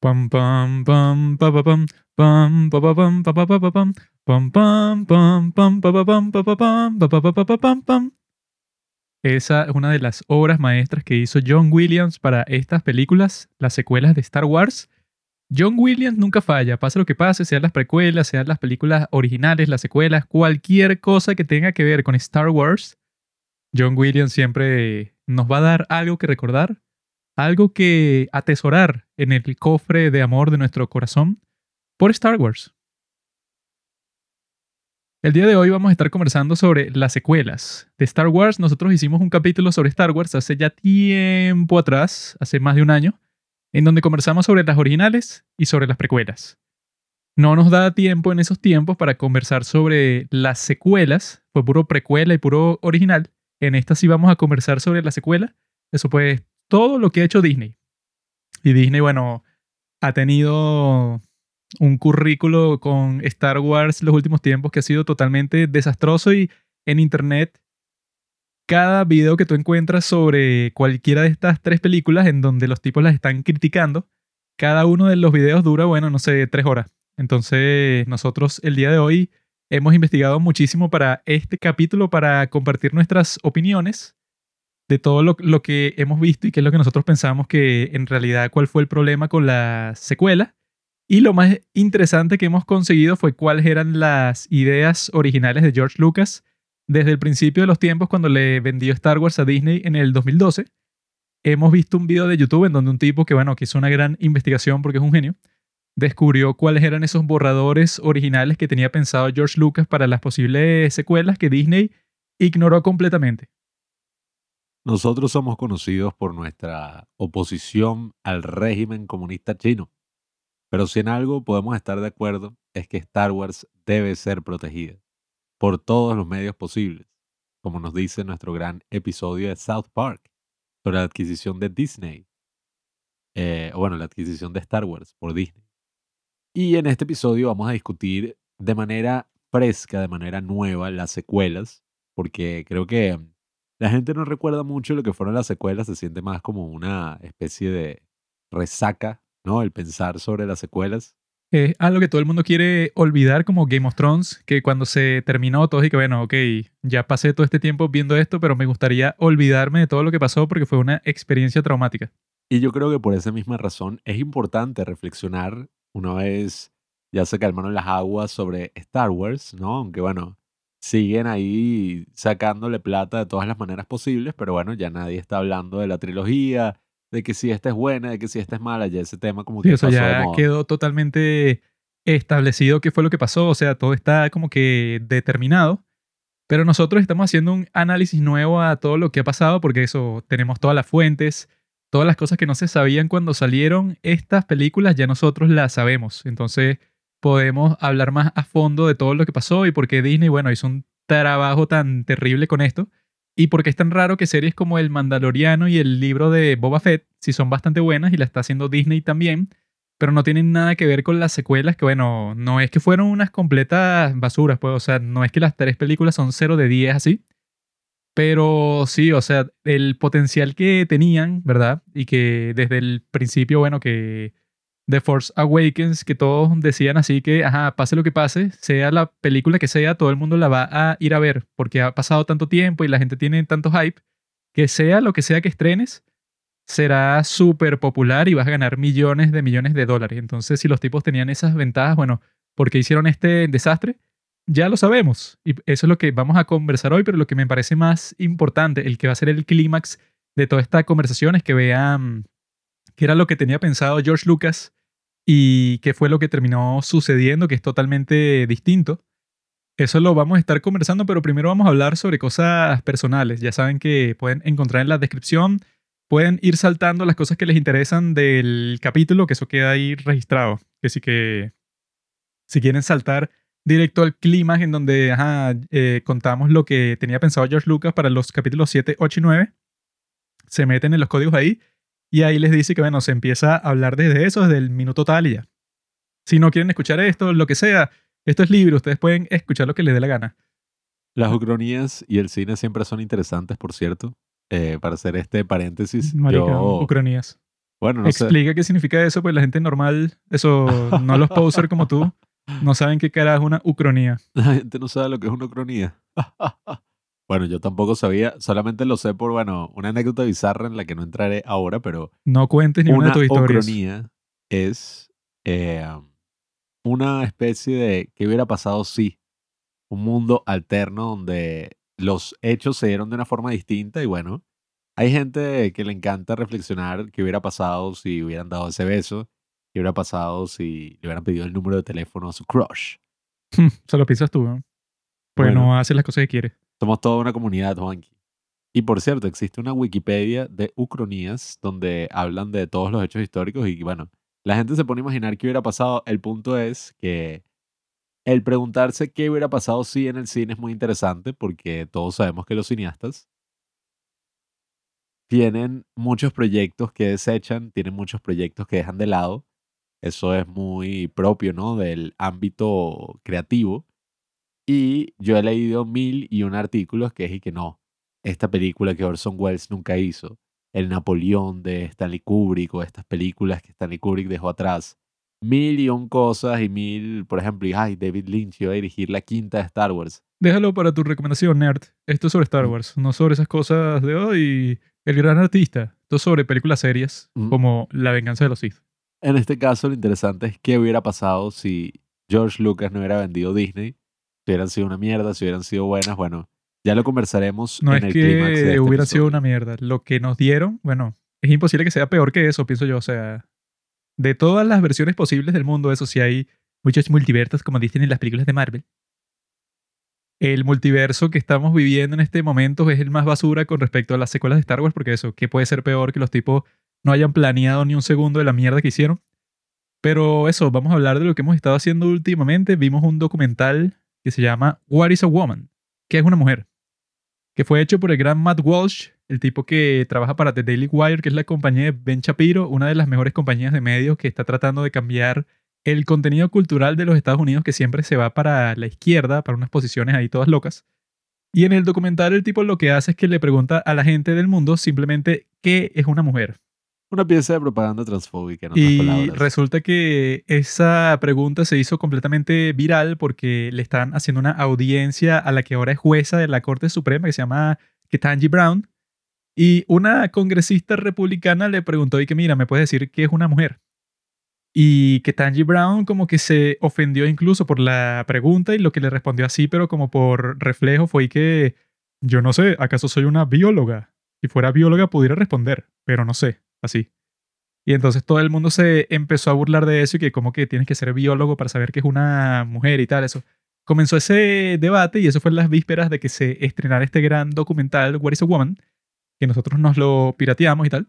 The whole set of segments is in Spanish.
Pam pam pam pa pa pam pam pa pa pam pa pa pa pa pam pam pam pam pam pa pa pam pa pa pam pa pa pa pa pa pam pam. Esa es una de las obras maestras que hizo John Williams para estas películas, las secuelas de Star Wars. John Williams nunca falla, pase lo que pase, sean las precuelas, sean las películas originales, las secuelas, cualquier cosa que tenga que ver con Star Wars, John Williams siempre nos va a dar algo que recordar, algo que atesorar en el cofre de amor de nuestro corazón por Star Wars. El día de hoy vamos a estar conversando sobre las secuelas de Star Wars. Nosotros hicimos un capítulo sobre Star Wars hace ya tiempo atrás, hace más de un año, en donde conversamos sobre las originales y sobre las precuelas. No nos da tiempo en esos tiempos para conversar sobre las secuelas, fue puro precuela y puro original. En esta sí vamos a conversar sobre la secuela. Eso pues todo lo que ha hecho Disney. Y Disney, bueno, ha tenido un currículo con Star Wars los últimos tiempos que ha sido totalmente desastroso y en Internet cada video que tú encuentras sobre cualquiera de estas tres películas en donde los tipos las están criticando, cada uno de los videos dura, bueno, no sé, tres horas. Entonces nosotros el día de hoy hemos investigado muchísimo para este capítulo, para compartir nuestras opiniones de todo lo, que hemos visto y qué es lo que nosotros pensamos que en realidad cuál fue el problema con la secuela. Y lo más interesante que hemos conseguido fue cuáles eran las ideas originales de George Lucas desde el principio de los tiempos cuando le vendió Star Wars a Disney en el 2012. Hemos visto un video de YouTube en donde un tipo que, bueno, que hizo una gran investigación porque es un genio, descubrió cuáles eran esos borradores originales que tenía pensado George Lucas para las posibles secuelas que Disney ignoró completamente. Nosotros somos conocidos por nuestra oposición al régimen comunista chino, pero si en algo podemos estar de acuerdo es que Star Wars debe ser protegida por todos los medios posibles, como nos dice nuestro gran episodio de South Park sobre la adquisición de Disney, eh, bueno, la adquisición de Star Wars por Disney. Y en este episodio vamos a discutir de manera fresca, de manera nueva, las secuelas, porque creo que la gente no recuerda mucho lo que fueron las secuelas, se siente más como una especie de resaca, ¿no? El pensar sobre las secuelas. Es algo que todo el mundo quiere olvidar como Game of Thrones, que cuando se terminó todo y que bueno, ok, ya pasé todo este tiempo viendo esto, pero me gustaría olvidarme de todo lo que pasó porque fue una experiencia traumática. Y yo creo que por esa misma razón es importante reflexionar una vez ya se calmaron las aguas sobre Star Wars, ¿no? Aunque bueno, siguen ahí sacándole plata de todas las maneras posibles, pero bueno, ya nadie está hablando de la trilogía, de que si esta es buena, de que si esta es mala, ya ese tema como que eso ya quedó totalmente establecido qué fue lo que pasó, o sea, todo está como que determinado. Pero nosotros estamos haciendo un análisis nuevo a todo lo que ha pasado porque eso tenemos todas las fuentes, todas las cosas que no se sabían cuando salieron estas películas ya nosotros las sabemos. Entonces podemos hablar más a fondo de todo lo que pasó y por qué Disney, bueno, hizo un trabajo tan terrible con esto. Y por qué es tan raro que series como El Mandaloriano y el libro de Boba Fett, si son bastante buenas y la está haciendo Disney también, pero no tienen nada que ver con las secuelas que, bueno, no es que fueron unas completas basuras, pues, o sea, no es que las tres películas son 0 de 10 así, pero sí, o sea, el potencial que tenían, ¿verdad? Y que desde el principio, bueno, que The Force Awakens, que todos decían así que, ajá, pase lo que pase, sea la película que sea, todo el mundo la va a ir a ver, porque ha pasado tanto tiempo y la gente tiene tanto hype, que sea lo que sea que estrenes, será súper popular y vas a ganar millones de millones de dólares. Entonces, si los tipos tenían esas ventajas, bueno, ¿por qué hicieron este desastre? ya lo sabemos. Y eso es lo que vamos a conversar hoy, pero lo que me parece más importante, el que va a ser el clímax de toda esta conversación es que vean qué era lo que tenía pensado George Lucas y qué fue lo que terminó sucediendo, que es totalmente distinto. Eso lo vamos a estar conversando, pero primero vamos a hablar sobre cosas personales. Ya saben que pueden encontrar en la descripción, pueden ir saltando las cosas que les interesan del capítulo, que eso queda ahí registrado. Que sí que si quieren saltar directo al clímax en donde eh, contamos lo que tenía pensado George Lucas para los capítulos 7, 8 y 9. Se meten en los códigos ahí y ahí les dice que, bueno, se empieza a hablar desde eso, desde el minuto tal y ya. Si no quieren escuchar esto, lo que sea, esto es libre, ustedes pueden escuchar lo que les dé la gana. Las ucronías y el cine siempre son interesantes, por cierto. Eh, para hacer este paréntesis, Marica, ucronías. Bueno, no sé. Explica qué significa eso, pues la gente normal, eso, no los posers como tú, no saben qué cara es una ucronía. La gente no sabe lo que es una ucronía. bueno, yo tampoco sabía, solamente lo sé por, bueno, una anécdota bizarra en la que no entraré ahora, pero No cuentes ni una, una de tus historias. ucronía es eh, una especie de qué hubiera pasado si un mundo alterno donde los hechos se dieron de una forma distinta y bueno, hay gente que le encanta reflexionar qué hubiera pasado si hubieran dado ese beso, qué hubiera pasado si le hubieran pedido el número de teléfono a su crush. Se lo piensas tú, ¿no? Pues Bueno. no haces las cosas que quieres. Somos toda una comunidad, Juanqui. Y por cierto, existe una Wikipedia de ucronías donde hablan de todos los hechos históricos y bueno, la gente se pone a imaginar qué hubiera pasado. El punto es que el preguntarse qué hubiera pasado si en el cine es muy interesante porque todos sabemos que los cineastas tienen muchos proyectos que desechan, tienen muchos proyectos que dejan de lado. Eso es muy propio, ¿no? Del ámbito creativo. Y yo he leído mil y un artículos que es y que no. Esta película que Orson Welles nunca hizo. El Napoleón de Stanley Kubrick o estas películas que Stanley Kubrick dejó atrás. Mil y un cosas y mil, por ejemplo, y ay, David Lynch iba a dirigir la quinta de Star Wars. Déjalo para tu recomendación, nerd. Esto es sobre Star Mm. Wars, no sobre esas cosas de hoy. El gran artista. Esto es sobre películas serias Mm. como La venganza de los Sith. En este caso, lo interesante es qué hubiera pasado si George Lucas no hubiera vendido Disney, si hubieran sido una mierda, si hubieran sido buenas. Bueno, ya lo conversaremos No en es el clímax de que este hubiera sido una mierda. Lo que nos dieron, bueno, es imposible que sea peor que eso, pienso yo. O sea, de todas las versiones posibles del mundo, eso sí hay muchos multiversos, como dicen en las películas de Marvel. El multiverso que estamos viviendo en este momento es el más basura con respecto a las secuelas de Star Wars, porque eso, ¿qué puede ser peor que los tipos no hayan planeado ni un segundo de la mierda que hicieron? Pero eso, vamos a hablar de lo que hemos estado haciendo últimamente. Vimos un documental que se llama What is a Woman? que es una mujer? Que fue hecho por el gran Matt Walsh, el tipo que trabaja para The Daily Wire, que es la compañía de Ben Shapiro, una de las mejores compañías de medios que está tratando de cambiar el contenido cultural de los Estados Unidos que siempre se va para la izquierda, para unas posiciones ahí todas locas. Y en el documental el tipo lo que hace es que le pregunta a la gente del mundo simplemente qué es una mujer. Una pieza de propaganda transfóbica, en otras Y palabras. resulta que esa pregunta se hizo completamente viral porque le están haciendo una audiencia a la que ahora es jueza de la Corte Suprema que se llama Ketanji Brown. Y una congresista republicana le preguntó y que mira, ¿me puedes decir qué es una mujer? Y Ketanji Brown como que se ofendió incluso por la pregunta y lo que le respondió así, pero como por reflejo fue que yo no sé, ¿acaso soy una bióloga? Si fuera bióloga pudiera responder, pero no sé, así. Y entonces todo el mundo se empezó a burlar de eso y que como que tienes que ser biólogo para saber que es una mujer y tal, eso. Comenzó ese debate y eso fue en las vísperas de que se estrenara este gran documental, What is a Woman, que nosotros nos lo pirateamos y tal.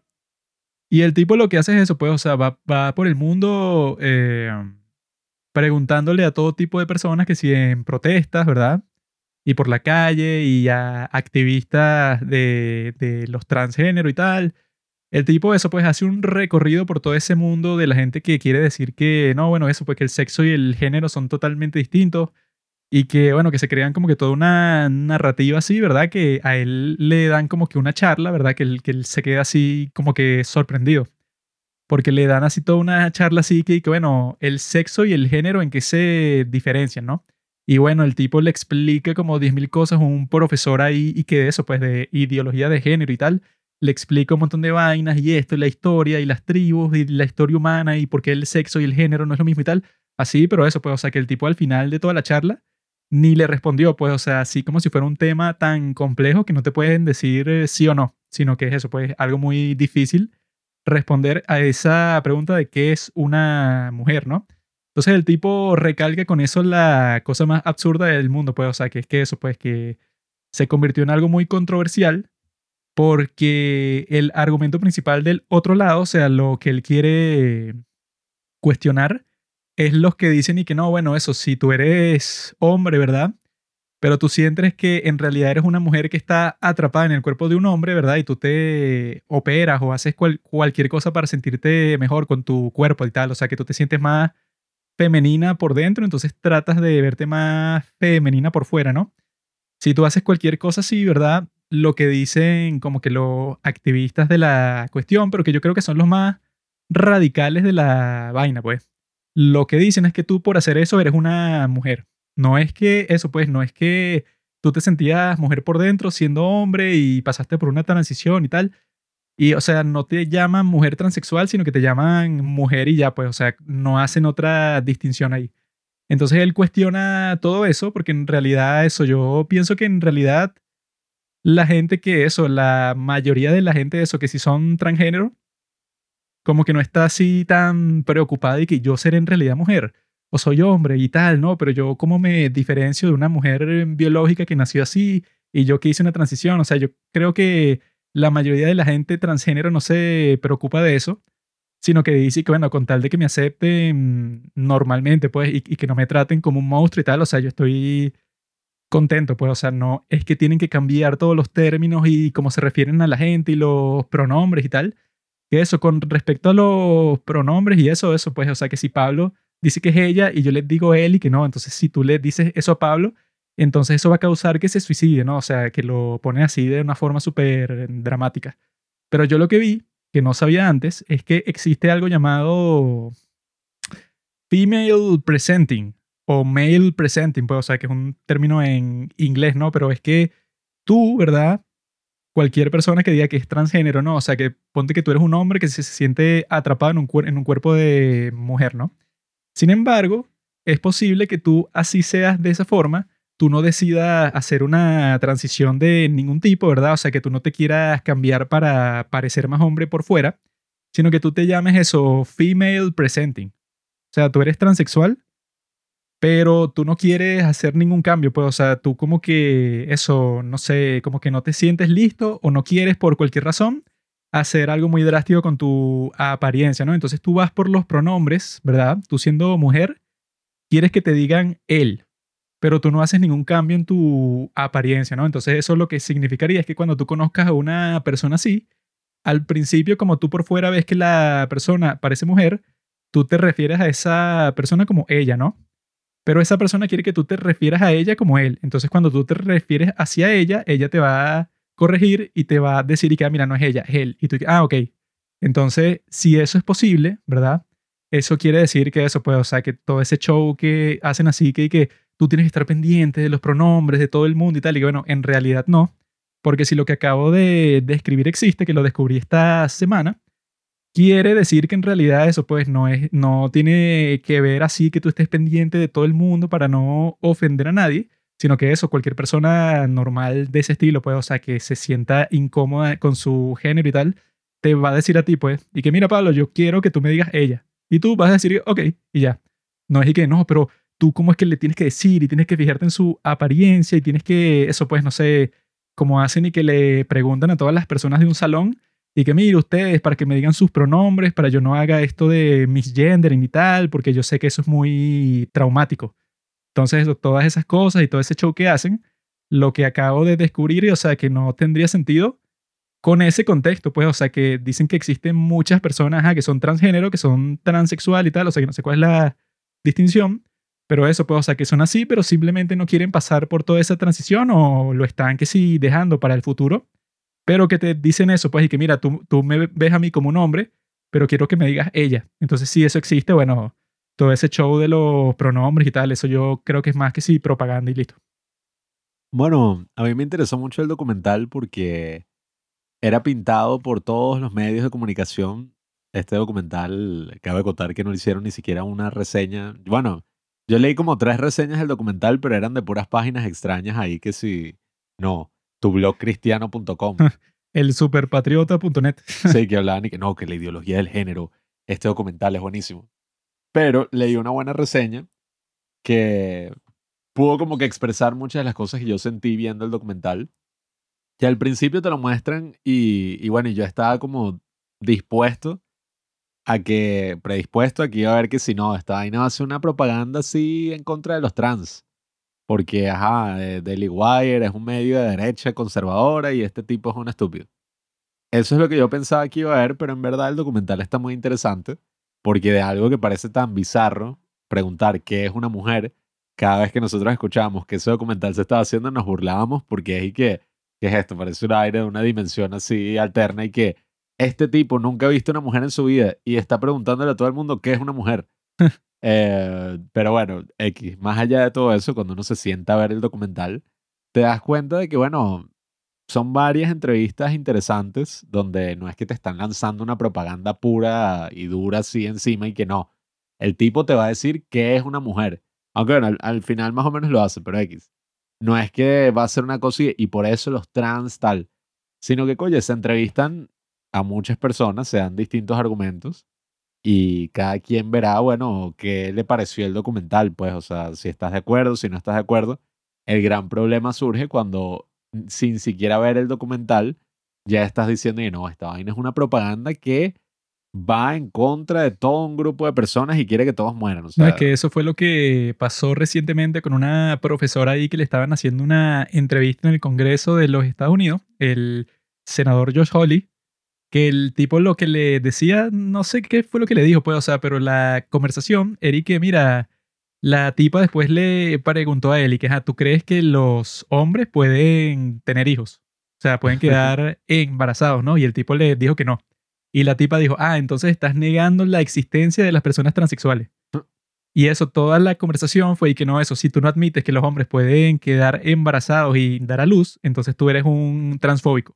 Y el tipo lo que hace es eso, pues, o sea, va, va por el mundo eh, preguntándole a todo tipo de personas que si en protestas, ¿verdad? Y por la calle y a activistas de, de los transgénero y tal. El tipo eso pues hace un recorrido por todo ese mundo de la gente que quiere decir que no, bueno, eso pues que el sexo y el género son totalmente distintos y que bueno, que se crean como que toda una narrativa así, ¿verdad? Que a él le dan como que una charla, ¿verdad? Que él, se queda así como que sorprendido. Porque le dan así toda una charla así que, que bueno, el sexo y el género en qué se diferencian, ¿no? Y bueno, el tipo le explica como 10.000 cosas, un profesor ahí y que de eso, pues de ideología de género y tal, le explica un montón de vainas y esto, y la historia y las tribus y la historia humana y por qué el sexo y el género no es lo mismo y tal. Así, pero eso, pues, o sea, que el tipo al final de toda la charla ni le respondió, pues, o sea, así como si fuera un tema tan complejo que no te pueden decir eh, sí o no, sino que es eso, pues, algo muy difícil responder a esa pregunta de qué es una mujer, ¿no? Entonces el tipo recalca con eso la cosa más absurda del mundo, pues, o sea, que es que eso, pues, que se convirtió en algo muy controversial porque el argumento principal del otro lado, o sea, lo que él quiere cuestionar, es los que dicen y que no, bueno, eso, si tú eres hombre, ¿verdad? Pero tú sientes que en realidad eres una mujer que está atrapada en el cuerpo de un hombre, ¿verdad? Y tú te operas o haces cual- cualquier cosa para sentirte mejor con tu cuerpo y tal, o sea, que tú te sientes más femenina por dentro, entonces tratas de verte más femenina por fuera, ¿no? Si tú haces cualquier cosa así, ¿verdad? Lo que dicen como que los activistas de la cuestión, pero que yo creo que son los más radicales de la vaina, pues. Lo que dicen es que tú por hacer eso eres una mujer. No es que eso, pues, no es que tú te sentías mujer por dentro siendo hombre y pasaste por una transición y tal. Y, o sea, no te llaman mujer transexual, sino que te llaman mujer y ya, pues, o sea, no hacen otra distinción ahí. Entonces él cuestiona todo eso porque en realidad eso, yo pienso que en realidad la gente que eso, la mayoría de la gente de eso, que si son transgénero, como que no está así tan preocupada y que yo seré en realidad mujer o soy hombre y tal, ¿no? Pero yo cómo me diferencio de una mujer biológica que nació así y yo que hice una transición, o sea, yo creo que la mayoría de la gente transgénero no se preocupa de eso, sino que dice que, bueno, con tal de que me acepten normalmente, pues, y, y, que no me traten como un monstruo y tal, o sea, yo estoy contento, pues, o sea, no es que tienen que cambiar todos los términos y cómo se refieren a la gente y los pronombres y tal. Que eso, con respecto a los pronombres y eso, eso, pues, o sea, que si Pablo dice que es ella y yo le digo él y que no, entonces si tú le dices eso a Pablo, entonces eso va a causar que se suicide, ¿no? O sea, que lo pone así de una forma súper dramática. Pero yo lo que vi que no sabía antes es que existe algo llamado female presenting o male presenting, pues, o sea, que es un término en inglés, ¿no? Pero es que tú, ¿verdad? Cualquier persona que diga que es transgénero, ¿no? O sea, que ponte que tú eres un hombre que se, siente atrapado en un, en un cuerpo de mujer, ¿no? Sin embargo, es posible que tú así seas de esa forma, tú no decidas hacer una transición de ningún tipo, ¿verdad? O sea, que tú no te quieras cambiar para parecer más hombre por fuera, sino que tú te llames eso female presenting. O sea, tú eres transexual, pero tú no quieres hacer ningún cambio, pues, o sea, tú como que eso, no sé, como que no te sientes listo o no quieres por cualquier razón hacer algo muy drástico con tu apariencia, ¿no? Entonces tú vas por los pronombres, ¿verdad? Tú siendo mujer, quieres que te digan él, pero tú no haces ningún cambio en tu apariencia, ¿no? Entonces eso lo que significaría es que cuando tú conozcas a una persona así, al principio como tú por fuera ves que la persona parece mujer, tú te refieres a esa persona como ella, ¿no? Pero esa persona quiere que tú te refieras a ella como él. Entonces cuando tú te refieres hacia ella, ella te va a corregir y te va a decir y que, ah, mira, no es ella, es él. Y tú, ah, ok. Entonces, si eso es posible, ¿verdad? Eso quiere decir que eso, pues, o sea, que todo ese show que hacen así, que, que tú tienes que estar pendiente de los pronombres de todo el mundo y tal. Y bueno, en realidad no. Porque si lo que acabo de describir existe, que lo descubrí esta semana, quiere decir que en realidad eso pues no es no tiene que ver así que tú estés pendiente de todo el mundo para no ofender a nadie, sino que eso cualquier persona normal de ese estilo pues o sea que se sienta incómoda con su género y tal te va a decir a ti pues y que mira Pablo yo quiero que tú me digas ella y tú vas a decir ok y ya. No es que no pero tú cómo es que le tienes que decir y tienes que fijarte en su apariencia y tienes que, eso pues, no sé, como hacen y que le preguntan a todas las personas de un salón y que mire ustedes para que me digan sus pronombres, para yo no haga esto de misgendering y tal, porque yo sé que eso es muy traumático. Entonces, todas esas cosas y todo ese show que hacen, lo que acabo de descubrir, o sea, que no tendría sentido con ese contexto, pues, o sea, que dicen que existen muchas personas que son transgénero, que son transexual y tal, o sea, que no sé cuál es la distinción, pero eso, pues, o sea, que son así, pero simplemente no quieren pasar por toda esa transición o lo están que sí dejando para el futuro. Pero que te dicen eso, pues, y que mira, tú, tú me ves a mí como un hombre, pero quiero que me digas ella. Entonces, si eso existe, bueno, todo ese show de los pronombres y tal, eso yo creo que es más que sí propaganda y listo. Bueno, a mí me interesó mucho el documental porque era pintado por todos los medios de comunicación. Este documental, cabe contar que no le hicieron ni siquiera una reseña. Bueno, yo leí como tres reseñas del documental, pero eran de puras páginas extrañas ahí que sí. No, tublogcristiano.com. El superpatriota.net. sí, que hablaban y que no, que la ideología del género, este documental es buenísimo. Pero leí una buena reseña que pudo como que expresar muchas de las cosas que yo sentí viendo el documental. Que al principio te lo muestran y, y bueno, yo estaba como dispuesto a que, predispuesto aquí a ver que si no, esta vaina va a ser una propaganda así en contra de los trans. Porque, ajá, eh, Daily Wire es un medio de derecha conservadora y este tipo es un estúpido. Eso es lo que yo pensaba que iba a ver, pero en verdad el documental está muy interesante porque de algo que parece tan bizarro, preguntar qué es una mujer, cada vez que nosotros escuchamos que ese documental se estaba haciendo nos burlábamos porque es y que, ¿qué es esto? Parece un aire de una dimensión así alterna y que este tipo nunca ha visto una mujer en su vida y está preguntándole a todo el mundo qué es una mujer. Eh, pero bueno, X, más allá de todo eso, cuando uno se sienta a ver el documental, te das cuenta de que, bueno, son varias entrevistas interesantes donde no es que te están lanzando una propaganda pura y dura así encima y que no. El tipo te va a decir qué es una mujer. Aunque bueno, al, final más o menos lo hace, pero X. No es que va a ser una cosa y, por eso los trans tal, sino que, coño, se entrevistan a muchas personas, se dan distintos argumentos y cada quien verá, bueno, qué le pareció el documental, pues, o sea, si estás de acuerdo, si no estás de acuerdo. El gran problema surge cuando, mm, sin siquiera ver el documental, ya estás diciendo, no, esta vaina es una propaganda que va en contra de todo un grupo de personas y quiere que todos mueran. O sea, no, es que eso fue lo que pasó recientemente con una profesora ahí que le estaban haciendo una entrevista en el Congreso de los Estados Unidos, el senador Josh Hawley, que el tipo lo que le decía, no sé qué fue lo que le dijo, pues, o sea, pero la conversación que, mira, la tipa después le preguntó a él y que, ¿tú crees que los hombres pueden tener hijos? O sea, pueden quedar embarazados, ¿no? Y el tipo le dijo que no. Y la tipa dijo, ah, entonces estás negando la existencia de las personas transexuales. Y eso, toda la conversación fue y que no, eso, si tú no admites que los hombres pueden quedar embarazados y dar a luz, entonces tú eres un transfóbico.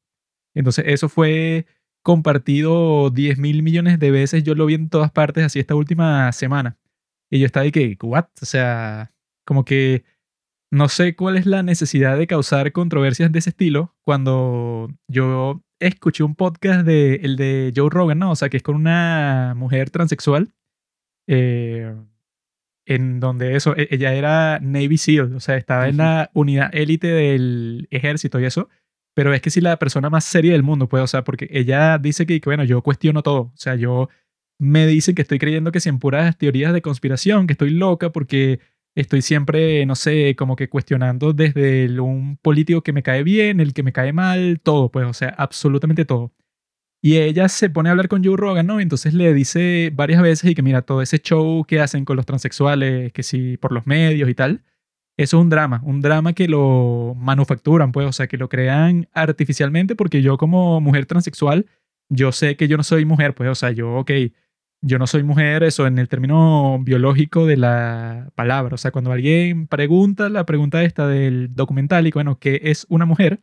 Entonces eso fue compartido 10 mil millones de veces. Yo lo vi en todas partes así esta última semana. Y yo estaba de que, ¿what? O sea, como que no sé cuál es la necesidad de causar controversias de ese estilo cuando yo escuché un podcast de el de Joe Rogan, ¿no? O sea, que es con una mujer transexual. Eh, en donde eso, e, ella era Navy SEAL, o sea, estaba en la unidad élite del ejército y eso pero es que si la persona más seria del mundo, pues, o sea, porque ella dice que, bueno, yo cuestiono todo, o sea, yo me dicen que estoy creyendo que si en puras teorías de conspiración, que estoy loca porque estoy siempre, no sé, como que cuestionando desde un político que me cae bien, el que me cae mal, todo, pues, o sea, absolutamente todo. Y ella se pone a hablar con Joe Rogan, ¿no? Entonces le dice varias veces y que mira, todo ese show que hacen con los transexuales, que si por los medios y tal, eso es un drama, un drama que lo manufacturan, pues, o sea, que lo crean artificialmente porque yo como mujer transexual, yo sé que yo no soy mujer, pues, o sea, yo, ok, yo no soy mujer, eso en el término biológico de la palabra, o sea, cuando alguien pregunta la pregunta esta del documental y bueno, ¿qué es una mujer?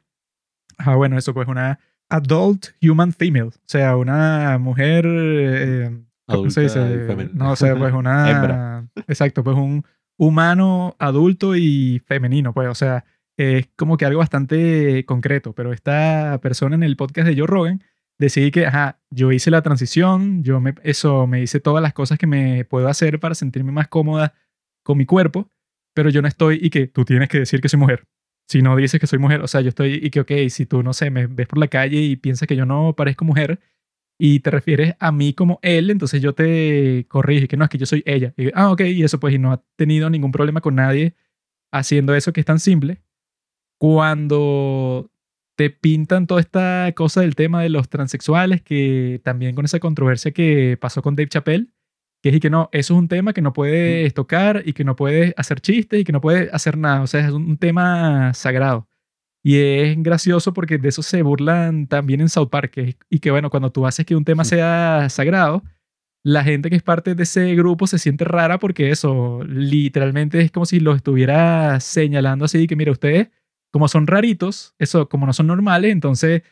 Ah, bueno, eso pues una adult human female, o sea, una mujer... Eh, ¿Cómo se dice? No, o sea, pues una... Exacto, pues un humano, adulto y femenino, pues, o sea, es como que algo bastante concreto, pero esta persona en el podcast de Joe Rogan decidí que, ajá, yo hice la transición, yo me, eso, me hice todas las cosas que me puedo hacer para sentirme más cómoda con mi cuerpo, pero yo no estoy y que tú tienes que decir que soy mujer. Si no dices que soy mujer, o sea, yo estoy y que, ok, si tú, no sé, me ves por la calle y piensas que yo no parezco mujer, y te refieres a mí como él, entonces yo te corrige que no, es que yo soy ella. Y, ah, ok, y eso pues, y no ha tenido ningún problema con nadie haciendo eso que es tan simple. Cuando te pintan toda esta cosa del tema de los transexuales, que también con esa controversia que pasó con Dave Chappelle, que es y que no, eso es un tema que no puedes tocar y que no puedes hacer chistes y que no puedes hacer nada, o sea, es un tema sagrado. Y es gracioso porque de eso se burlan también en South Park. Y que bueno, cuando tú haces que un tema sea sagrado, la gente que es parte de ese grupo se siente rara porque eso literalmente es como si lo estuviera señalando así que mira ustedes como son raritos, eso como no son normales, entonces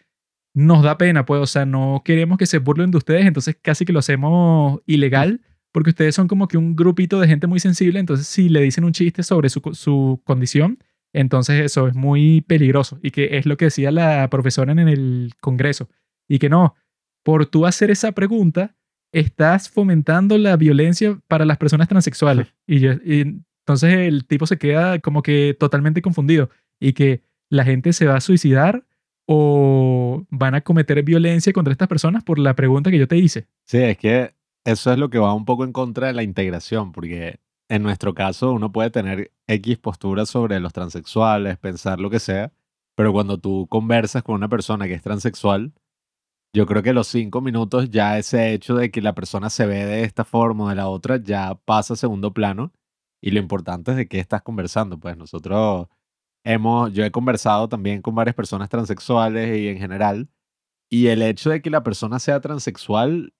nos da pena, pues, o sea, no queremos que se burlen de ustedes, entonces casi que lo hacemos ilegal porque ustedes son como que un grupito de gente muy sensible, entonces si le dicen un chiste sobre su, su condición, entonces eso es muy peligroso y que es lo que decía la profesora en el Congreso. Y que no, por tú hacer esa pregunta, estás fomentando la violencia para las personas transexuales. Y, entonces el tipo se queda como que totalmente confundido y que la gente se va a suicidar o van a cometer violencia contra estas personas por la pregunta que yo te hice. Sí, es que eso es lo que va un poco en contra de la integración, porque en nuestro caso uno puede tener X posturas sobre los transexuales, pensar lo que sea, pero cuando tú conversas con una persona que es transexual, yo creo que los cinco minutos ya ese hecho de que la persona se ve de esta forma o de la otra ya pasa a segundo plano y lo importante es de qué estás conversando. Pues nosotros hemos, yo he conversado también con varias personas transexuales y en general Y el hecho de que la persona sea transexual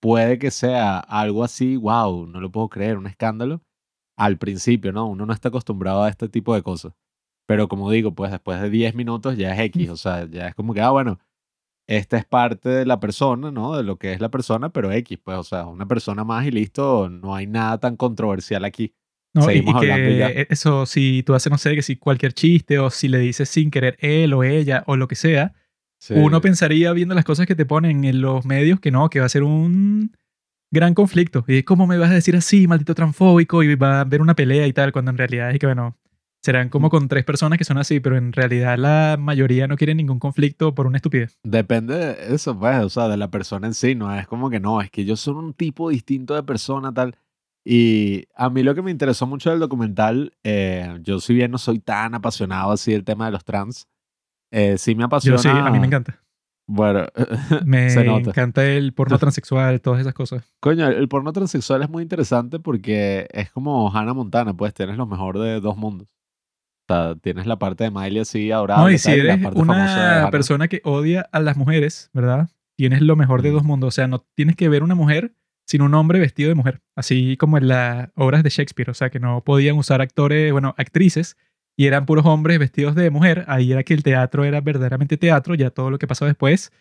puede que sea algo así, wow, no lo puedo creer, un escándalo. Al principio, ¿no? Uno no está acostumbrado a este tipo de cosas. Pero como digo, pues después de 10 minutos ya es X, o sea, ya es como que, ah, bueno, esta es parte de la persona, ¿no? De lo que es la persona, pero X, pues, o sea, una persona más y listo, no hay nada tan controversial aquí. No, y, Seguimos y hablando y ya. que eso, si tú haces, no sé, que si cualquier chiste o si le dices sin querer él o ella o lo que sea, Sí. uno pensaría viendo las cosas que te ponen en los medios que no, que va a ser un gran conflicto. Y ¿cómo me vas a decir así, maldito transfóbico? Y va a haber una pelea y tal, cuando en realidad es que, bueno, serán Mm. como con tres personas que son así, pero en realidad la mayoría no quiere ningún conflicto por una estupidez. Depende de eso, pues, o sea, de la persona en sí, no es como que no, es que yo soy un tipo distinto de persona, tal. Y a mí lo que me interesó mucho del documental, eh, yo si bien no soy tan apasionado así del tema de los trans, eh, sí me apasiona. Yo sí, a mí me encanta. Bueno, Me se nota. encanta el porno transexual, todas esas cosas. Coño, el porno transexual es muy interesante porque es como Hannah Montana, pues tienes lo mejor de dos mundos. O sea, tienes la parte de Miley así adorable. No, y si eres una persona que odia a las mujeres, ¿verdad? Tienes lo mejor de dos mundos. O sea, no tienes que ver una mujer sin un hombre vestido de mujer. Así como en las obras de Shakespeare. O sea, que no podían usar actores, bueno, actrices, y eran puros hombres vestidos de mujer. Ahí era que el teatro era verdaderamente teatro. Ya todo lo que pasó después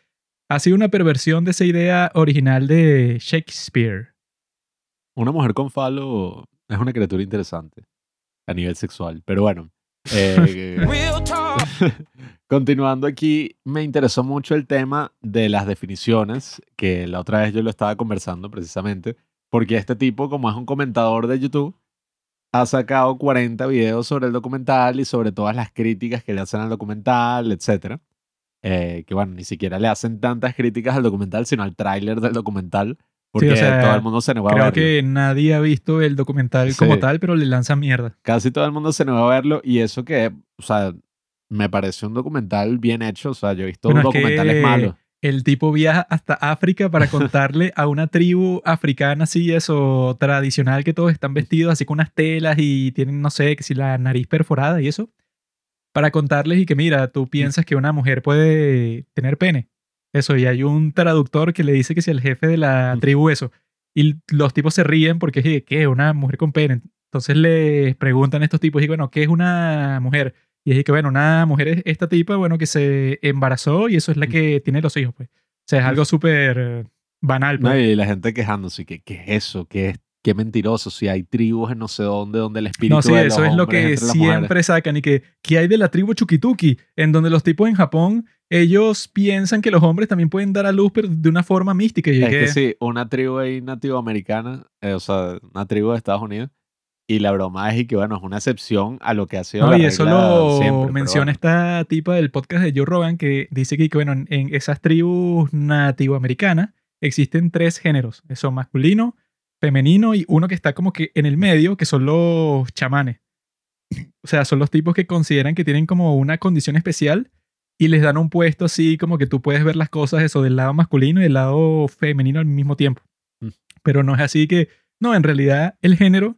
ha sido una perversión de esa idea original de Shakespeare. Una mujer con falo es una criatura interesante a nivel sexual. Pero bueno, eh, continuando aquí, me interesó mucho el tema de las definiciones, que la otra vez yo lo estaba conversando precisamente, porque este tipo, como es un comentador de YouTube, ha sacado 40 videos sobre el documental y sobre todas las críticas que le hacen al documental, etc. que bueno, ni siquiera le hacen tantas críticas al documental, sino al tráiler del documental, porque o sea, todo el mundo se negó a Creo verlo. que nadie ha visto el documental como Sí. tal, pero le lanzan mierda. Casi todo el mundo se negó a verlo y eso que, o sea, me pareció un documental bien hecho, o sea, yo he visto Bueno, es documentales que malos. El tipo viaja hasta África para contarle a una tribu africana así, eso tradicional, que todos están vestidos así con unas telas y tienen, no sé, que si la nariz perforada y eso, para contarles y que mira, tú piensas que una mujer puede tener pene. Eso, y hay un traductor que le dice que si el jefe de la tribu eso. Y los tipos se ríen porque es ¿qué? Una mujer con pene. Entonces les preguntan a estos tipos y bueno, ¿qué es una mujer? Y es que, bueno, una mujer es esta tipa, bueno, que se embarazó y eso es la que tiene los hijos, pues. O sea, es algo súper banal, No, pues. y la gente quejándose, que ¿qué es eso? ¿Qué, es, qué mentiroso? Si hay tribus en no sé dónde donde el espíritu No, sí, de los eso es lo que siempre sacan y que, ¿qué hay de la tribu Chukituki? En donde los tipos en Japón, ellos piensan que los hombres también pueden dar a luz, pero de una forma mística. Y Es que, que sí, una tribu ahí nativo americana, eh, o sea, una tribu de Estados Unidos, y la broma es y que, bueno, es una excepción a lo que ha sido No, la y eso lo siempre, menciona esta tipa del podcast de Joe Rogan que dice que, que, bueno, en- esas tribus nativoamericanas existen tres géneros. Son masculino, femenino y uno que está como que en el medio, que son los chamanes. O sea, son los tipos que consideran que tienen como una condición especial y les dan un puesto así como que tú puedes ver las cosas eso del lado masculino y del lado femenino al mismo tiempo. Mm. Pero no es así que, no, en realidad el género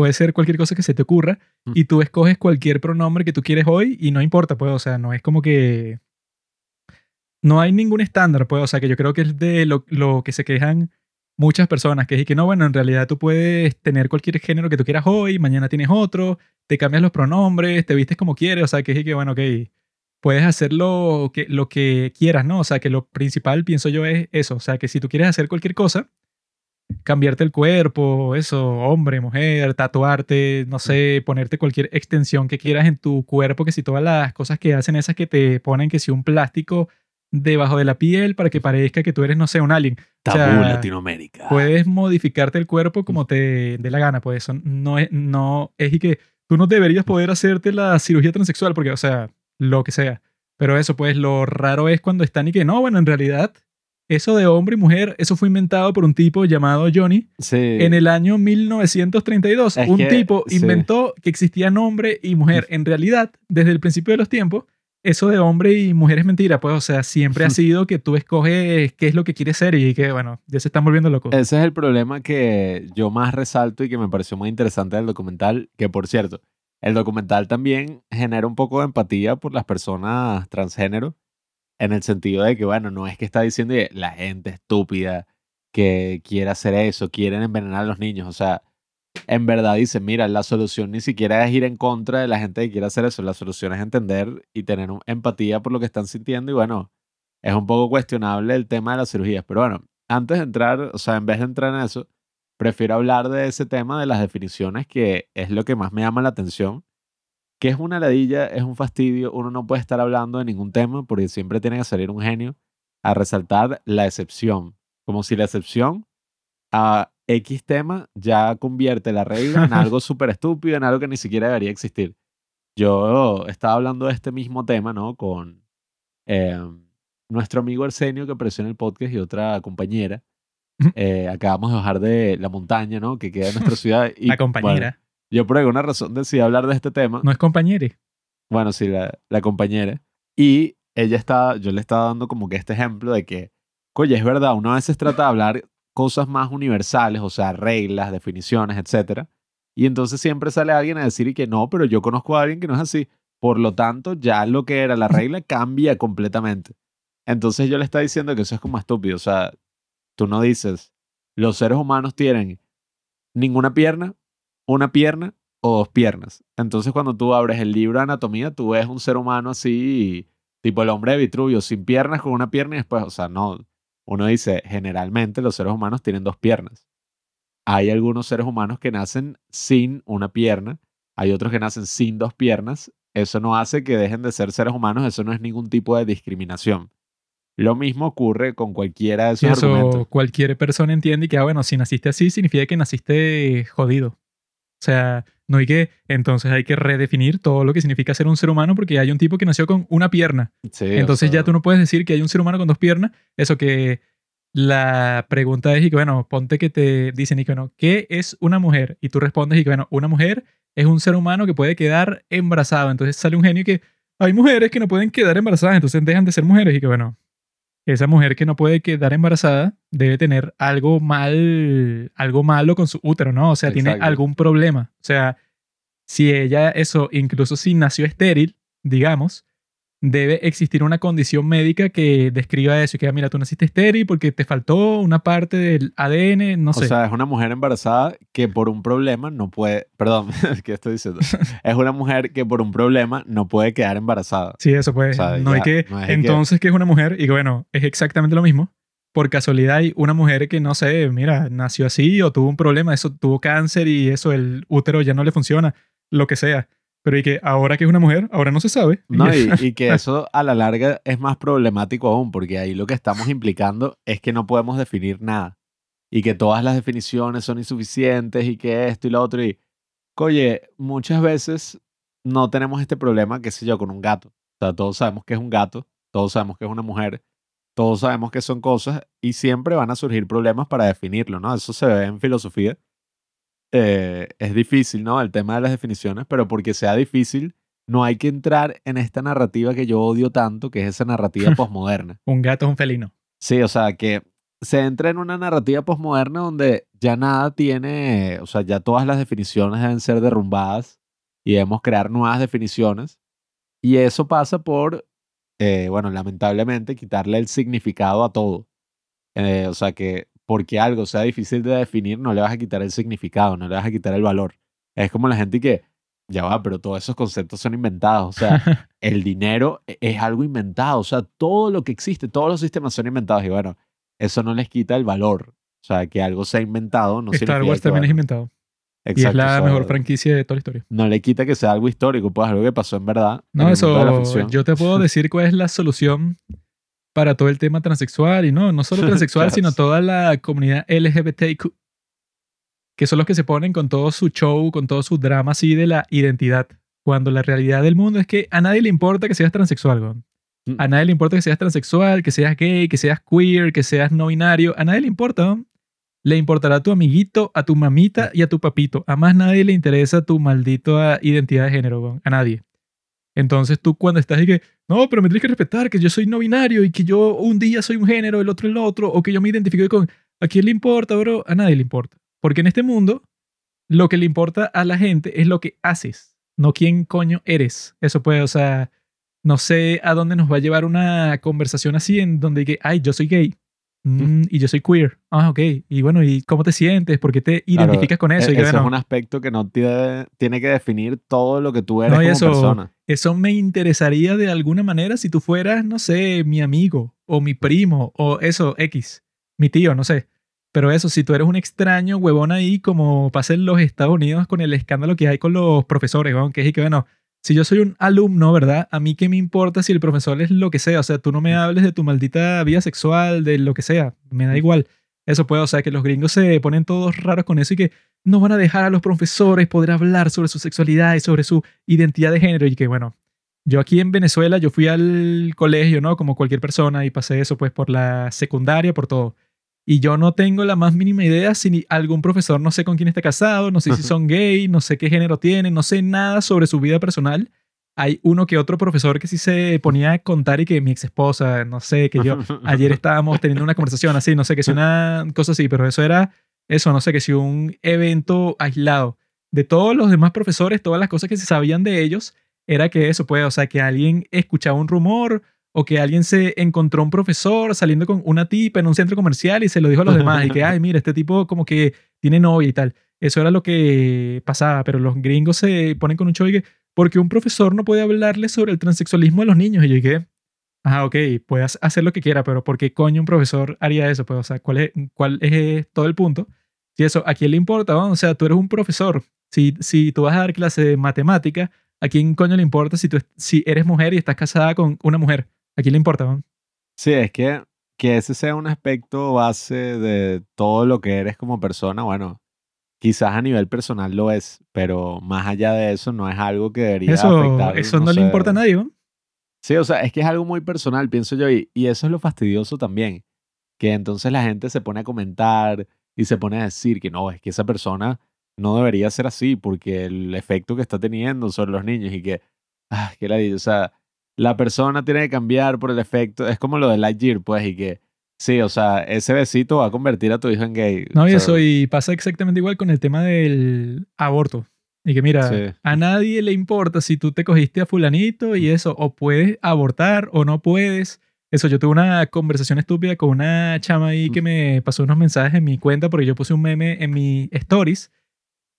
puede ser cualquier cosa que se te ocurra Mm. y tú escoges cualquier pronombre que tú quieres hoy y no importa, pues, o sea, no es como que... No hay ningún estándar, pues, o sea, que yo creo que es de lo, lo que se quejan muchas personas, que es que no, bueno, en realidad tú puedes tener cualquier género que tú quieras hoy, mañana tienes otro, te cambias los pronombres, te vistes como quieres, o sea, que es que, bueno, ok, puedes hacer lo que, lo que quieras, ¿no? O sea, que lo principal, pienso yo, es eso, o sea, que si tú quieres hacer cualquier cosa, cambiarte el cuerpo, eso, hombre, mujer, tatuarte, no sé, ponerte cualquier extensión que quieras en tu cuerpo, que si todas las cosas que hacen esas que te ponen que si un plástico debajo de la piel para que parezca que tú eres, no sé, un alien. Tabú o sea, Latinoamérica. Puedes modificarte el cuerpo como te dé la gana, pues eso no es, no es y que tú no deberías poder hacerte la cirugía transexual porque, o sea, lo que sea. Pero eso, pues lo raro es cuando están y que no, bueno, en realidad, eso de hombre y mujer, eso fue inventado por un tipo llamado Johnny Sí. en el año 1932. Es un que, tipo sí. inventó que existían hombre y mujer. En realidad, desde el principio de los tiempos, eso de hombre y mujer es mentira, pues, o sea, siempre ha sido que tú escoges qué es lo que quieres ser y que, bueno, ya se están volviendo locos. Ese es el problema que yo más resalto y que me pareció muy interesante del documental, que por cierto, el documental también genera un poco de empatía por las personas transgénero, en el sentido de que, bueno, no es que está diciendo la gente estúpida que quiere hacer eso, quieren envenenar a los niños, o sea, en verdad dice, mira, la solución ni siquiera es ir en contra de la gente que quiere hacer eso, la solución es entender y tener empatía por lo que están sintiendo y bueno, es un poco cuestionable el tema de las cirugías, pero bueno, antes de entrar, o sea, en vez de entrar en eso, prefiero hablar de ese tema de las definiciones que es lo que más me llama la atención que es una ladilla, es un fastidio, uno no puede estar hablando de ningún tema porque siempre tiene que salir un genio a resaltar la excepción, como si la excepción a X tema ya convierte la regla en algo súper estúpido, en algo que ni siquiera debería existir. Yo estaba hablando de este mismo tema, ¿no? Con em, nuestro amigo Arsenio que apareció en el podcast y otra compañera. Eh, acabamos de bajar de la montaña, ¿no? Que queda en nuestra ciudad. Y, la compañera. Yo por alguna razón decidí hablar de este tema. No es compañera. Bueno, sí, la, la compañera. Y ella estaba, yo le estaba dando como que este ejemplo de que, oye, es verdad, uno a veces trata de hablar cosas más universales, o sea, reglas, definiciones, etc. Y entonces siempre sale alguien a decir y que no, pero yo conozco a alguien que no es así. Por lo tanto, ya lo que era la regla cambia completamente. Entonces yo le estaba diciendo que eso es como estúpido. O sea, tú no dices, los seres humanos tienen ninguna pierna, una pierna o dos piernas. Entonces cuando tú abres el libro de anatomía, tú ves un ser humano así, tipo el hombre de Vitruvio, sin piernas, con una pierna y después, o sea, no, uno dice, generalmente los seres humanos tienen dos piernas. Hay algunos seres humanos que nacen sin una pierna, hay otros que nacen sin dos piernas. Eso no hace que dejen de ser seres humanos, eso no es ningún tipo de discriminación. Lo mismo ocurre con cualquiera de esos eso argumentos. cualquier persona entiende que, ah, bueno, si naciste así, significa que naciste jodido. O sea, no hay que, entonces hay que redefinir todo lo que significa ser un ser humano porque hay un tipo que nació con una pierna. Sí, entonces o sea, ya tú no puedes decir que hay un ser humano con dos piernas. Eso que la pregunta es y que, bueno, ponte que te dicen y que, bueno, ¿qué es una mujer? Y tú respondes y que, bueno, una mujer es un ser humano que puede quedar embarazado. Entonces sale un genio que hay mujeres que no pueden quedar embarazadas, entonces dejan de ser mujeres y que, bueno, esa mujer que no puede quedar embarazada debe tener algo mal, algo malo con su útero, ¿no? O sea, tiene algún problema. O sea, si ella, eso, incluso si nació estéril, digamos, debe existir una condición médica que describa eso que, mira, tú naciste estéril porque te faltó una parte del ADN, no sé. O sea, es una mujer embarazada que por un problema no puede, perdón, ¿qué estoy diciendo? es una mujer que por un problema no puede quedar embarazada. sí, eso puede. o sea, no hay ya, que, no que- entonces, que es una mujer? Y que, bueno, es exactamente lo mismo. Por casualidad hay una mujer que, no sé, mira, nació así o tuvo un problema, eso tuvo cáncer y eso, el útero ya no le funciona, lo que sea. Pero y que ahora que es una mujer, ahora no se sabe. No, y, y que eso a la larga es más problemático aún, porque ahí lo que estamos implicando es que no podemos definir nada. Y que todas las definiciones son insuficientes y que esto y lo otro. Y, oye, muchas veces no tenemos este problema, qué sé yo, con un gato. O sea, todos sabemos que es un gato, todos sabemos que es una mujer, todos sabemos que son cosas y siempre van a surgir problemas para definirlo, ¿no? Eso se ve en filosofía. Eh, es difícil, ¿no? El tema de las definiciones, pero porque sea difícil, no hay que entrar en esta narrativa que yo odio tanto, que es esa narrativa posmoderna. Un gato es un felino. Sí, o sea, que se entra en una narrativa posmoderna donde ya nada tiene, o sea, ya todas las definiciones deben ser derrumbadas y debemos crear nuevas definiciones. Y eso pasa por, eh, bueno, lamentablemente, quitarle el significado a todo. Eh, o sea, que porque algo sea difícil de definir, no le vas a quitar el significado, no le vas a quitar el valor. Es como la gente que, ya va, pero todos esos conceptos son inventados. O sea, el dinero e- es algo inventado. O sea, todo lo que existe, todos los sistemas son inventados. Y bueno, eso no les quita el valor. O sea, que algo sea inventado no Star Wars que, también es bueno, inventado. y es exacto, la o sea, mejor franquicia de toda la historia. No le quita que sea algo histórico, pues algo que pasó en verdad. en No, la eso, yo te puedo decir cuál es la solución para todo el tema transexual y no, no solo transexual, Claro. sino toda la comunidad LGBTQ, que son los que se ponen con todo su show, con todo su drama así de la identidad, cuando la realidad del mundo es que a nadie le importa que seas transexual. Mm. A nadie le importa que seas transexual, que seas gay, que seas queer, que seas no binario, a nadie le importa. Le importará a tu amiguito, a tu mamita y a tu papito. A más nadie le interesa tu maldita identidad de género. A nadie. Entonces tú cuando estás y que, no, pero me tienes que respetar que yo soy no binario y que yo un día soy un género, el otro el otro, o que yo me identifico con, ¿a quién le importa, bro? A nadie le importa. Porque en este mundo, lo que le importa a la gente es lo que haces, no quién coño eres. Eso puede, o sea, no sé a dónde nos va a llevar una conversación así en donde que, ay, yo soy gay. Mm, y yo soy queer. Ah, ok. Y bueno, ¿y cómo te sientes? ¿Por qué te identificas con eso? E- Y que, ese bueno, es un aspecto que no tiene, tiene que definir todo lo que tú eres No, y como eso- persona. Eso me interesaría de alguna manera si tú fueras, no sé, mi amigo o mi primo o eso, X, mi tío, no sé. Pero eso, si tú eres un extraño huevón ahí, como pasa en los Estados Unidos con el escándalo que hay con los profesores, weón, que es y que, bueno, si yo soy un alumno, ¿verdad? A mí qué me importa si el profesor es lo que sea. O sea, tú no me hables de tu maldita vida sexual, de lo que sea. Me da igual. Eso puede, o sea, que los gringos se ponen todos raros con eso y que no van a dejar a los profesores poder hablar sobre su sexualidad y sobre su identidad de género. Y que, bueno, yo aquí en Venezuela, yo fui al colegio, ¿no? Como cualquier persona y pasé eso, pues, por la secundaria, por todo. Y yo no tengo la más mínima idea si algún profesor, no sé con quién está casado, no sé si son gay, no sé qué género tienen, no sé nada sobre su vida personal. Hay uno que otro profesor que sí se ponía a contar y que mi ex esposa, no sé, que yo ayer estábamos teniendo una conversación así, no sé, que si una cosa así, pero eso era, eso, no sé, que si un evento aislado de todos los demás profesores, todas las cosas que se sabían de ellos, era que eso, pues, o sea, que alguien escuchaba un rumor o que alguien se encontró un profesor saliendo con una tipa en un centro comercial y se lo dijo a los demás y que, ay, mira, este tipo como que tiene novia y tal. Eso era lo que pasaba, pero los gringos se ponen con un show y que, porque un profesor no puede hablarle sobre el transexualismo a los niños. Y yo dije, ah, ok, puedes hacer lo que quiera, pero ¿por qué coño un profesor haría eso? Pues, o sea, ¿cuál es, cuál es todo el punto? Si eso, ¿a quién le importa? weón? O sea, tú eres un profesor. Si, si tú vas a dar clase de matemática, ¿a quién coño le importa si, tú, si eres mujer y estás casada con una mujer? ¿A quién le importa? weón? Sí, es que, que ese sea un aspecto base de todo lo que eres como persona, bueno, quizás a nivel personal lo es, pero más allá de eso no es algo que debería Eso, afectar. eso no, le sé. importa a nadie. weón. Sí, o sea, es que es algo muy personal, pienso yo, y, y eso es lo fastidioso también, que entonces la gente se pone a comentar y se pone a decir que no, es que esa persona no debería ser así porque el efecto que está teniendo sobre los niños y que, ah, que la o sea, la persona tiene que cambiar por el efecto, es como lo de Lightyear, pues, y que, sí, o sea, ese besito va a convertir a tu hijo en gay. No, y eso, y pasa exactamente igual con el tema del aborto. Y que mira, Sí. a nadie le importa si tú te cogiste a fulanito y eso, o puedes abortar o no puedes. Eso, yo tuve una conversación estúpida con una chama ahí que me pasó unos mensajes en mi cuenta porque yo puse un meme en mi stories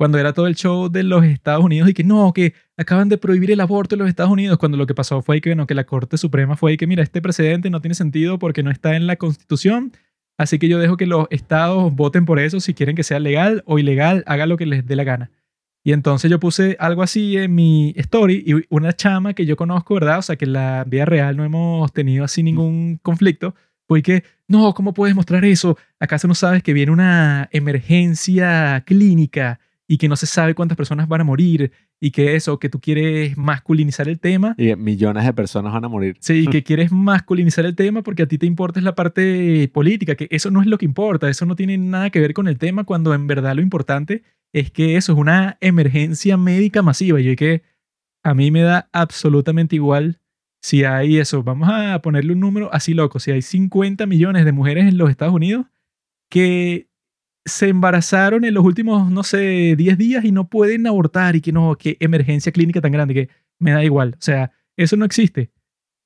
cuando era todo el show de los Estados Unidos y que no, que acaban de prohibir el aborto en los Estados Unidos, cuando lo que pasó fue que, bueno, que la Corte Suprema fue que, mira, este precedente no tiene sentido porque no está en la Constitución, así que yo dejo que los estados voten por eso si quieren que sea legal o ilegal, haga lo que les dé la gana. Y entonces yo puse algo así en mi story y una chama que yo conozco, ¿verdad? O sea, que en la vida real no hemos tenido así ningún conflicto, fue que, no, ¿cómo puedes mostrar eso? ¿Acaso no sabes que viene una emergencia clínica y que no se sabe cuántas personas van a morir y que eso, que tú quieres masculinizar el tema? Y millones de personas van a morir. Sí, que quieres masculinizar el tema porque a ti te importa es la parte política, que eso no es lo que importa, eso no tiene nada que ver con el tema cuando en verdad lo importante es que eso es una emergencia médica masiva y que a mí me da absolutamente igual si hay eso, vamos a ponerle un número así loco, si hay 50 millones de mujeres en los Estados Unidos que se embarazaron en los últimos, no sé, 10 días y no pueden abortar y que no, qué emergencia clínica tan grande, que me da igual. O sea, eso no existe.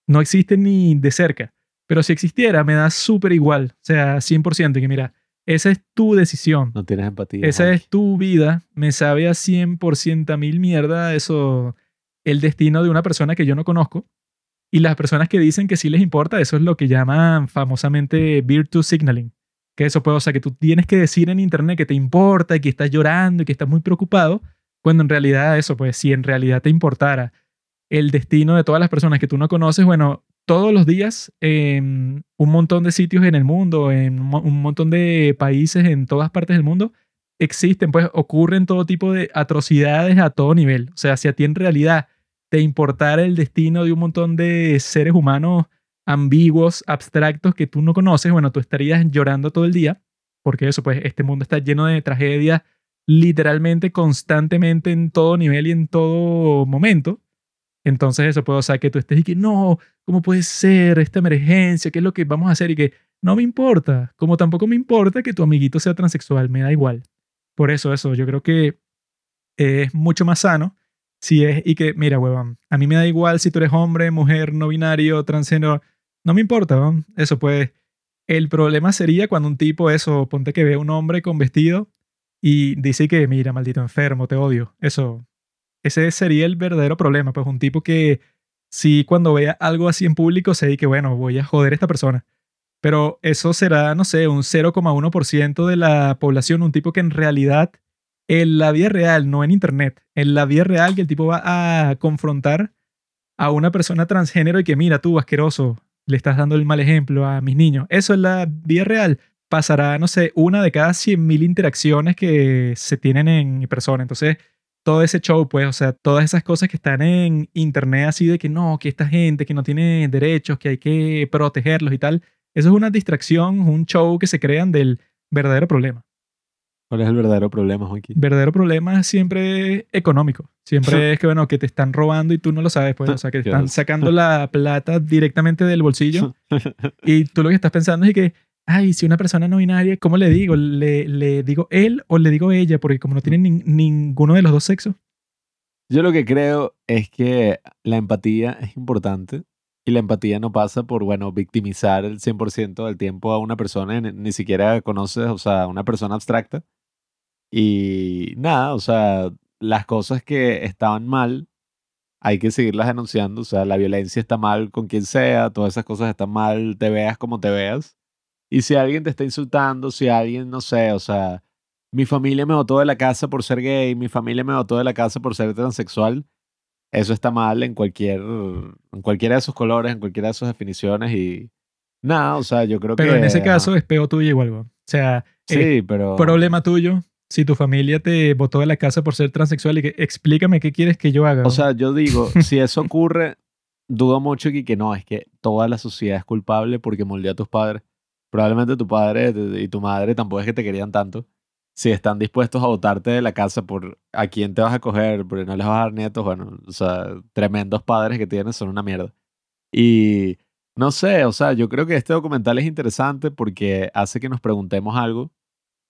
No existe ni de cerca. Pero si existiera, me da súper igual. O sea, 100%. Y que mira, esa es tu decisión. No tienes empatía. Esa es tu vida. Me sabe a 100% a mil mierda eso, el destino de una persona que yo no conozco. Y las personas que dicen que sí les importa, eso es lo que llaman famosamente virtue signaling. Que eso puede, o sea, que tú tienes que decir en internet que te importa que estás llorando y que estás muy preocupado, cuando en realidad eso, pues si en realidad te importara el destino de todas las personas que tú no conoces, bueno, todos los días en un montón de sitios en el mundo, en un montón de países en todas partes del mundo, existen, pues ocurren todo tipo de atrocidades a todo nivel. O sea, si a ti en realidad te importara el destino de un montón de seres humanos ambiguos, abstractos que tú no conoces, bueno, tú estarías llorando todo el día, porque eso, pues este mundo está lleno de tragedias literalmente, constantemente, en todo nivel y en todo momento. Entonces eso puede, o que tú estés y que no, ¿cómo puede ser esta emergencia? ¿Qué es lo que vamos a hacer? Y que no me importa, como tampoco me importa que tu amiguito sea transexual, me da igual. Por eso, eso, yo creo que es mucho más sano si es, y que, mira, huevón, a mí me da igual si tú eres hombre, mujer, no binario, transgénero, no me importa, huevón. Eso pues, el problema sería cuando un tipo, eso, ponte que ve a un hombre con vestido y dice que, mira, maldito enfermo, te odio. Eso, ese sería el verdadero problema, pues un tipo que si cuando vea algo así en público se dice que, bueno, voy a joder a esta persona. Pero eso será, no sé, un 0,1% de la población, un tipo que en realidad, en la vida real, no en internet, en la vida real que el tipo va a confrontar a una persona transgénero y que, mira, tú, asqueroso, le estás dando el mal ejemplo a mis niños. Eso en la vida real pasará, no sé, una de cada 100.000 interacciones que se tienen en persona. Entonces, todo ese show, pues, o sea, todas esas cosas que están en internet así de que no, que esta gente que no tiene derechos, que hay que protegerlos y tal, eso es una distracción, un show que se crean del verdadero problema. ¿Cuál es el verdadero problema? El verdadero problema es siempre económico. Siempre es que, bueno, que te están robando y tú no lo sabes, pues, o sea, que te están sacando la plata directamente del bolsillo y tú lo que estás pensando es que, ay, si una persona no binaria, ¿cómo le digo? ¿Le, le digo él o le digo ella? Porque como no tienen ninguno de los dos sexos. Yo lo que creo es que la empatía es importante y la empatía no pasa por, bueno, victimizar el 100% del tiempo a una persona, ni, ni siquiera conoces, o sea, una persona abstracta. Y nada, o sea, las cosas que estaban mal, hay que seguirlas denunciando. O sea, la violencia está mal con quien sea, todas esas cosas están mal, te veas como te veas. Y si alguien te está insultando, si alguien, no sé, o sea, mi familia me votó de la casa por ser gay, mi familia me votó de la casa por ser transexual, eso está mal en cualquier, en cualquiera de sus colores, en cualquiera de sus definiciones y nada, o sea, yo creo que... Pero en ese caso es peo tuyo igual, o sea, sí, pero... problema tuyo si tu familia te votó de la casa por ser transexual y que explícame qué quieres que yo haga. O sea, yo digo, si eso ocurre, dudo mucho que, que no, es que toda la sociedad es culpable porque moldeó a tus padres probablemente tu padre y tu madre tampoco es que te querían tanto. Si están dispuestos a votarte de la casa por a quién te vas a coger, porque no les vas a dar nietos, bueno, o sea, tremendos padres que tienes son una mierda. Y no sé, o sea, yo creo que este documental es interesante porque hace que nos preguntemos algo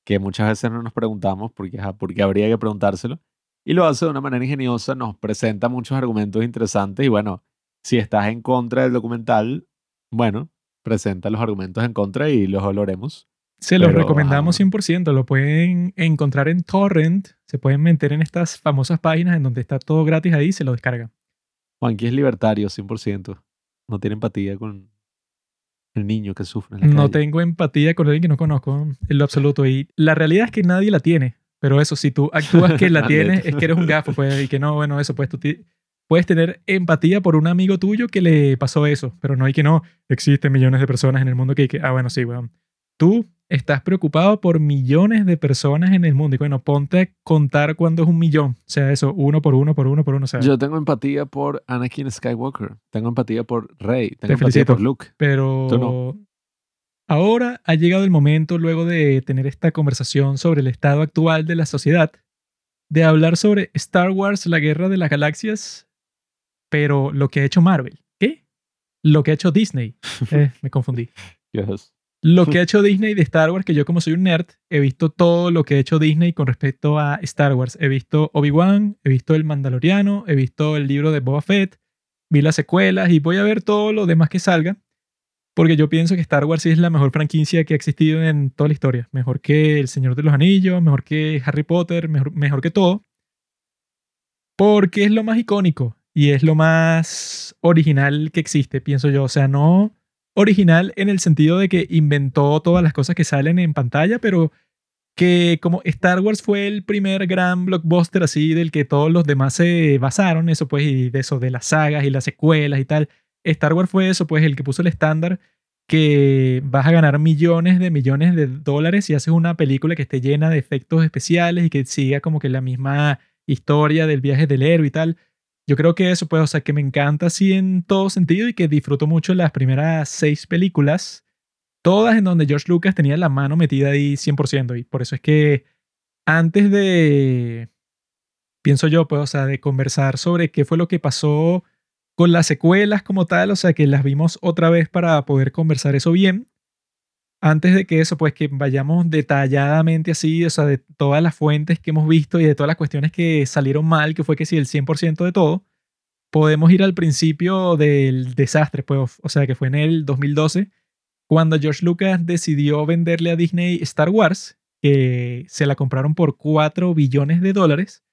que muchas veces no nos preguntamos porque, porque habría que preguntárselo. Y lo hace de una manera ingeniosa, nos presenta muchos argumentos interesantes y bueno, si estás en contra del documental, bueno, presenta los argumentos en contra y los oloremos. Se los recomendamos 100%, lo pueden encontrar en Torrent, se pueden meter en estas famosas páginas en donde está todo gratis ahí, se lo descargan. Juanqui es libertario 100%, no tiene empatía con el niño que sufre. no tengo empatía con alguien que no conozco en lo absoluto y la realidad es que nadie la tiene, pero eso, si tú actúas que la tienes, es que eres un gafo, pues, y que no, bueno, eso, pues tú puedes tener empatía por un amigo tuyo que le pasó eso, pero no hay que no. Existen millones de personas en el mundo que hay que, ah, bueno, sí, weón. Tú estás preocupado por millones de personas en el mundo y bueno, ponte a contar cuándo es un millón. O sea, eso, uno por uno, por uno, por uno. Yo tengo empatía por Anakin Skywalker. Tengo empatía por Rey. Tengo empatía por Luke. Pero no. ahora ha llegado el momento, luego de tener esta conversación sobre el estado actual de la sociedad, de hablar sobre Star Wars, la guerra de las galaxias, pero lo que ha hecho Marvel. ¿Qué? Lo que ha hecho Disney. Eh, me confundí. Lo que ha hecho Disney de Star Wars, que yo como soy un nerd, he visto todo lo que ha hecho Disney con respecto a Star Wars. He visto Obi-Wan, he visto El Mandaloriano, he visto el libro de Boba Fett, vi las secuelas y voy a ver todo lo demás que salga. Porque yo pienso que Star Wars es la mejor franquicia que ha existido en toda la historia. Mejor que El Señor de los Anillos, mejor que Harry Potter, mejor, mejor que todo. Porque es lo más icónico y es lo más original que existe, pienso yo. O sea, no original en el sentido de que inventó todas las cosas que salen en pantalla, pero que como Star Wars fue el primer gran blockbuster así del que todos los demás se basaron, eso pues, y de eso, de las sagas y las secuelas y tal. Star Wars fue eso, pues, el que puso el estándar que vas a ganar millones de millones de dólares si haces una película que esté llena de efectos especiales y que siga como que la misma historia del viaje del héroe y tal. Yo creo que eso, pues, o sea, que me encanta así en todo sentido y que disfruto mucho las primeras seis películas, todas en donde George Lucas tenía la mano metida ahí 100%. Y por eso es que antes de, pienso yo, pues, o sea, de conversar sobre qué fue lo que pasó con las secuelas como tal, o sea, que las vimos otra vez para poder conversar eso bien, antes de que eso, pues que vayamos detalladamente así, o sea, de todas las fuentes que hemos visto y de todas las cuestiones que salieron mal, que fue que si el 100% de todo, podemos ir al principio del desastre, pues, o sea, que fue en el 2012, cuando George Lucas decidió venderle a Disney Star Wars, que se la compraron por 4 billones de dólares,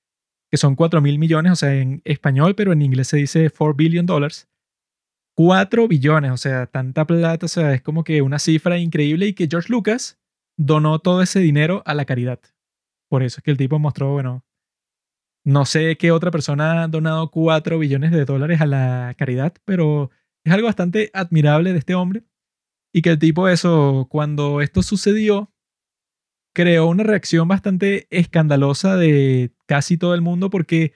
que son 4 mil millones, o sea, en español, pero en inglés se dice 4 billion dollars. 4 billones, o sea, tanta plata, o sea, es como que una cifra increíble y que George Lucas donó todo ese dinero a la caridad. Por eso es que el tipo mostró, bueno, no sé qué otra persona ha donado 4 billones de dólares a la caridad, pero es algo bastante admirable de este hombre. Y que el tipo eso, cuando esto sucedió, creó una reacción bastante escandalosa de casi todo el mundo porque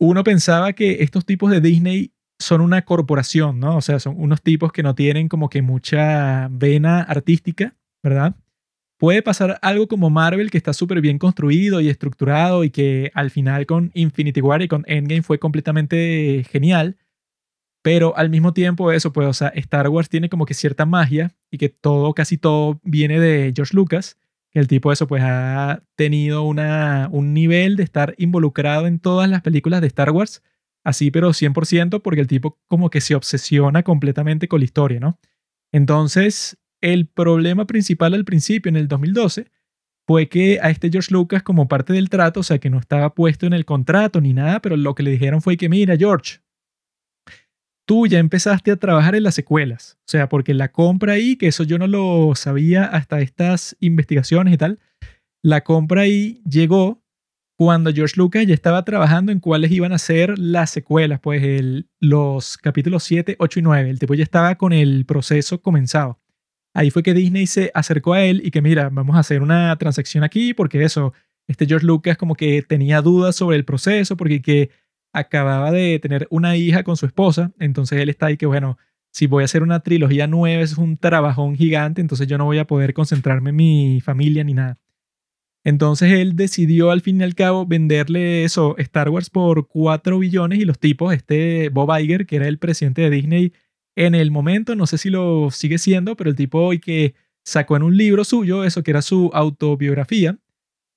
uno pensaba que estos tipos de Disney son una corporación, ¿no? O sea, son unos tipos que no tienen como que mucha vena artística, ¿verdad? Puede pasar algo como Marvel, que está súper bien construido y estructurado y que al final con Infinity War y con Endgame fue completamente genial. Pero al mismo tiempo eso, pues, o sea, Star Wars tiene como que cierta magia y que todo, casi todo viene de George Lucas, que el tipo eso, pues, ha tenido una, un nivel de estar involucrado en todas las películas de Star Wars así, pero 100%, porque el tipo como que se obsesiona completamente con la historia, ¿no? Entonces, el problema principal al principio, en el 2012, fue que a este George Lucas, como parte del trato, o sea, que no estaba puesto en el contrato ni nada, pero lo que le dijeron fue que, mira, George, tú ya empezaste a trabajar en las secuelas. O sea, porque la compra ahí, que eso yo no lo sabía hasta estas investigaciones y tal, la compra ahí llegó cuando George Lucas ya estaba trabajando en cuáles iban a ser las secuelas, pues el, los capítulos 7, 8 y 9. El tipo ya estaba con el proceso comenzado. Ahí fue que Disney se acercó a él y que mira, vamos a hacer una transacción aquí porque eso, este George Lucas como que tenía dudas sobre el proceso porque que acababa de tener una hija con su esposa, entonces él está ahí que bueno, si voy a hacer una trilogía nueva es un trabajón gigante, entonces yo no voy a poder concentrarme en mi familia ni nada. Entonces él decidió al fin y al cabo venderle eso, Star Wars por 4 billones y los tipos, este Bob Iger, que era el presidente de Disney en el momento, no sé si lo sigue siendo, pero el tipo hoy que sacó en un libro suyo, eso que era su autobiografía,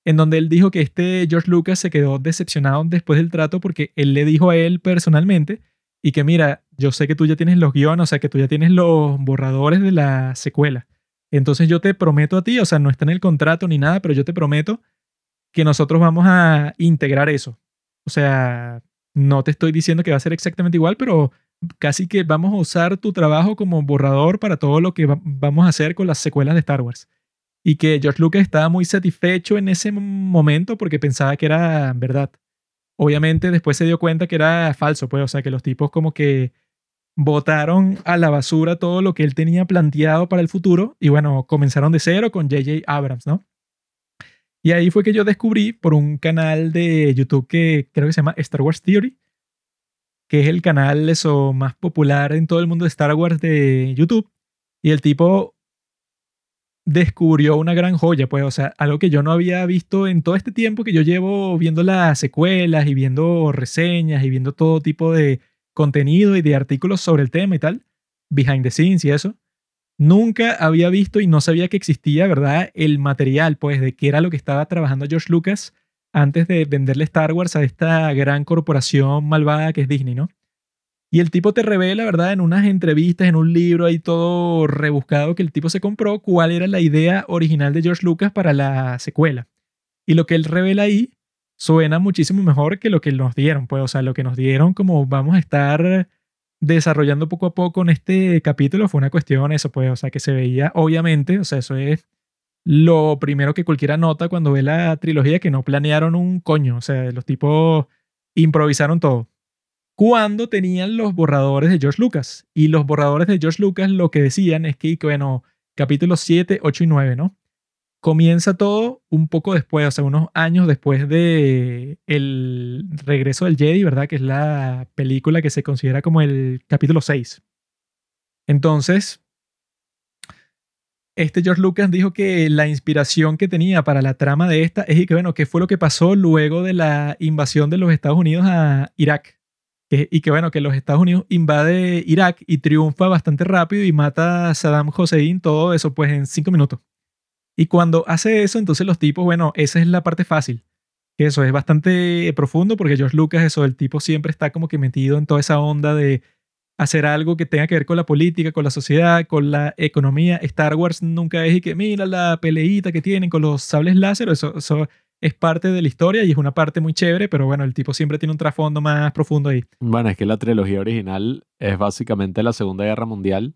en donde él dijo que este George Lucas se quedó decepcionado después del trato porque él le dijo a él personalmente y que mira, yo sé que tú ya tienes los guiones, o sea, que tú ya tienes los borradores de la secuela. Entonces yo te prometo a ti, o sea, no está en el contrato ni nada, pero yo te prometo que nosotros vamos a integrar eso. O sea, no te estoy diciendo que va a ser exactamente igual, pero casi que vamos a usar tu trabajo como borrador para todo lo que vamos a hacer con las secuelas de Star Wars. Y que George Lucas estaba muy satisfecho en ese momento porque pensaba que era verdad. Obviamente después se dio cuenta que era falso, pues, o sea, que los tipos como que botaron a la basura todo lo que él tenía planteado para el futuro y bueno, comenzaron de cero con JJ Abrams, ¿no? Y ahí fue que yo descubrí por un canal de YouTube que creo que se llama Star Wars Theory, que es el canal eso más popular en todo el mundo de Star Wars de YouTube. Y el tipo descubrió una gran joya, pues, o sea, algo que yo no había visto en todo este tiempo que yo llevo viendo las secuelas y viendo reseñas y viendo todo tipo de contenido y de artículos sobre el tema y tal, behind the scenes y eso, nunca había visto y no sabía que existía, ¿verdad? El material, pues, de qué era lo que estaba trabajando George Lucas antes de venderle Star Wars a esta gran corporación malvada que es Disney, ¿no? Y el tipo te revela, ¿verdad? En unas entrevistas, en un libro ahí todo rebuscado que el tipo se compró, cuál era la idea original de George Lucas para la secuela. Y lo que él revela ahí suena muchísimo mejor que lo que nos dieron, pues, o sea, lo que nos dieron como vamos a estar desarrollando poco a poco en este capítulo fue una cuestión, eso pues, o sea, que se veía, obviamente, o sea, eso es lo primero que cualquiera nota cuando ve la trilogía, que no planearon un coño, o sea, los tipos improvisaron todo. Cuando tenían los borradores de George Lucas, y los borradores de George Lucas lo que decían es que, bueno, capítulos 7, 8 y 9, ¿no? Comienza todo un poco después, o sea, unos años después de el regreso del Jedi, ¿verdad? Que es la película que se considera como el capítulo 6. Entonces, este George Lucas dijo que la inspiración que tenía para la trama de esta es que, bueno, ¿qué fue lo que pasó luego de la invasión de los Estados Unidos a Irak? Y que bueno, que los Estados Unidos invade Irak y triunfa bastante rápido y mata a Saddam Hussein, todo eso pues en cinco minutos. Y cuando hace eso, entonces los tipos, bueno, esa es la parte fácil. Que eso es bastante profundo porque George Lucas, eso, el tipo siempre está como que metido en toda esa onda de hacer algo que tenga que ver con la política, con la sociedad, con la economía. Star Wars nunca es y que mira la peleita que tienen con los sables láser, eso, eso es parte de la historia y es una parte muy chévere, pero bueno, el tipo siempre tiene un trasfondo más profundo ahí. Bueno, es que la trilogía original es básicamente la Segunda Guerra Mundial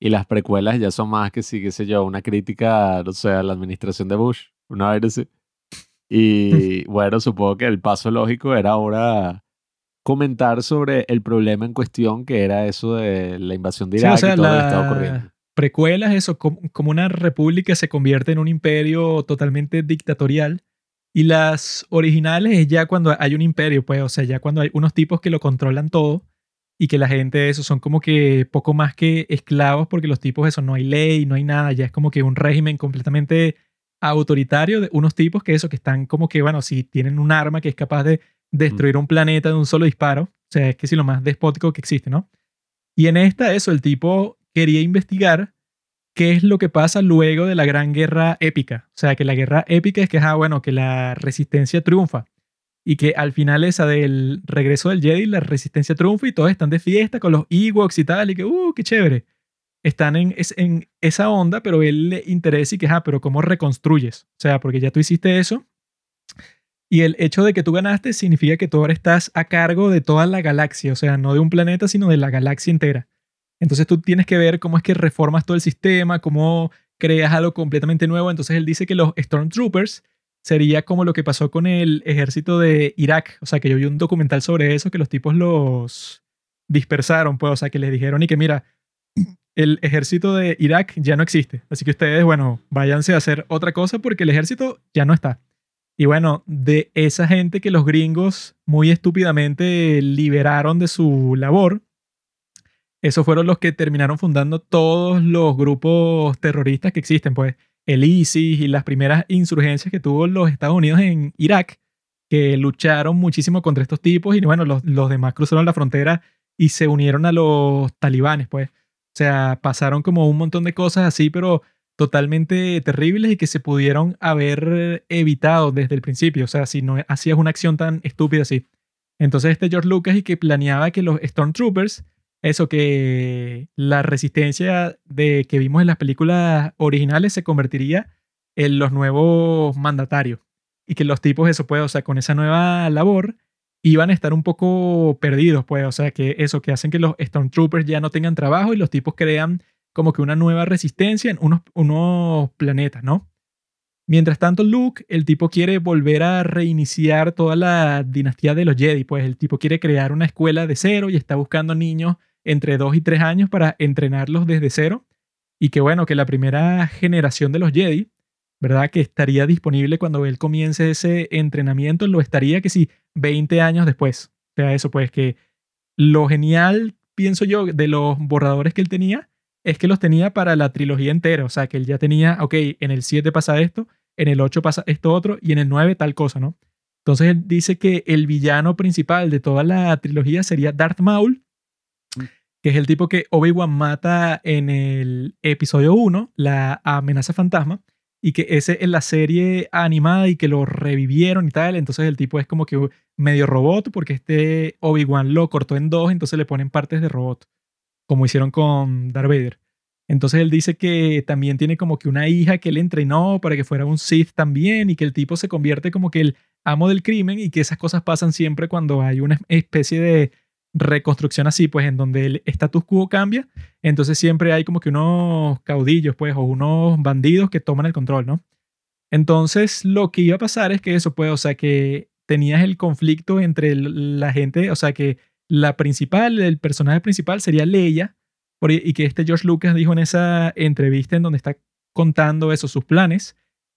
y las precuelas ya son más que sí, qué sé yo, una crítica, no sé, a la administración de Bush, una vez así. Y bueno, supongo que el paso lógico era ahora comentar sobre el problema en cuestión que era eso de la invasión de Sí, Irak o sea, y todo lo que la- estaba ocurriendo. precuelas, eso, com- como una república se convierte en un imperio totalmente dictatorial. Y las originales es ya cuando hay un imperio, pues, o sea, ya cuando hay unos tipos que lo controlan todo y que la gente, eso, son como que poco más que esclavos porque los tipos, eso, no hay ley, no hay nada, ya es como que un régimen completamente autoritario de unos tipos que eso, que están como que, bueno, si tienen un arma que es capaz de destruir un planeta de un solo disparo, o sea, es que sí, lo más despótico que existe, ¿no? Y en esta, eso, el tipo quería investigar qué es lo que pasa luego de la gran guerra épica. O sea, que la guerra épica es que, ah, bueno, que la resistencia triunfa. Y que al final esa del regreso del Jedi, la resistencia triunfa y todos están de fiesta con los Ewoks y tal, y que, uh, qué chévere. Están en, es- en esa onda, pero él le interesa y que, ah, pero ¿cómo reconstruyes? O sea, porque ya tú hiciste eso. Y el hecho de que tú ganaste significa que tú ahora estás a cargo de toda la galaxia, o sea, no de un planeta, sino de la galaxia entera. Entonces tú tienes que ver cómo es que reformas todo el sistema, cómo creas algo completamente nuevo. Entonces él dice que los Stormtroopers sería como lo que pasó con el ejército de Irak. O sea, que yo vi un documental sobre eso, que los tipos los dispersaron, pues, o sea, que les dijeron y que mira, el ejército de Irak ya no existe. Así que ustedes, bueno, váyanse a hacer otra cosa porque el ejército ya no está. Y bueno, de esa gente que los gringos muy estúpidamente liberaron de su labor, esos fueron los que terminaron fundando todos los grupos terroristas que existen, pues el ISIS y las primeras insurgencias que tuvo los Estados Unidos en Irak, que lucharon muchísimo contra estos tipos y bueno, los, los demás cruzaron la frontera y se unieron a los talibanes, pues. O sea, pasaron como un montón de cosas así, pero totalmente terribles y que se pudieron haber evitado desde el principio. O sea, si no hacías una acción tan estúpida así. Entonces este George Lucas y que planeaba que los Stormtroopers, eso que la resistencia de que vimos en las películas originales se convertiría en los nuevos mandatarios. Y que los tipos, eso pues, o sea, con esa nueva labor, iban a estar un poco perdidos, pues, o sea, que eso, que hacen que los Stormtroopers ya no tengan trabajo y los tipos crean como que una nueva resistencia en unos, unos planetas, ¿no? Mientras tanto, Luke, el tipo quiere volver a reiniciar toda la dinastía de los Jedi, pues el tipo quiere crear una escuela de cero y está buscando niños entre 2 y 3 años para entrenarlos desde cero. Y que bueno, que la primera generación de los Jedi, ¿verdad? Que estaría disponible cuando él comience ese entrenamiento, lo estaría que sí, 20 años después. O sea, eso pues que lo genial, pienso yo, de los borradores que él tenía es que los tenía para la trilogía entera. O sea, que él ya tenía, ok, en el 7 pasa esto, en el 8 pasa esto otro y en el 9 tal cosa, ¿no? Entonces él dice que el villano principal de toda la trilogía sería Darth Maul, que es el tipo que Obi-Wan mata en el episodio 1, la amenaza fantasma, y que ese es la serie animada y que lo revivieron y tal. Entonces el tipo es como que medio robot, porque este Obi-Wan lo cortó en dos, entonces le ponen partes de robot, como hicieron con Darth Vader. Entonces él dice que también tiene como que una hija que él entrenó para que fuera un Sith también y que el tipo se convierte como que el amo del crimen y que esas cosas pasan siempre cuando hay una especie de reconstrucción así, pues en donde el status quo cambia, entonces siempre hay como que unos caudillos, pues, o unos bandidos que toman el control, ¿no? Entonces lo que iba a pasar es que eso, pues, o sea, que tenías el conflicto entre la gente, o sea, que la principal, el personaje principal sería Leia, y que este George Lucas dijo en esa entrevista en donde está contando eso, sus planes,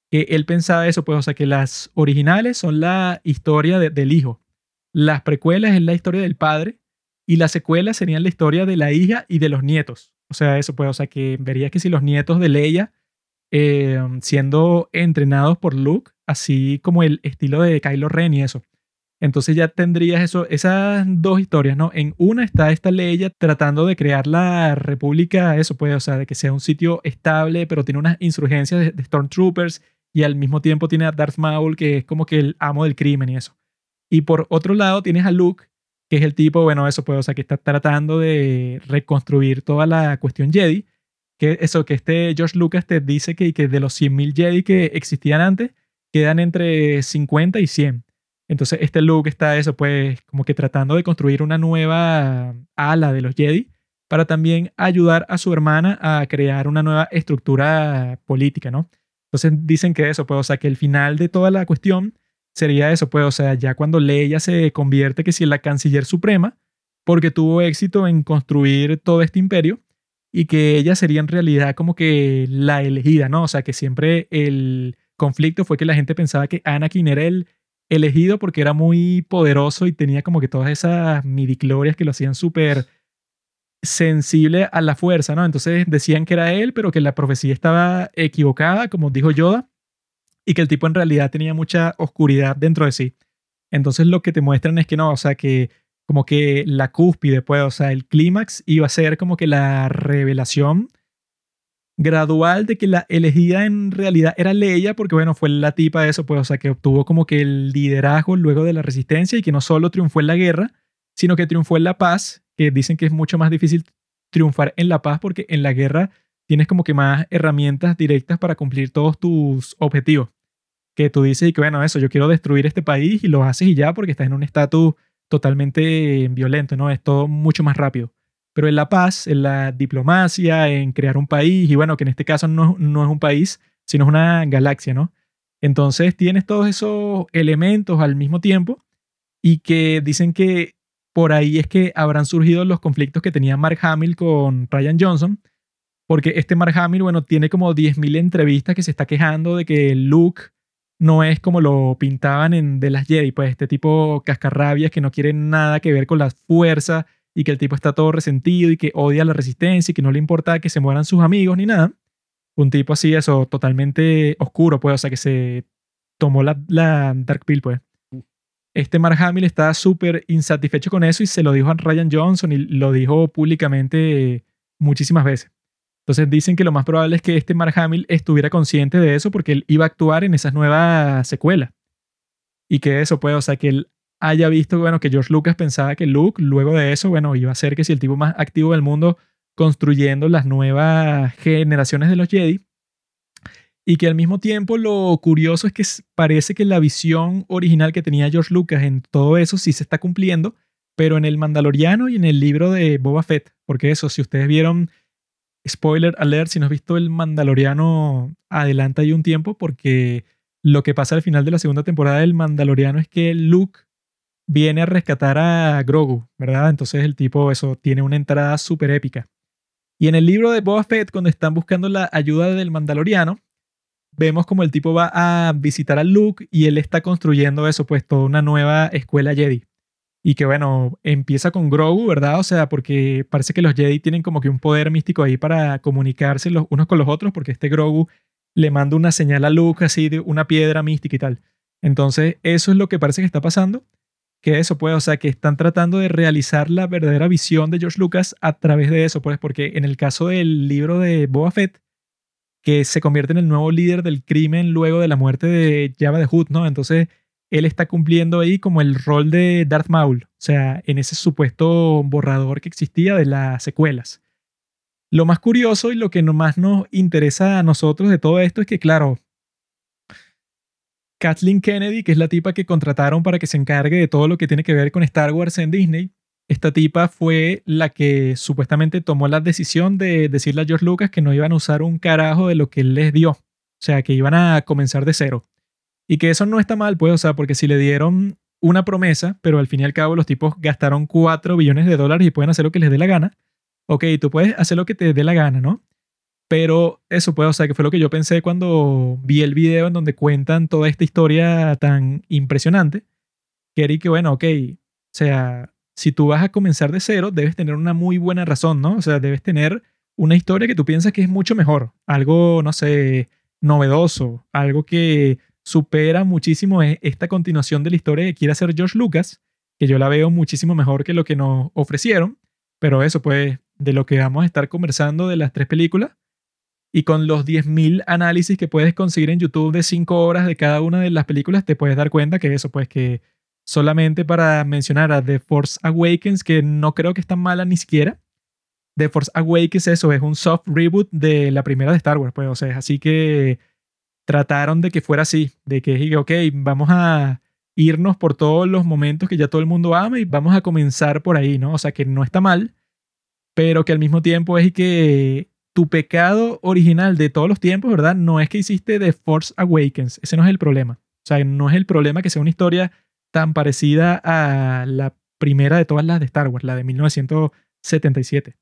que él pensaba eso, pues, o sea, que las originales son la historia de, del hijo, las precuelas es la historia del padre y las secuelas serían la historia de la hija y de los nietos. O sea, eso pues, o sea, que vería que si los nietos de Leia eh, siendo entrenados por Luke, así como el estilo de Kylo Ren y eso. Entonces ya tendrías eso, esas dos historias, ¿no? En una está esta ley tratando de crear la república, eso puede, o sea, de que sea un sitio estable, pero tiene unas insurgencias de, de Stormtroopers y al mismo tiempo tiene a Darth Maul, que es como que el amo del crimen y eso. Y por otro lado tienes a Luke, que es el tipo, bueno, eso puede, o sea, que está tratando de reconstruir toda la cuestión Jedi, que eso, que este George Lucas te dice que, que de los 100.000 Jedi que existían antes, quedan entre 50 y 100. Entonces este Luke está eso, pues como que tratando de construir una nueva ala de los Jedi para también ayudar a su hermana a crear una nueva estructura política, ¿no? Entonces dicen que eso, pues, o sea, que el final de toda la cuestión sería eso, pues, o sea, ya cuando Leia se convierte que si en la canciller suprema, porque tuvo éxito en construir todo este imperio y que ella sería en realidad como que la elegida, ¿no? O sea, que siempre el conflicto fue que la gente pensaba que Anakin era el elegido porque era muy poderoso y tenía como que todas esas midiclorias que lo hacían súper sensible a la fuerza, ¿no? Entonces decían que era él, pero que la profecía estaba equivocada, como dijo Yoda, y que el tipo en realidad tenía mucha oscuridad dentro de sí. Entonces lo que te muestran es que no, o sea, que como que la cúspide, pues, o sea, el clímax iba a ser como que la revelación gradual de que la elegida en realidad era Leia, porque bueno, fue la tipa de eso, pues, o sea, que obtuvo como que el liderazgo luego de la resistencia y que no solo triunfó en la guerra, sino que triunfó en la paz, que dicen que es mucho más difícil triunfar en la paz porque en la guerra tienes como que más herramientas directas para cumplir todos tus objetivos. Que tú dices y que bueno, eso, yo quiero destruir este país y lo haces y ya porque estás en un estatus totalmente violento, ¿no? Es todo mucho más rápido pero en la paz, en la diplomacia, en crear un país, y bueno, que en este caso no, no es un país, sino es una galaxia, ¿no? Entonces tienes todos esos elementos al mismo tiempo y que dicen que por ahí es que habrán surgido los conflictos que tenía Mark Hamill con Ryan Johnson, porque este Mark Hamill, bueno, tiene como 10.000 entrevistas que se está quejando de que Luke no es como lo pintaban en The Last Jedi, pues este tipo cascarrabias que no quiere nada que ver con la fuerza, y que el tipo está todo resentido y que odia la resistencia y que no le importa que se mueran sus amigos ni nada. Un tipo así, eso, totalmente oscuro, pues, o sea, que se tomó la, la Dark Pill, pues. Este Mark Hamill está súper insatisfecho con eso y se lo dijo a Ryan Johnson y lo dijo públicamente muchísimas veces. Entonces dicen que lo más probable es que este Mark Hamill estuviera consciente de eso porque él iba a actuar en esas nuevas secuelas. Y que eso, pues, o sea, que él haya visto, bueno, que George Lucas pensaba que Luke, luego de eso, bueno, iba a ser que si el tipo más activo del mundo construyendo las nuevas generaciones de los Jedi. Y que al mismo tiempo lo curioso es que parece que la visión original que tenía George Lucas en todo eso sí se está cumpliendo, pero en el Mandaloriano y en el libro de Boba Fett, porque eso, si ustedes vieron, spoiler alert, si no has visto el Mandaloriano, adelanta ahí un tiempo, porque lo que pasa al final de la segunda temporada del Mandaloriano es que Luke viene a rescatar a Grogu, ¿verdad? Entonces el tipo, eso, tiene una entrada súper épica. Y en el libro de Boba Fett, cuando están buscando la ayuda del Mandaloriano, vemos como el tipo va a visitar a Luke y él está construyendo eso, pues toda una nueva escuela Jedi. Y que bueno, empieza con Grogu, ¿verdad? O sea, porque parece que los Jedi tienen como que un poder místico ahí para comunicarse los unos con los otros, porque este Grogu le manda una señal a Luke así de una piedra mística y tal. Entonces, eso es lo que parece que está pasando que eso puede, o sea, que están tratando de realizar la verdadera visión de George Lucas a través de eso, pues, porque en el caso del libro de Boba Fett, que se convierte en el nuevo líder del crimen luego de la muerte de Jabba the Hutt, ¿no? Entonces, él está cumpliendo ahí como el rol de Darth Maul, o sea, en ese supuesto borrador que existía de las secuelas. Lo más curioso y lo que más nos interesa a nosotros de todo esto es que, claro, Kathleen Kennedy, que es la tipa que contrataron para que se encargue de todo lo que tiene que ver con Star Wars en Disney, esta tipa fue la que supuestamente tomó la decisión de decirle a George Lucas que no iban a usar un carajo de lo que él les dio. O sea, que iban a comenzar de cero. Y que eso no está mal, pues, o sea, porque si le dieron una promesa, pero al fin y al cabo los tipos gastaron 4 billones de dólares y pueden hacer lo que les dé la gana. Ok, tú puedes hacer lo que te dé la gana, ¿no? Pero eso puede, o sea, que fue lo que yo pensé cuando vi el video en donde cuentan toda esta historia tan impresionante. Que era que, bueno, ok, o sea, si tú vas a comenzar de cero, debes tener una muy buena razón, ¿no? O sea, debes tener una historia que tú piensas que es mucho mejor. Algo, no sé, novedoso. Algo que supera muchísimo e- esta continuación de la historia que quiere hacer George Lucas, que yo la veo muchísimo mejor que lo que nos ofrecieron, pero eso pues de lo que vamos a estar conversando de las tres películas y con los 10.000 análisis que puedes conseguir en YouTube de 5 horas de cada una de las películas, te puedes dar cuenta que eso pues que solamente para mencionar a The Force Awakens, que no creo que es tan mala ni siquiera, The Force Awakens eso es un soft reboot de la primera de Star Wars, pues o sea, así que trataron de que fuera así, de que, ok, vamos a irnos por todos los momentos que ya todo el mundo ama y vamos a comenzar por ahí, ¿no? O sea, que no está mal, pero que al mismo tiempo es que tu pecado original de todos los tiempos, ¿verdad? No es que hiciste The Force Awakens, ese no es el problema. O sea, no es el problema que sea una historia tan parecida a la primera de todas las de Star Wars, la de 1977.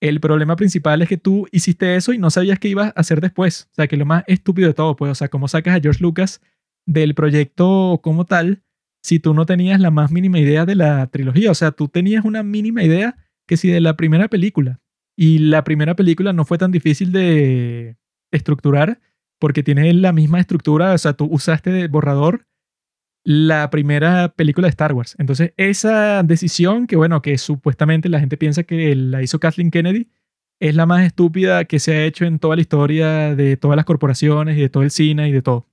El problema principal es que tú hiciste eso y no sabías qué ibas a hacer después. O sea, que lo más estúpido de todo, pues, o sea, cómo sacas a George Lucas del proyecto como tal si tú no tenías la más mínima idea de la trilogía. O sea, tú tenías una mínima idea que si de la primera película. Y la primera película no fue tan difícil de estructurar porque tiene la misma estructura. O sea, tú usaste de borrador la primera película de Star Wars. Entonces, esa decisión, que bueno, que supuestamente la gente piensa que la hizo Kathleen Kennedy, es la más estúpida que se ha hecho en toda la historia de todas las corporaciones y de todo el cine y de todo.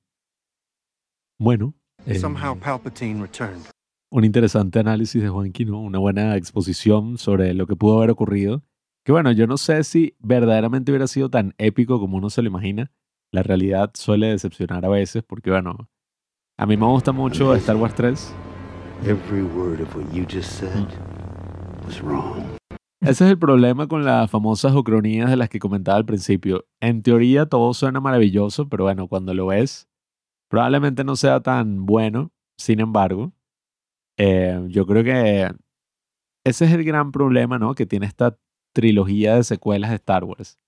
Bueno, eh, Somehow Palpatine returned. un interesante análisis de Juanqui, ¿no? Una buena exposición sobre lo que pudo haber ocurrido. Que bueno, yo no sé si verdaderamente hubiera sido tan épico como uno se lo imagina. La realidad suele decepcionar a veces porque, bueno, a mí me gusta mucho Star Wars 3. Every word of what you just said was wrong. Ese es el problema con las famosas ocronías de las que comentaba al principio. En teoría todo suena maravilloso, pero bueno, cuando lo ves, probablemente no sea tan bueno. Sin embargo, eh, yo creo que ese es el gran problema, ¿no? Que tiene esta trilogía de secuelas de Star Wars.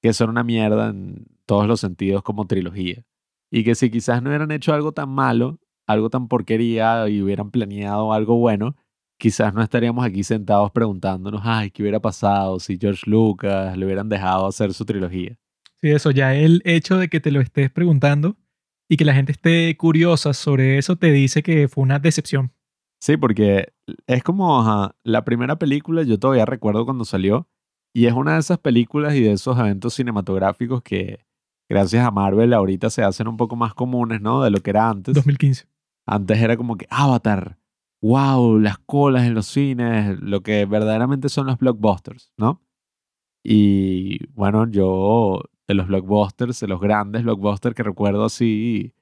Que son una mierda en todos los sentidos como trilogía. Y que si quizás no hubieran hecho algo tan malo, algo tan porquería y hubieran planeado algo bueno, quizás no estaríamos aquí sentados preguntándonos, ay, ¿qué hubiera pasado si George Lucas le hubieran dejado hacer su trilogía? Sí, eso ya el hecho de que te lo estés preguntando y que la gente esté curiosa sobre eso te dice que fue una decepción. Sí, porque es como ajá, la primera película, yo todavía recuerdo cuando salió, y es una de esas películas y de esos eventos cinematográficos que gracias a Marvel ahorita se hacen un poco más comunes, ¿no? De lo que era antes. 2015. Antes era como que Avatar, wow, las colas en los cines, lo que verdaderamente son los blockbusters, ¿no? Y bueno, yo de los blockbusters, de los grandes blockbusters que recuerdo así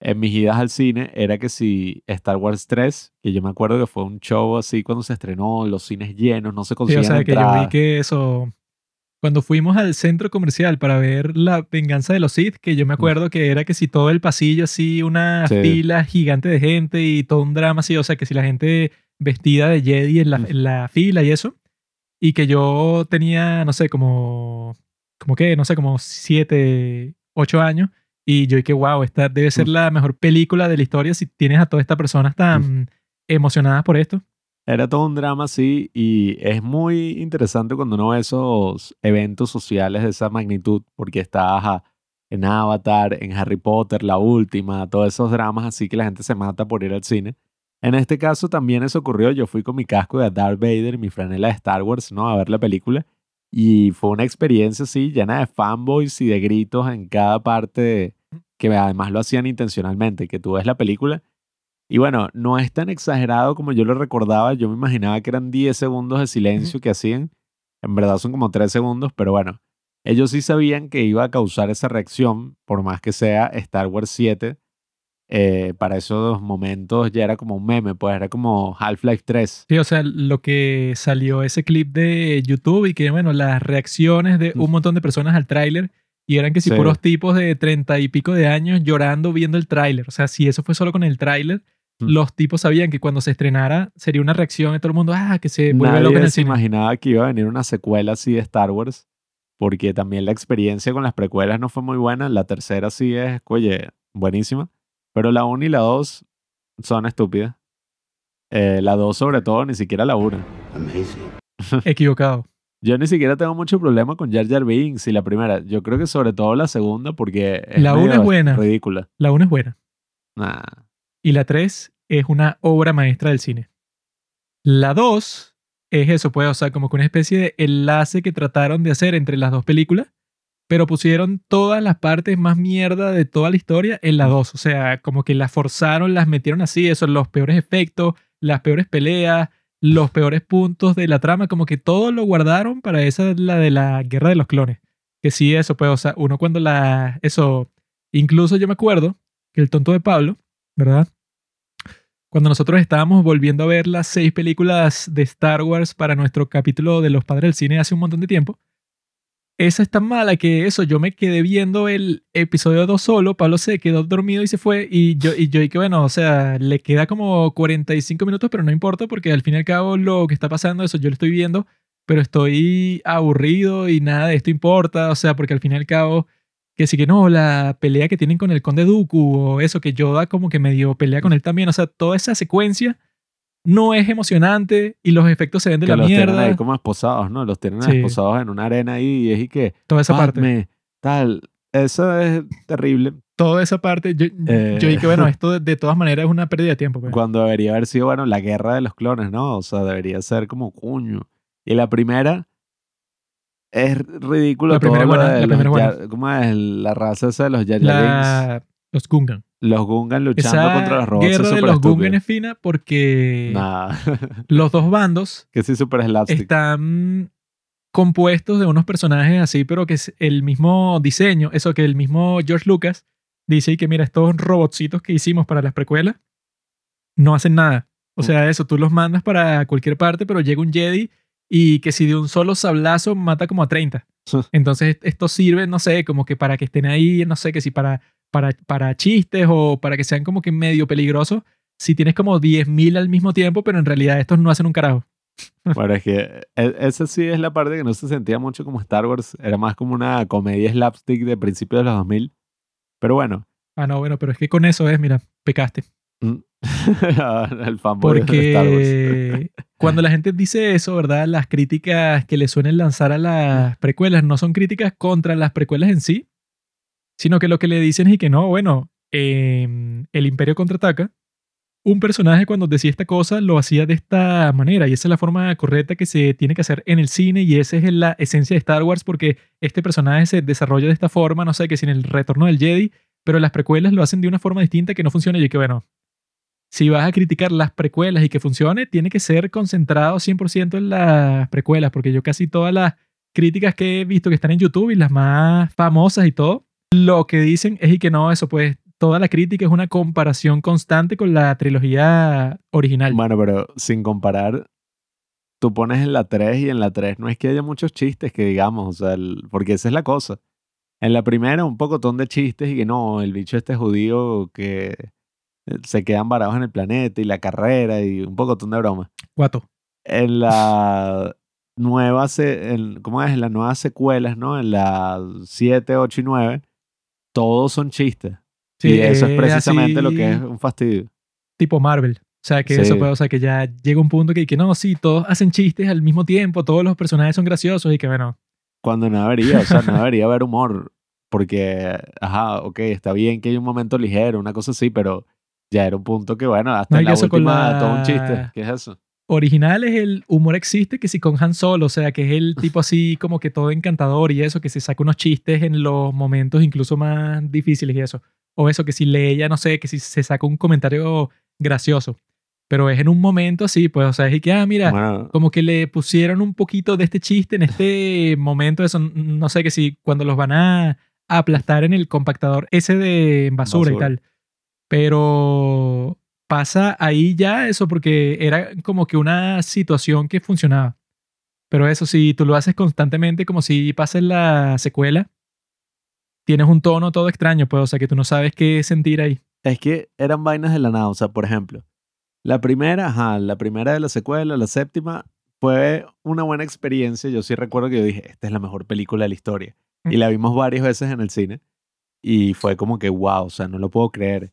en mis idas al cine, era que si Star Wars 3, que yo me acuerdo que fue un show así cuando se estrenó, los cines llenos, no se Sí, o conseguían sea, que yo vi que eso. Cuando fuimos al centro comercial para ver la venganza de los Sith, que yo me acuerdo que era que si todo el pasillo así, una Sí. fila gigante de gente y todo un drama así, o sea, que si la gente vestida de Jedi en la, Mm. en la fila y eso, y que yo tenía, no sé, como, como que, no sé, como siete, ocho años, y yo dije, wow, esta debe ser la mejor película de la historia si tienes a todas estas personas tan emocionadas por esto. Era todo un drama así y es muy interesante cuando uno ve esos eventos sociales de esa magnitud porque está ajá, en Avatar, en Harry Potter, la última, todos esos dramas así que la gente se mata por ir al cine. En este caso también eso ocurrió, yo fui con mi casco de Darth Vader y mi franela de Star Wars, ¿no? A ver la película y fue una experiencia así llena de fanboys y de gritos en cada parte que además lo hacían intencionalmente, que tú ves la película y bueno, no es tan exagerado como yo lo recordaba. Yo me imaginaba que eran 10 segundos de silencio que hacían. En verdad son como 3 segundos, pero bueno, ellos sí sabían que iba a causar esa reacción, por más que sea Star Wars 7. eh, para esos momentos ya era como un meme, pues era como Half-Life 3. Sí, o sea, lo que salió ese clip de YouTube y que, bueno, las reacciones de un montón de personas al tráiler y eran que si Sí. puros tipos de treinta y pico de años llorando viendo el tráiler. O sea, si eso fue solo con el tráiler, Mm. los tipos sabían que cuando se estrenara sería una reacción de todo el mundo, ah, que se vuelve loco en Nadie el se cine. imaginaba que iba a venir una secuela así de Star Wars, porque también la experiencia con las precuelas no fue muy buena. La tercera sí es, oye, buenísima, pero la 1 y la 2 son estúpidas. Eh, la 2 sobre todo, ni siquiera la 1. Amazing. Equivocado. Yo ni siquiera tengo mucho problema con Jar Jar Binks y la primera. Yo creo que sobre todo la segunda porque es La una es buena. ridícula. La 1 es buena. Nah. Y la 3 es una obra maestra del cine. La 2 es eso, pues, o sea, como que una especie de enlace que trataron de hacer entre las dos películas, pero pusieron todas las partes más mierda de toda la historia en la 2. O sea, como que las forzaron, las metieron así, eso, los peores efectos, las peores peleas, los peores puntos de la trama, como que todo lo guardaron para esa, la de la guerra de los clones. Que sí, eso, pues, o sea, uno cuando la. Eso. Incluso yo me acuerdo que el tonto de Pablo, ¿verdad? Cuando nosotros estábamos volviendo a ver las seis películas de Star Wars para nuestro capítulo de los padres del cine hace un montón de tiempo, esa es tan mala que eso, yo me quedé viendo el episodio 2 solo, Pablo se quedó dormido y se fue, y yo, y yo, y que bueno, o sea, le queda como 45 minutos, pero no importa porque al fin y al cabo lo que está pasando, eso yo lo estoy viendo, pero estoy aburrido y nada de esto importa, o sea, porque al fin y al cabo, que sí que no, la pelea que tienen con el conde Dooku, o eso, que Yoda como que medio pelea con él también, o sea, toda esa secuencia no es emocionante y los efectos se ven de que la los tienen mierda, ahí como esposados, ¿no? Los tienen Sí. esposados en una arena ahí y es y que... toda esa parte. Tal. Eso es terrible. toda esa parte, yo, Eh. yo dije, bueno, esto de, de todas maneras es una pérdida de tiempo. pues. Cuando debería haber sido, bueno, la guerra de los clones, ¿no? O sea, debería ser como cuño. Y la primera es ridículo. La primera todo lo buena, de la los primera es Jar- ¿Cómo es la raza esa de los Binks? La, los Gungan. Los Gungan luchando Esa contra los robots. guerra es de los estúpido. Gungan es fina porque Nada. los dos bandos que sí, slapstick. están compuestos de unos personajes así, pero que es el mismo diseño, eso que el mismo George Lucas dice y que mira, estos robotcitos que hicimos para las precuelas no hacen nada. O sea, eso, tú los mandas para cualquier parte, pero llega un Jedi y que si de un solo sablazo mata como a 30. Entonces esto sirve, no sé, como que para que estén ahí, no sé, que si para, para, para chistes o para que sean como que medio peligrosos, si tienes como 10.000 al mismo tiempo, pero en realidad estos no hacen un carajo. Bueno, es que e- esa sí es la parte que no se sentía mucho como Star Wars. Era más como una comedia slapstick de principios de los 2000. Pero bueno. Ah, no, bueno, pero es que con eso es, mira, pecaste. mm, el fanboy de Star Wars. Porque cuando la gente dice eso, ¿verdad? Las críticas que le suelen lanzar a las precuelas no son críticas contra las precuelas en sí, sino que lo que le dicen es que no, bueno, em, el Imperio contraataca. Un personaje cuando decía esta cosa lo hacía de esta manera y esa es la forma correcta que se tiene que hacer en el cine y esa es la esencia de Star Wars porque este personaje se desarrolla de esta forma, no sé, que sin el retorno del Jedi, pero las precuelas lo hacen de una forma distinta que no funciona y que bueno, si vas a criticar las precuelas y que funcione, tiene que ser concentrado 100% en las precuelas, porque yo casi todas las críticas que he visto que están en YouTube y las más famosas y todo, lo que dicen es y que no, eso pues, toda la crítica es una comparación constante con la trilogía original. Bueno, pero sin comparar, tú pones en la 3 y en la 3 no es que haya muchos chistes que digamos, o sea, el- porque esa es la cosa. En la primera un pocotón de chistes y que no, el bicho este judío que eh, se quedan varados en el planeta y la carrera y un pocotón de bromas. Guato. En la nueva, se, en- ¿cómo es? En las nuevas secuelas, ¿no? En la 7, 8 y 9, todos son chistes. Sí, y eso es es precisamente lo que es así un fastidio. Tipo Marvel. O sea, que Sí. eso puede, o sea, que ya llega un punto que, que no, sí, todos hacen chistes al mismo tiempo, todos los personajes son graciosos y que bueno, Cuando no debería, o sea, no debería haber humor. Porque, ajá, ok, está bien que hay un momento ligero, una cosa así, pero ya era un punto que, bueno, hasta No, en la última, la- todo un chiste. ¿Qué es eso? Original es el humor existe que si con Han Solo, o sea, que es el tipo así como que todo encantador y eso, que se saca unos chistes en los momentos incluso más difíciles y eso. O eso, que si Leia, no sé, que si se saca un comentario gracioso. Pero es en un momento así, pues, o sea, es que, ah, mira, como que le pusieron un poquito de este chiste en este momento, eso, no sé, que si cuando los van a aplastar en el compactador ese de basura, y Basura. tal. Pero pasa ahí ya eso porque era como que una situación que funcionaba. Pero eso, si tú lo haces constantemente como si pasa en la secuela, tienes un tono todo extraño, pues, o sea, que tú no sabes qué sentir ahí. es que eran vainas de la nada. O sea, por ejemplo, la primera, ajá, la primera de la secuela, la séptima, fue una buena experiencia. Yo sí recuerdo que yo dije, esta es la mejor película de la historia. Y Mm. la vimos varias veces en el cine. Y fue como que, wow, o sea, no lo puedo creer.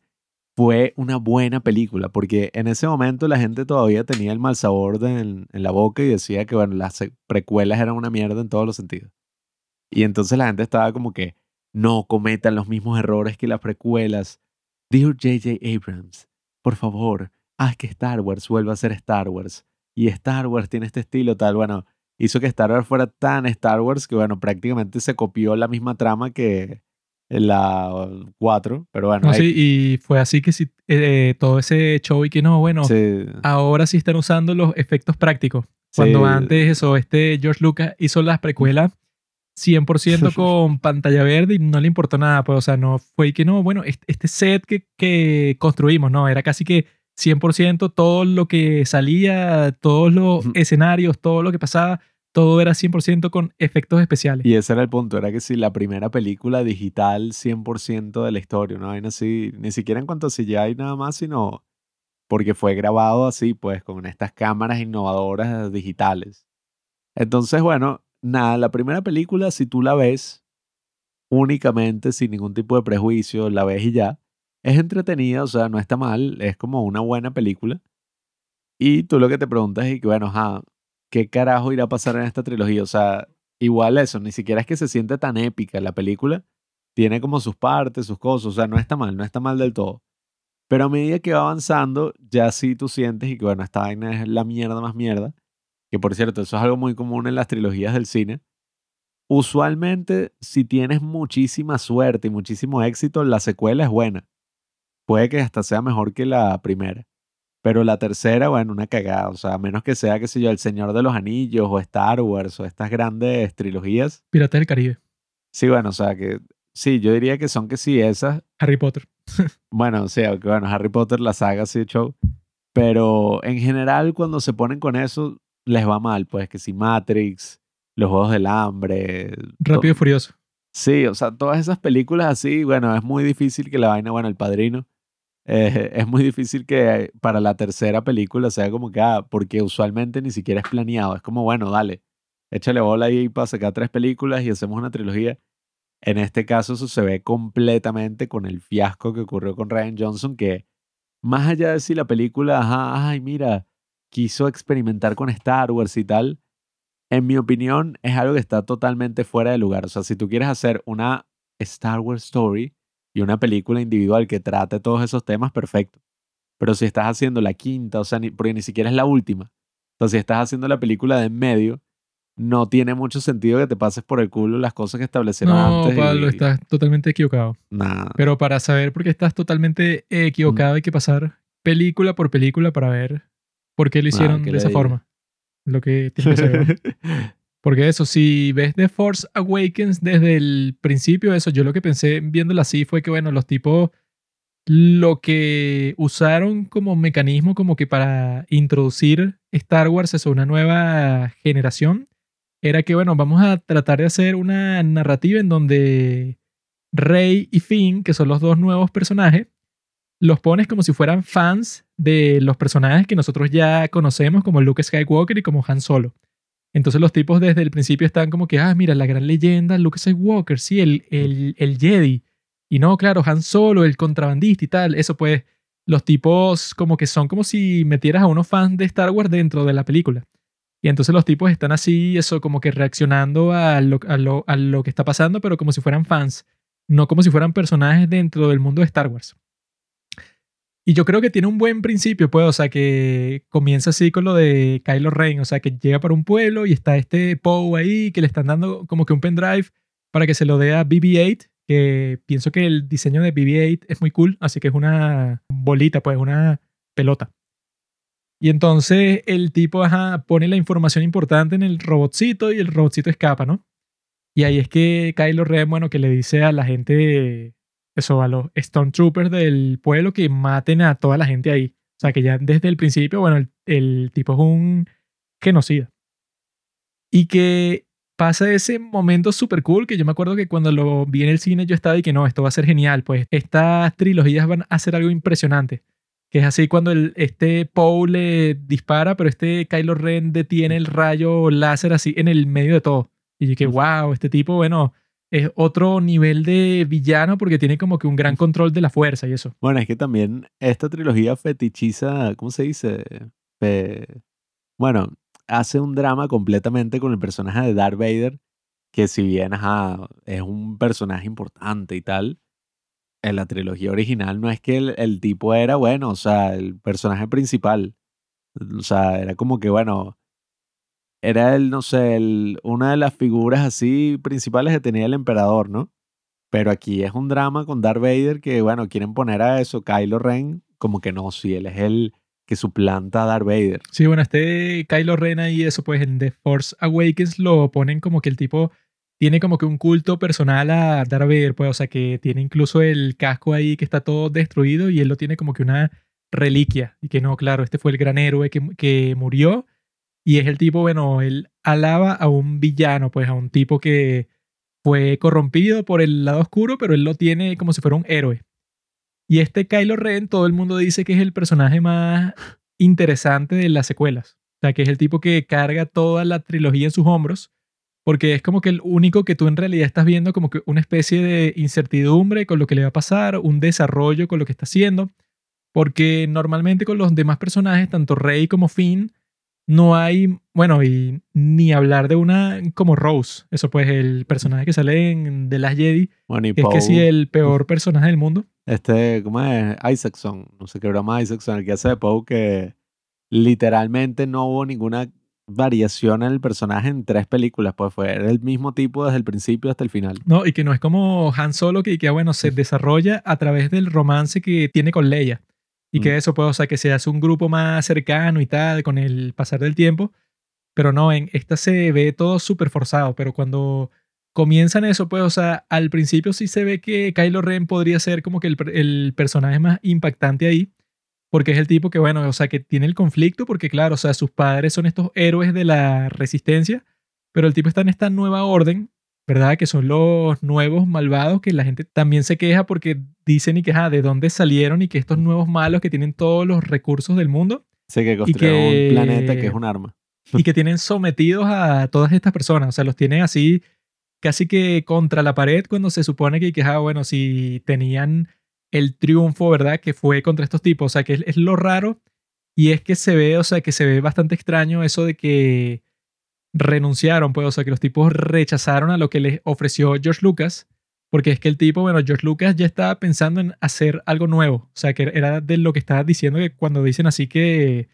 Fue una buena película, porque en ese momento la gente todavía tenía el mal sabor de- en, la boca y decía que, bueno, las precuelas eran una mierda en todos los sentidos. Y entonces la gente estaba como que, no cometan los mismos errores que las precuelas. Dear J.J. Abrams, por favor, haz que Star Wars vuelva a ser Star Wars. Y Star Wars tiene este estilo tal, bueno, hizo que Star Wars fuera tan Star Wars que, bueno, prácticamente se copió la misma trama que en la 4, pero bueno, No, ahí- sí, y fue así que sí, eh, todo ese show y que no, bueno, sí, ahora sí están usando los efectos prácticos. Cuando sí, antes eso, este George Lucas hizo las precuelas 100% con pantalla verde y no le importó nada, pues, o sea, no fue que no, bueno, este, este set que, que construimos, no, era casi que 100% todo lo que salía, todos los escenarios, todo lo que pasaba, todo era 100% con efectos especiales. Y ese era el punto, era que si la primera película digital 100% de la historia, una vaina así, ni siquiera en cuanto a CGI nada más, sino porque fue grabado así, pues, con estas cámaras innovadoras digitales. Entonces, bueno, nada, la primera película, si tú la ves únicamente, sin ningún tipo de prejuicio, la ves y ya, es entretenida, o sea, no está mal, es como una buena película. Y tú lo que te preguntas es que, bueno, ajá, ¿qué carajo irá a pasar en esta trilogía? O sea, igual eso, ni siquiera es que se siente tan épica la película. Tiene como sus partes, sus cosas, o sea, no está mal, no está mal del todo. Pero a medida que va avanzando, ya sí tú sientes y que, bueno, esta vaina es la mierda más mierda. Que por cierto, eso es algo muy común en las trilogías del cine. Usualmente, si tienes muchísima suerte y muchísimo éxito, la secuela es buena. Puede que hasta sea mejor que la primera. Pero la tercera, bueno, una cagada. O sea, a menos que sea, qué sé yo, El Señor de los Anillos o Star Wars o estas grandes trilogías. Piratas del Caribe, Sí, bueno, o sea, que sí, yo diría que son que sí esas. Harry Potter. Bueno, o sea, que bueno, Harry Potter, la saga, sí, show. Pero en general, cuando se ponen con eso, les va mal. Pues que si Matrix, Los Juegos del Hambre. Rápido y Furioso. Sí, o sea, todas esas películas así, bueno, es muy difícil que la vaina, bueno, El Padrino, eh, es muy difícil que para la tercera película sea como que, ah, porque usualmente ni siquiera es planeado, es como, bueno, dale, échale bola ahí para sacar tres películas y hacemos una trilogía. En este caso eso se ve completamente con el fiasco que ocurrió con Ryan Johnson, que más allá de si la película, ajá, ay, mira, quiso experimentar con Star Wars y tal, en mi opinión, es algo que está totalmente fuera de lugar. O sea, si tú quieres hacer una Star Wars Story y una película individual que trate todos esos temas, perfecto. Pero si estás haciendo la quinta, o sea, ni, porque ni siquiera es la última. O sea, si estás haciendo la película de en medio, no tiene mucho sentido que te pases por el culo las cosas que establecieron No, antes. Pablo, y- estás totalmente equivocado. Nada. Pero para saber por qué estás totalmente equivocado hay que pasar película por película para ver por qué lo hicieron de esa forma. Lo que tienes que saber. Porque eso, si ves The Force Awakens desde el principio, eso, yo lo que pensé viéndola así fue que, bueno, los tipos lo que usaron como mecanismo como que para introducir Star Wars a una nueva generación era que, bueno, vamos a tratar de hacer una narrativa en donde Rey y Finn, que son los dos nuevos personajes, los pones como si fueran fans de los personajes que nosotros ya conocemos, como Luke Skywalker y como Han Solo. Entonces los tipos desde el principio están como que, ah, mira, la gran leyenda, Luke Skywalker, sí, el, el, el Jedi. Y no, claro, Han Solo, el contrabandista y tal. Eso pues, los tipos como que son como si metieras a unos fans de Star Wars dentro de la película. Y entonces los tipos están así, eso, como que reaccionando a lo, a lo, a lo que está pasando, pero como si fueran fans, no como si fueran personajes dentro del mundo de Star Wars. Y yo creo que tiene un buen principio, pues, o sea, que comienza así con lo de Kylo Ren, o sea, que llega para un pueblo y está este Poe ahí que le están dando como que un pendrive para que se lo dé a BB-8, que pienso que el diseño de BB-8 es muy cool, así que es una bolita, pues, una pelota. Y entonces el tipo pone la información importante en el robotcito y el robotcito escapa, ¿no? Y ahí es que Kylo Ren, bueno, que le dice a la gente, eso, a los Stormtroopers del pueblo que maten a toda la gente ahí. O sea, que ya desde el principio, bueno, el, el tipo es un genocida. Y que pasa ese momento súper cool que yo me acuerdo que cuando lo vi en el cine yo estaba y que no, esto va a ser genial, pues estas trilogías van a hacer algo impresionante. Que es así cuando el, este Poe le dispara, pero este Kylo Ren detiene el rayo láser así en el medio de todo. Y yo que, wow, este tipo, bueno, es otro nivel de villano porque tiene como que un gran control de la fuerza y eso. Bueno, es que también esta trilogía fetichiza, ¿cómo se dice? Bueno, hace un drama completamente con el personaje de Darth Vader, que si bien es un personaje importante y tal, en la trilogía original no es que el tipo era bueno, o sea, el personaje principal. O sea, era como que, bueno, era el, no sé, el, una de las figuras así principales que tenía el emperador, ¿no? Pero aquí es un drama con Darth Vader que, bueno, quieren poner a eso, Kylo Ren, como que no, si él es el que suplanta a Darth Vader. Sí, bueno, este Kylo Ren y eso, pues en The Force Awakens lo ponen como que el tipo tiene como que un culto personal a Darth Vader, pues, o sea, que tiene incluso el casco ahí que está todo destruido y él lo tiene como que una reliquia. Y que no, claro, este fue el gran héroe que, que murió y es el tipo, bueno, él alaba a un villano, pues, a un tipo que fue corrompido por el lado oscuro, pero él lo tiene como si fuera un héroe. Y este Kylo Ren, todo el mundo dice que es el personaje más interesante de las secuelas. O sea, que es el tipo que carga toda la trilogía en sus hombros, porque es como que el único que tú en realidad estás viendo como que una especie de incertidumbre con lo que le va a pasar, un desarrollo con lo que está haciendo, porque normalmente con los demás personajes, tanto Rey como Finn, no hay, bueno, y ni hablar de una como Rose, eso pues el personaje que sale en The Last Jedi, Bueno, y que es que sí el peor personaje del mundo. este, ¿cómo es? Isaacson, no sé qué broma Isaacson, el que hace de Poe, que literalmente no hubo ninguna variación en el personaje en tres películas, pues fue el mismo tipo desde el principio hasta el final. No, y que no es como Han Solo que, que bueno, se desarrolla a través del romance que tiene con Leia. Y que Mm. eso puede, o sea, que se hace un grupo más cercano y tal con el pasar del tiempo. Pero no, en esta se ve todo súper forzado. Pero cuando comienzan eso, pues, o sea, al principio sí se ve que Kylo Ren podría ser como que el, el personaje más impactante ahí. Porque es el tipo que, bueno, o sea, que tiene el conflicto. Porque, claro, o sea, sus padres son estos héroes de la resistencia. Pero el tipo está en esta nueva orden ¿verdad? Que son los nuevos malvados que la gente también se queja porque dicen y que, ah, de dónde salieron y que estos nuevos malos que tienen todos los recursos del mundo Sé que construyeron que- un planeta que es un arma. y que tienen sometidos a todas estas personas. O sea, los tienen así casi que contra la pared cuando se supone que, que ah, bueno, si tenían el triunfo, ¿verdad? Que fue contra estos tipos. O sea, que es, es lo raro y es que se ve, o sea, que se ve bastante extraño eso de que renunciaron, pues, o sea, que los tipos rechazaron a lo que les ofreció George Lucas, porque es que el tipo, bueno, George Lucas ya estaba pensando en hacer algo nuevo, o sea, que era de lo que estaba diciendo que cuando dicen así que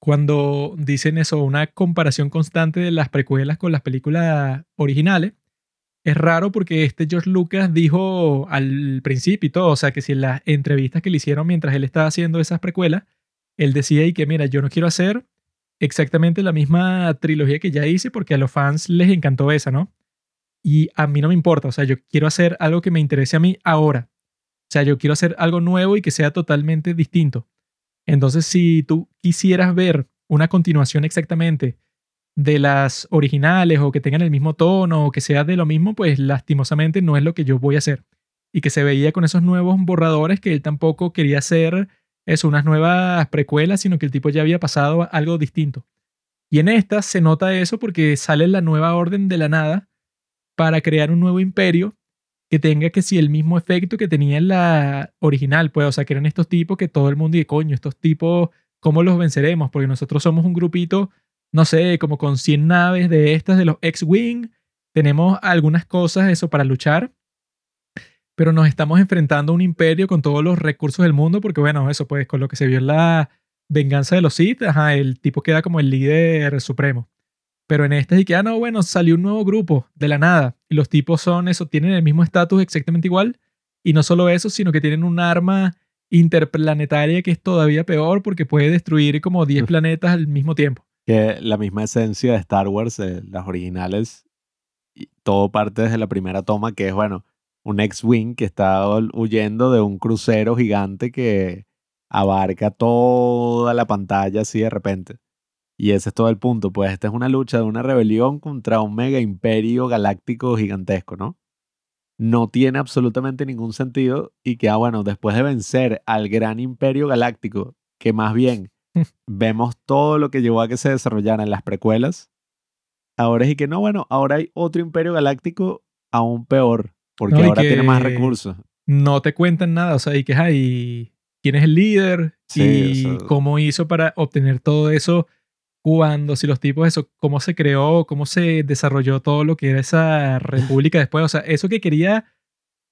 cuando dicen eso, una comparación constante de las precuelas con las películas originales, es raro porque este George Lucas dijo al principio y todo, o sea, que si en las entrevistas que le hicieron mientras él estaba haciendo esas precuelas, él decía y que, mira, yo no quiero hacer exactamente la misma trilogía que ya hice porque a los fans les encantó esa, ¿no? Y a mí no me importa, o sea, yo quiero hacer algo que me interese a mí ahora. O sea, yo quiero hacer algo nuevo y que sea totalmente distinto. Entonces, si tú quisieras ver una continuación exactamente de las originales o que tengan el mismo tono o que sea de lo mismo, pues lastimosamente no es lo que yo voy a hacer. Y que se veía con esos nuevos borradores que él tampoco quería hacer es unas nuevas precuelas, sino que el tipo ya había pasado algo distinto. Y en esta se nota eso porque sale la nueva orden de la nada para crear un nuevo imperio que tenga que si el mismo efecto que tenía en la original, pues, o sea, que eran estos tipos que todo el mundo dice, coño, estos tipos, ¿cómo los venceremos? Porque nosotros somos un grupito, no sé, como con 100 naves de estas de los X-Wing, tenemos algunas cosas, eso, para luchar, pero nos estamos enfrentando a un imperio con todos los recursos del mundo, porque bueno, eso pues con lo que se vio en la venganza de los Sith, ajá, el tipo queda como el líder supremo. Pero en este sí que, ah, no, bueno, salió un nuevo grupo de la nada. Y los tipos son eso, tienen el mismo estatus exactamente igual. Y no solo eso, sino que tienen un arma interplanetaria que es todavía peor porque puede destruir como 10 planetas al mismo tiempo. Que la misma esencia de Star Wars, eh, las originales, y todo parte desde la primera toma, que es, bueno, un X-Wing que está huyendo de un crucero gigante que abarca toda la pantalla así de repente. Y ese es todo el punto, pues esta es una lucha de una rebelión contra un mega imperio galáctico gigantesco, ¿no? No tiene absolutamente ningún sentido y que, ah, bueno, después de vencer al gran imperio galáctico, que más bien vemos todo lo que llevó a que se desarrollaran las precuelas, ahora es y que no, bueno, ahora hay otro imperio galáctico aún peor, porque No, ahora tiene más recursos. No te cuentan nada, o sea, y que hay quién es el líder Sí, y o sea- cómo hizo para obtener todo eso, cuándo, si los tipos, eso, cómo se creó, cómo se desarrolló todo lo que era esa república después, o sea, eso que quería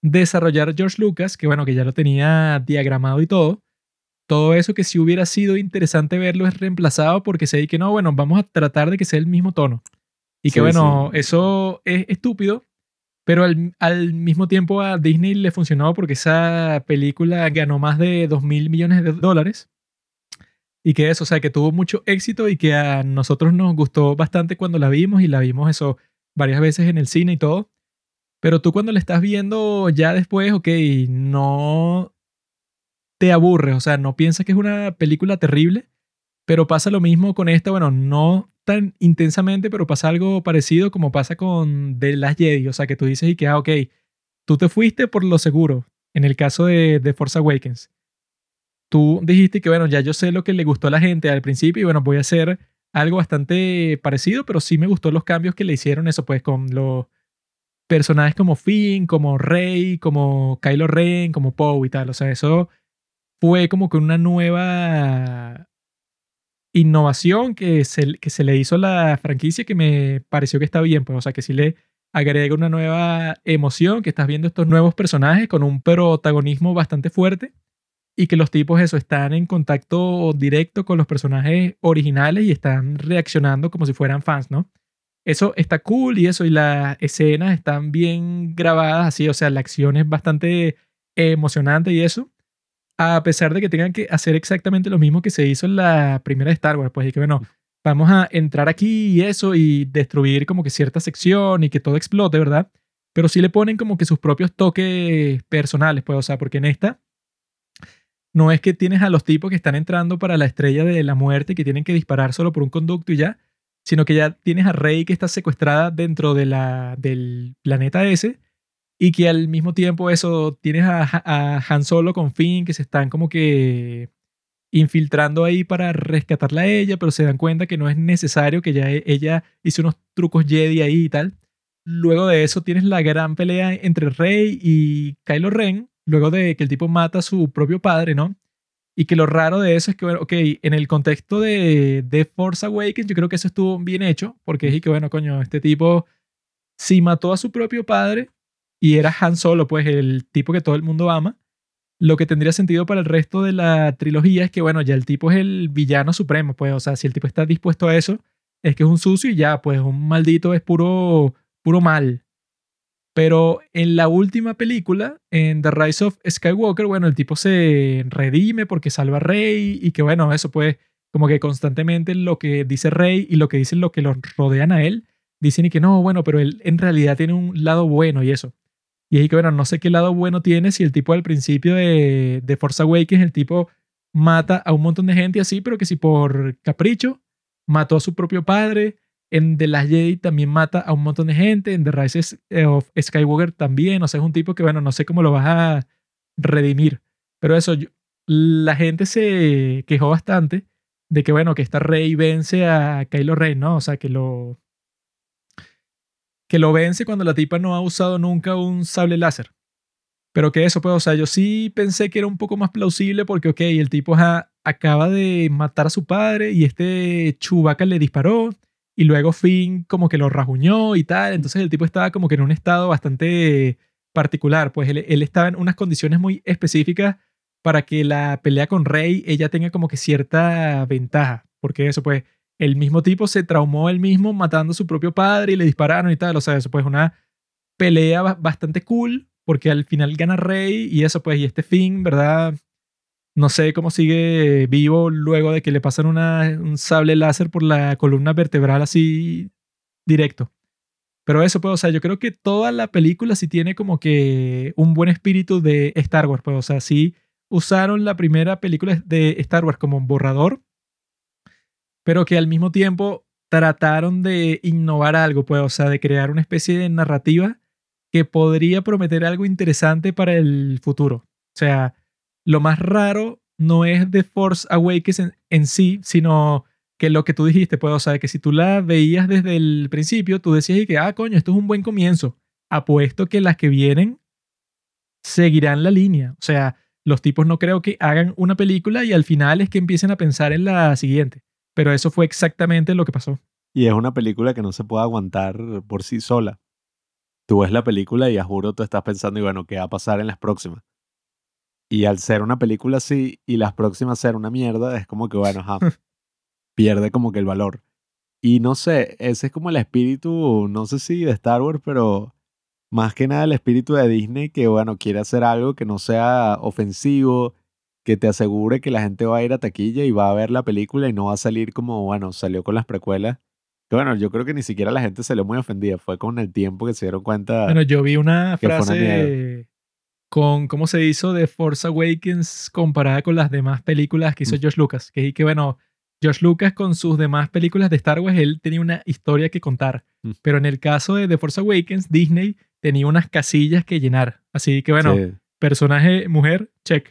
desarrollar George Lucas, que bueno, que ya lo tenía diagramado y todo, todo eso que si hubiera sido interesante verlo es reemplazado porque se dice que no, bueno, vamos a tratar de que sea el mismo tono. Y que Sí, bueno, eso es estúpido, pero al, al mismo tiempo a Disney le funcionó porque esa película ganó más de 2 mil millones de dólares. Y que eso, o sea, que tuvo mucho éxito y que a nosotros nos gustó bastante cuando la vimos y la vimos eso varias veces en el cine y todo. Pero tú cuando la estás viendo ya después, ok, no te aburres, o sea, no piensas que es una película terrible, pero pasa lo mismo con esta, bueno, no tan intensamente, pero pasa algo parecido como pasa con The Last Jedi, o sea, que tú dices y que, ah, ok, tú te fuiste por lo seguro, en el caso de, de Force Awakens. Tú dijiste que, bueno, ya yo sé lo que le gustó a la gente al principio y, bueno, voy a hacer algo bastante parecido, pero sí me gustó los cambios que le hicieron eso, pues, con los personajes como Finn, como Rey, como Kylo Ren, como Poe y tal, o sea, eso fue como que una nueva innovación que se, que se le hizo a la franquicia que me pareció que está bien, pues, o sea, que sí le agrega una nueva emoción, que estás viendo estos nuevos personajes con un protagonismo bastante fuerte y que los tipos eso están en contacto directo con los personajes originales y están reaccionando como si fueran fans, ¿no? Eso está cool y eso, y las escenas están bien grabadas así, o sea, la acción es bastante emocionante y eso a pesar de que tengan que hacer exactamente lo mismo que se hizo en la primera de Star Wars, pues y que bueno, vamos a entrar aquí y eso y destruir como que cierta sección y que todo explote, ¿verdad? Pero sí le ponen como que sus propios toques personales, pues, o sea, porque en esta no es que tienes a los tipos que están entrando para la estrella de la muerte que tienen que disparar solo por un conducto y ya, sino que ya tienes a Rey que está secuestrada dentro de la, del planeta ese y que al mismo tiempo eso tienes a, a Han Solo con Finn que se están como que infiltrando ahí para rescatarla a ella, pero se dan cuenta que no es necesario, que ya e- ella hizo unos trucos Jedi ahí y tal. Luego de eso tienes la gran pelea entre Rey y Kylo Ren, luego de que el tipo mata a su propio padre, ¿no? Y que lo raro de eso es que, bueno, ok, en el contexto de, de Force Awakens yo creo que eso estuvo bien hecho, porque es que, bueno, coño, este tipo si mató a su propio padre y era Han Solo, pues el tipo que todo el mundo ama, lo que tendría sentido para el resto de la trilogía es que, bueno, ya el tipo es el villano supremo, pues, o sea, si el tipo está dispuesto a eso, es que es un sucio y ya, pues un maldito es puro, puro mal. Pero en la última película, en The Rise of Skywalker, bueno, el tipo se redime porque salva a Rey y que, bueno, eso pues, como que constantemente lo que dice Rey y lo que dicen los que lo rodean a él, dicen y que no, bueno, pero él en realidad tiene un lado bueno y eso. Y ahí que, bueno, no sé qué lado bueno tiene si el tipo al principio de, de Force Awakens, el tipo mata a un montón de gente así, pero que si por capricho mató a su propio padre. En The Last Jedi también mata a un montón de gente. En The Rise of Skywalker también. O sea, es un tipo que, bueno, no sé cómo lo vas a redimir. Pero eso, la gente se quejó bastante de que, bueno, que esta Rey vence a Kylo Ren, ¿no? O sea, que lo, que lo vence cuando la tipa no ha usado nunca un sable láser. Pero que eso, pues, o sea, yo sí pensé que era un poco más plausible porque, ok, el tipo ajá, acaba de matar a su padre y este Chewbacca le disparó y luego Finn como que lo rajuñó y tal. Entonces el tipo estaba como que en un estado bastante particular, pues él, él estaba en unas condiciones muy específicas para que la pelea con Rey ella tenga como que cierta ventaja. Porque eso, pues, el mismo tipo se traumó él mismo matando a su propio padre y le dispararon y tal. O sea, eso pues una pelea ba- bastante cool porque al final gana Rey y eso pues, y este Finn, ¿verdad? No sé cómo sigue vivo luego de que le pasan una, un sable láser por la columna vertebral así directo. Pero eso, pues, o sea, yo creo que toda la película sí tiene como que un buen espíritu de Star Wars, pues, o sea, sí usaron la primera película de Star Wars como borrador, pero que al mismo tiempo trataron de innovar algo, pues, o sea, de crear una especie de narrativa que podría prometer algo interesante para el futuro. O sea, lo más raro no es The Force Awakens en, en sí, sino que lo que tú dijiste, pues, o sea, que si tú la veías desde el principio, tú decías y que, ah, coño, esto es un buen comienzo. Apuesto que las que vienen seguirán la línea. O sea, los tipos no creo que hagan una película y al final es que empiecen a pensar en la siguiente. Pero eso fue exactamente lo que pasó. Y es una película que no se puede aguantar por sí sola. Tú ves la película y a juro tú estás pensando, y bueno, ¿qué va a pasar en las próximas? Y al ser una película así y las próximas ser una mierda, es como que, bueno, ajá, pierde como que el valor. Y no sé, ese es como el espíritu, no sé si de Star Wars, pero más que nada el espíritu de Disney que, bueno, quiere hacer algo que no sea ofensivo, que te asegure que la gente va a ir a taquilla y va a ver la película y no va a salir como, bueno, salió con las precuelas. Que bueno, yo creo que ni siquiera la gente salió muy ofendida, fue con el tiempo que se dieron cuenta. Bueno, yo vi una frase con cómo se hizo de Force Awakens comparada con las demás películas que hizo Mm. George Lucas. Que, que bueno, George Lucas con sus demás películas de Star Wars, él tenía una historia que contar. Mm. Pero en el caso de The Force Awakens, Disney tenía unas casillas que llenar. Así que bueno, Sí. personaje mujer, check.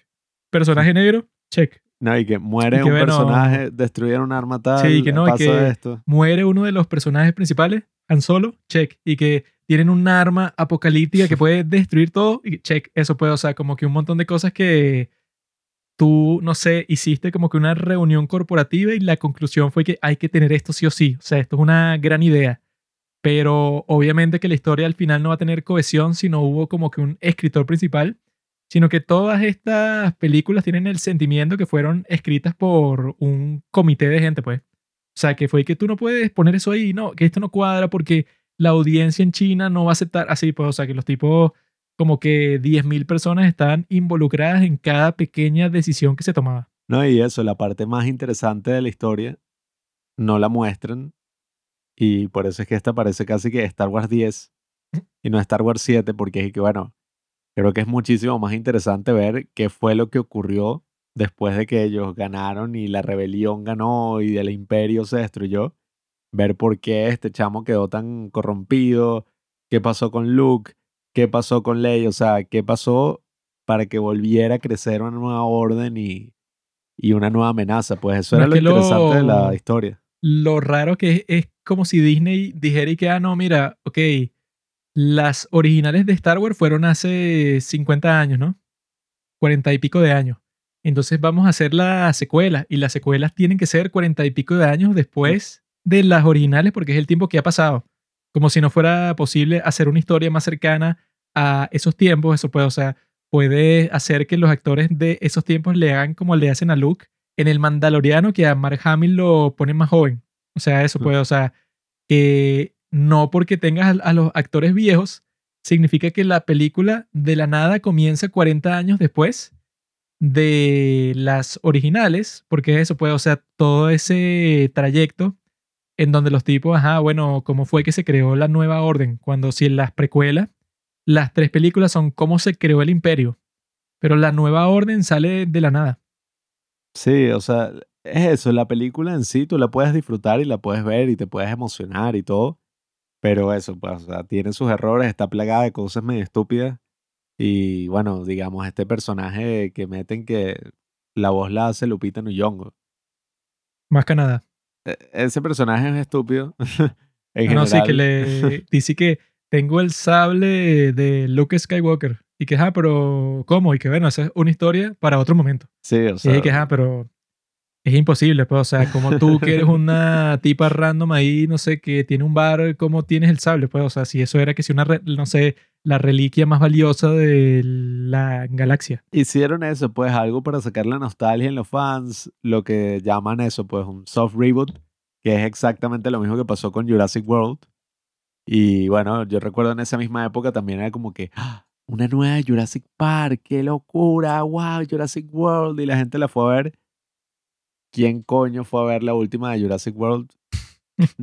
Personaje negro, check. No, y que muere Y que un bueno, personaje, destruyen un arma tal, Sí, que no, y pasa que- esto. Muere uno de los personajes principales, Han Solo, check. Y que tienen un arma apocalíptica que puede destruir todo, y check. Eso puede, o sea, como que un montón de cosas que tú, no sé, hiciste como que una reunión corporativa y la conclusión fue que hay que tener esto sí o sí. O sea, esto es una gran idea. Pero obviamente que la historia al final no va a tener cohesión si no hubo como que un escritor principal, sino que todas estas películas tienen el sentimiento que fueron escritas por un comité de gente, pues. O sea, que fue que tú no puedes poner eso ahí, no, que esto no cuadra porque la audiencia en China no va a aceptar así, pues, o sea, que los tipos, como que 10.000 personas estaban involucradas en cada pequeña decisión que se tomaba. No, y eso, la parte más interesante de la historia no la muestran. Y por eso es que esta parece casi que Star Wars 10 y no Star Wars 7, porque es que, bueno, creo que es muchísimo más interesante ver qué fue lo que ocurrió después de que ellos ganaron y la rebelión ganó y el imperio se destruyó. Ver por qué este chamo quedó tan corrompido, qué pasó con Luke, qué pasó con Leia, o sea, qué pasó para que volviera a crecer una nueva orden y, y una nueva amenaza. Pues eso No, era es lo que lo- interesante de la historia. Lo raro que es, es como si Disney dijera y que, ah, no, mira, ok, las originales de Star Wars fueron hace 50 años, ¿no? 40 y pico de años. Entonces vamos a hacer la secuela y las secuelas tienen que ser 40 y pico de años después de las originales porque es el tiempo que ha pasado. Como si no fuera posible hacer una historia más cercana a esos tiempos. Eso puede, o sea, puede hacer que los actores de esos tiempos le hagan como le hacen a Luke en el Mandaloriano, que a Mark Hamill lo ponen más joven. O sea, eso puede, o sea, que no porque tengas a, los actores viejos significa que la película de la nada comienza 40 años después de las originales, porque eso puede, o sea, todo ese trayecto en donde los tipos, ajá, bueno, cómo fue que se creó la nueva orden, cuando si en las precuelas, las tres películas son cómo se creó el imperio, pero la nueva orden sale de la nada. Sí, o sea, es eso, la película en sí tú la puedes disfrutar y la puedes ver y te puedes emocionar y todo, pero eso, pues, o sea, tiene sus errores, está plagada de cosas medio estúpidas y bueno, digamos, este personaje que meten que la voz la hace Lupita Nyong'o. Más que nada. E- Ese personaje es estúpido. en no, sí, que general. le dice que tengo el sable de Luke Skywalker. Y que, ah, pero ¿cómo? Y que, bueno, esa es una historia para otro momento. Sí, o Y sea, dije que, ah, pero es imposible, pues, o sea, como tú que eres una tipa random ahí, no sé, que tiene un bar, ¿cómo tienes el sable? Pues, o sea, si eso era que si una, no sé, la reliquia más valiosa de la galaxia. hicieron eso, pues algo para sacar la nostalgia en los fans, lo que llaman eso, pues un soft reboot, que es exactamente lo mismo que pasó con Jurassic World. Y bueno, yo recuerdo en esa misma época también era como que ¡Ah! una nueva Jurassic Park, qué locura, wow, Jurassic World, y la gente la fue a ver. ¿Quién coño fue a ver la última de Jurassic World?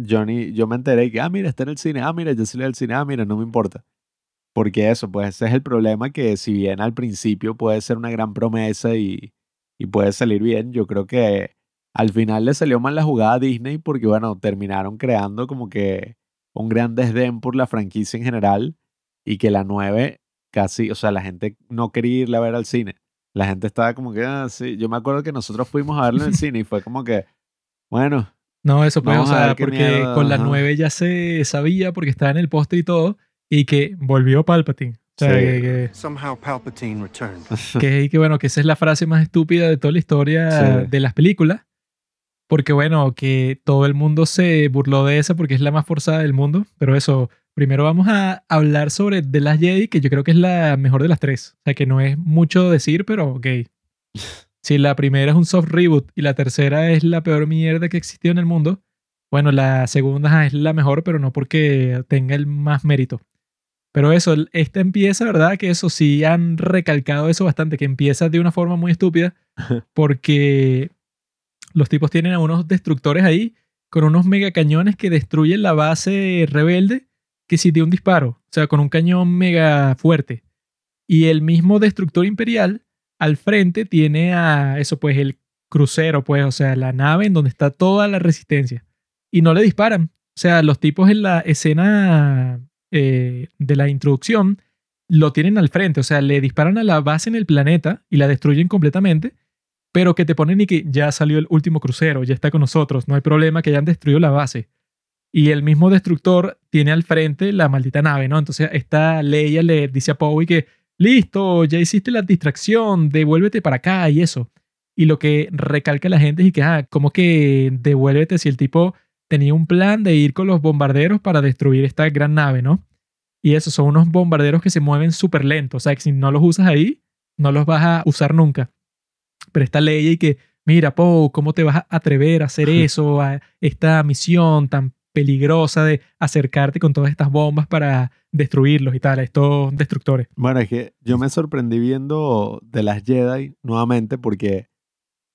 Johnny, yo me enteré que, ah, mira, está en el cine, ah, mira, yo salí del cine, ah, mira, no me importa. Porque eso, pues ese es el problema que si bien al principio puede ser una gran promesa y, y puede salir bien, yo creo que al final le salió mal la jugada a Disney porque, bueno, terminaron creando como que un gran desdén por la franquicia en general y que la 9 casi, o sea, la gente no quería irla a ver al cine. La gente estaba como que, ah, sí, yo me acuerdo que nosotros fuimos a verla en el cine y fue como que, bueno, No, eso pues, o sea, porque mierda, con la ajá. 9 ya se sabía porque estaba en el póster y todo, y que volvió Palpatine. O sea, Sí. que, que- Somehow Palpatine returned. que, que, bueno, que esa es la frase más estúpida de toda la historia Sí. de las películas. Porque bueno, que todo el mundo se burló de esa porque es la más forzada del mundo. Pero eso, primero vamos a hablar sobre The Last Jedi, que yo creo que es la mejor de las tres. O sea, que no es mucho decir, pero ok. Si la primera es un soft reboot y la tercera es la peor mierda que existió en el mundo, bueno, la segunda es la mejor, pero no porque tenga el más mérito. Pero eso, esta empieza, ¿verdad? Que eso sí han recalcado eso bastante, que empieza de una forma muy estúpida, porque los tipos tienen a unos destructores ahí con unos megacañones que destruyen la base rebelde que si de un disparo, o sea, con un cañón mega fuerte. Y el mismo destructor imperial al frente tiene a eso, pues el crucero, pues, o sea, la nave en donde está toda la resistencia. Y no le disparan. O sea, los tipos en la escena eh, de la introducción lo tienen al frente, o sea, le disparan a la base en el planeta y la destruyen completamente, pero que te ponen y que ya salió el último crucero, ya está con nosotros, no hay problema que hayan destruido la base. Y el mismo destructor tiene al frente la maldita nave, ¿no? Entonces esta Leia le dice a Poe que, listo, ya hiciste la distracción, devuélvete para acá y eso. Y lo que recalca la gente es y que, ah, ¿cómo que devuélvete si el tipo tenía un plan de ir con los bombarderos para destruir esta gran nave, ¿no? Y eso, son unos bombarderos que se mueven súper lentos. O sea, que si no los usas ahí, no los vas a usar nunca. Pero esta ley y que, mira, Poe, ¿cómo te vas a atrever a hacer eso? A esta misión tan peligrosa de acercarte con todas estas bombas para destruirlos y tal, estos destructores. Bueno, es que yo me sorprendí viendo de las Jedi nuevamente porque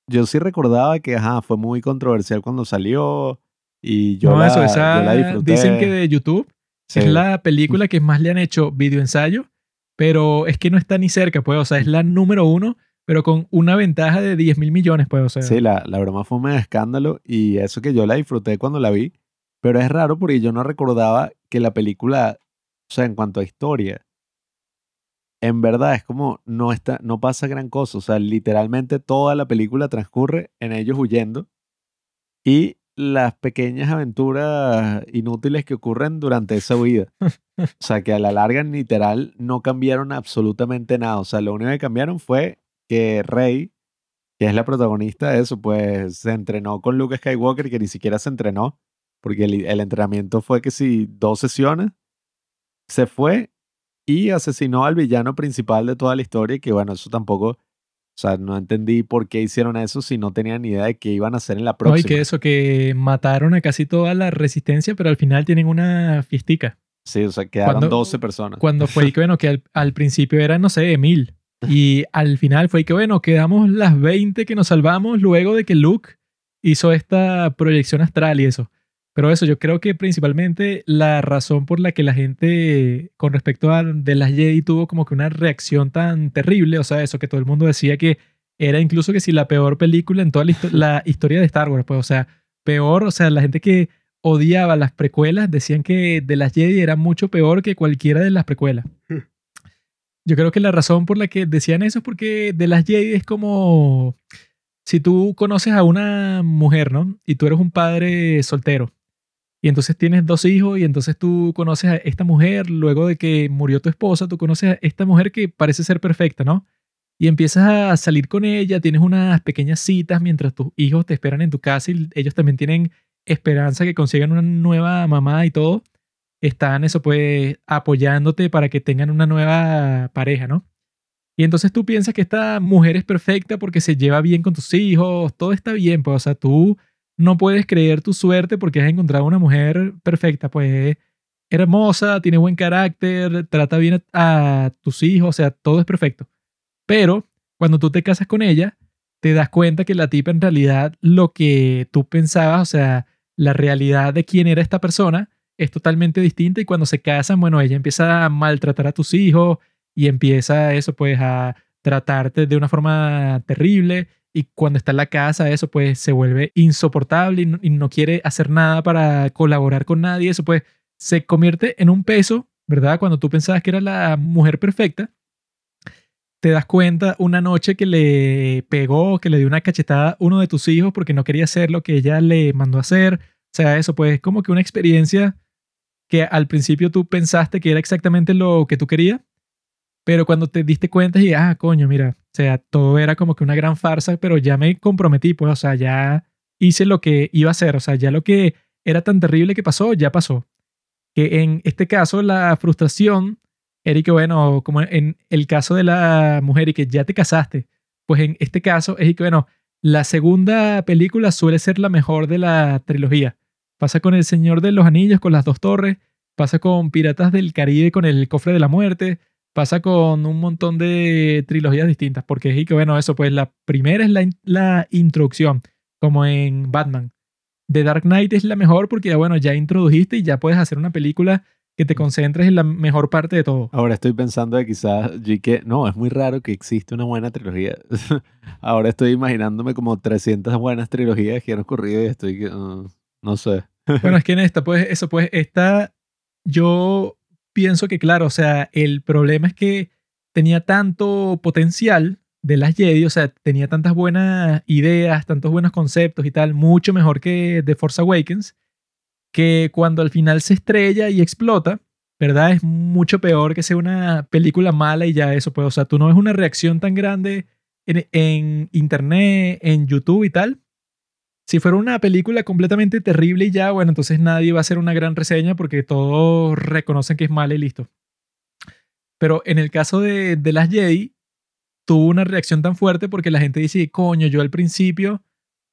yo sí recordaba que ajá, fue muy controversial cuando salió y yo, no, la, eso, yo esa, la disfruté. dicen que de YouTube Sí. es la película que más le han hecho videoensayo, pero es que no está ni cerca, pues, o sea, es la número uno, pero con una ventaja de 10 mil millones, pues, o sea. Sí, la, la broma fue un escándalo y eso que yo la disfruté cuando la vi, pero es raro porque yo no recordaba que la película, o sea, en cuanto a historia, en verdad es como no, está, no pasa gran cosa, o sea, literalmente toda la película transcurre en ellos huyendo y las pequeñas aventuras inútiles que ocurren durante esa huida. O sea, que a la larga, literal, no cambiaron absolutamente nada. O sea, lo único que cambiaron fue que Rey, que es la protagonista de eso, pues se entrenó con Luke Skywalker, que ni siquiera se entrenó, porque el, el entrenamiento fue que si dos sesiones, se fue y asesinó al villano principal de toda la historia, que bueno, eso tampoco, o sea, no entendí por qué hicieron eso si no tenían ni idea de qué iban a hacer en la No, próxima. y que eso, que mataron a casi toda la resistencia, pero al final tienen una fiestica. Sí, o sea, quedaron Cuando- 12 personas. Cuando fue y que, bueno, que al, al principio eran, no sé, mil. Y al final fue y que, bueno, quedamos las 20 que nos salvamos luego de que Luke hizo esta proyección astral y eso. Pero eso, yo creo que principalmente la razón por la que la gente con respecto a de las Jedi tuvo como que una reacción tan terrible, o sea, eso que todo el mundo decía que era incluso que si la peor película en toda la, histo- la historia de Star Wars, pues, o sea, peor, o sea, la gente que odiaba las precuelas decían que de las Jedi era mucho peor que cualquiera de las precuelas. Yo creo que la razón por la que decían eso es porque de las Jedi es como si tú conoces a una mujer, ¿no? Y tú eres un padre soltero. Y entonces tienes dos hijos y entonces tú conoces a esta mujer, luego de que murió tu esposa, tú conoces a esta mujer que parece ser perfecta, ¿no? Y empiezas a salir con ella, tienes unas pequeñas citas mientras tus hijos te esperan en tu casa y ellos también tienen esperanza que consigan una nueva mamá y todo. Están eso pues apoyándote para que tengan una nueva pareja, ¿no? Y entonces tú piensas que esta mujer es perfecta porque se lleva bien con tus hijos, todo está bien, pues, o sea, tú no puedes creer tu suerte porque has encontrado una mujer perfecta, pues hermosa, tiene buen carácter, trata bien a, tus hijos, o sea, todo es perfecto. Pero cuando tú te casas con ella, te das cuenta que la tipa en realidad lo que tú pensabas, o sea, la realidad de quién era esta persona es totalmente distinta y cuando se casan, bueno, ella empieza a maltratar a tus hijos y empieza eso pues a tratarte de una forma terrible y cuando está en la casa eso pues se vuelve insoportable y no, no quiere hacer nada para colaborar con nadie, eso pues se convierte en un peso, ¿verdad? Cuando tú pensabas que era la mujer perfecta te das cuenta una noche que le pegó, que le dio una cachetada a uno de tus hijos porque no quería hacer lo que ella le mandó hacer. O sea, eso pues es como que una experiencia que al principio tú pensaste que era exactamente lo que tú querías, pero cuando te diste cuenta y, ah, coño, mira, o sea, todo era como que una gran farsa, pero ya me comprometí, pues, o sea, ya hice lo que iba a hacer, o sea, ya lo que era tan terrible que pasó, ya pasó. Que en este caso la frustración Eric, bueno, como en el caso de la mujer y que ya te casaste, pues en este caso que, bueno, la segunda película suele ser la mejor de la trilogía. Pasa con El Señor de los Anillos, con las dos torres, pasa con Piratas del Caribe, con El Cofre de la Muerte, pasa con un montón de trilogías distintas, porque es que, bueno, eso, pues la primera es la, la introducción, como en Batman. The Dark Knight es la mejor porque, bueno, ya introdujiste y ya puedes hacer una película que te concentres en la mejor parte de todo. Ahora estoy pensando de quizás, que no, es muy raro que existe una buena trilogía. Ahora estoy imaginándome como 300 buenas trilogías que han ocurrido y estoy, que uh, no sé. bueno, es que en esta, pues, eso, pues, esta, yo pienso que, claro, o sea, el problema es que tenía tanto potencial de las Jedi, o sea, tenía tantas buenas ideas, tantos buenos conceptos y tal, mucho mejor que The Force Awakens, que cuando al final se estrella y explota, ¿verdad? Es mucho peor que sea una película mala y ya eso, pues, o sea, tú no ves una reacción tan grande en, internet, en YouTube y tal. Si fuera una película completamente terrible y ya, bueno, entonces nadie va a hacer una gran reseña porque todos reconocen que es mala y listo. Pero en el caso de, de las Jedi, tuvo una reacción tan fuerte porque la gente dice, coño, yo al principio,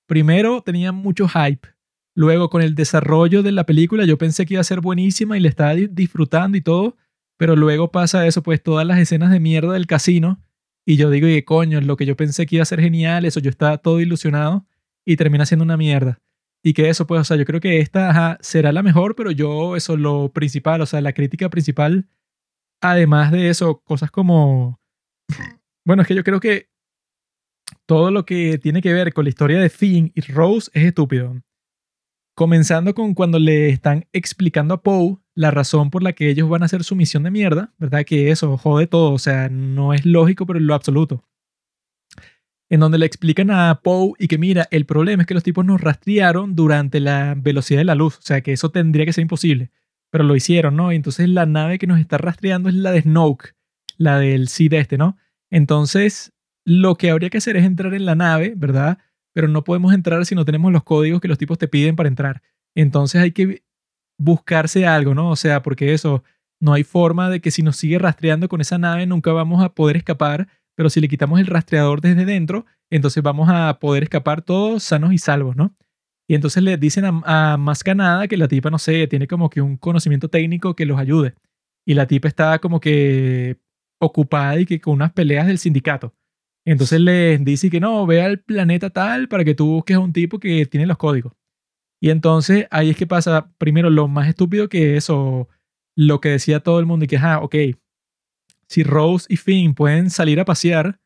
primero tenía mucho hype Luego, con el desarrollo de la película, yo pensé que iba a ser buenísima y le estaba disfrutando y todo, pero luego pasa eso, pues todas las escenas de mierda del casino, y yo digo, y coño, lo que yo pensé que iba a ser genial, eso yo estaba todo ilusionado, y termina siendo una mierda. Y que eso, pues, o sea, yo creo que esta será la mejor, pero yo, eso, lo principal, o sea, la crítica principal, además de eso, cosas como... Bueno, es que yo creo que todo lo que tiene que ver con la historia de Finn y Rose es estúpido. Comenzando con cuando le están explicando a Poe la razón por la que ellos van a hacer su misión de mierda, ¿verdad? Que eso jode todo, o sea, no es lógico, pero en lo absoluto. En donde le explican a Poe y que mira, el problema es que los tipos nos rastrearon durante la velocidad de la luz, o sea, que eso tendría que ser imposible, pero lo hicieron, ¿no? Y entonces la nave que nos está rastreando es la de Snoke, la del Seed este, ¿no? Entonces, lo que habría que hacer es entrar en la nave, ¿verdad? pero no podemos entrar si no tenemos los códigos que los tipos te piden para entrar. Entonces hay que buscarse algo, ¿no? O sea, porque eso, no hay forma de que si nos sigue rastreando con esa nave nunca vamos a poder escapar, pero si le quitamos el rastreador desde dentro, entonces vamos a poder escapar todos sanos y salvos, ¿no? Y entonces le dicen a, a Mascanada que la tipa, no sé, tiene como que un conocimiento técnico que los ayude. Y la tipa está como que ocupada y que con unas peleas del sindicato. Entonces les dice que no, ve al planeta tal para que tú busques a un tipo que tiene los códigos. Y entonces ahí es que pasa, primero, lo más estúpido que eso, lo que decía todo el mundo y que, ah, ok, si Rose y Finn pueden salir a pasear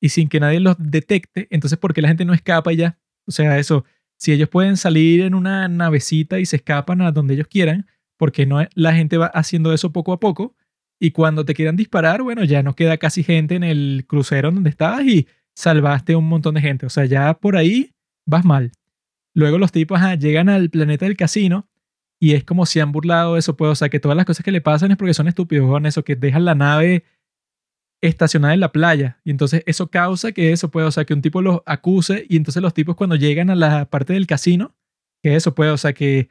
y sin que nadie los detecte, entonces ¿por qué la gente no escapa ya? O sea, eso, si ellos pueden salir en una navecita y se escapan a donde ellos quieran, porque no la gente va haciendo eso poco a poco y cuando te quieran disparar, bueno, ya no queda casi gente en el crucero donde estabas y salvaste un montón de gente. O sea, ya por ahí vas mal. Luego los tipos llegan al planeta del casino y es como si han burlado eso. Pues, o sea, que todas las cosas que le pasan es porque son estúpidos, con eso, que dejan la nave estacionada en la playa. Y entonces eso causa que eso puede, o sea, que un tipo los acuse y entonces los tipos cuando llegan a la parte del casino, que eso puede, o sea, que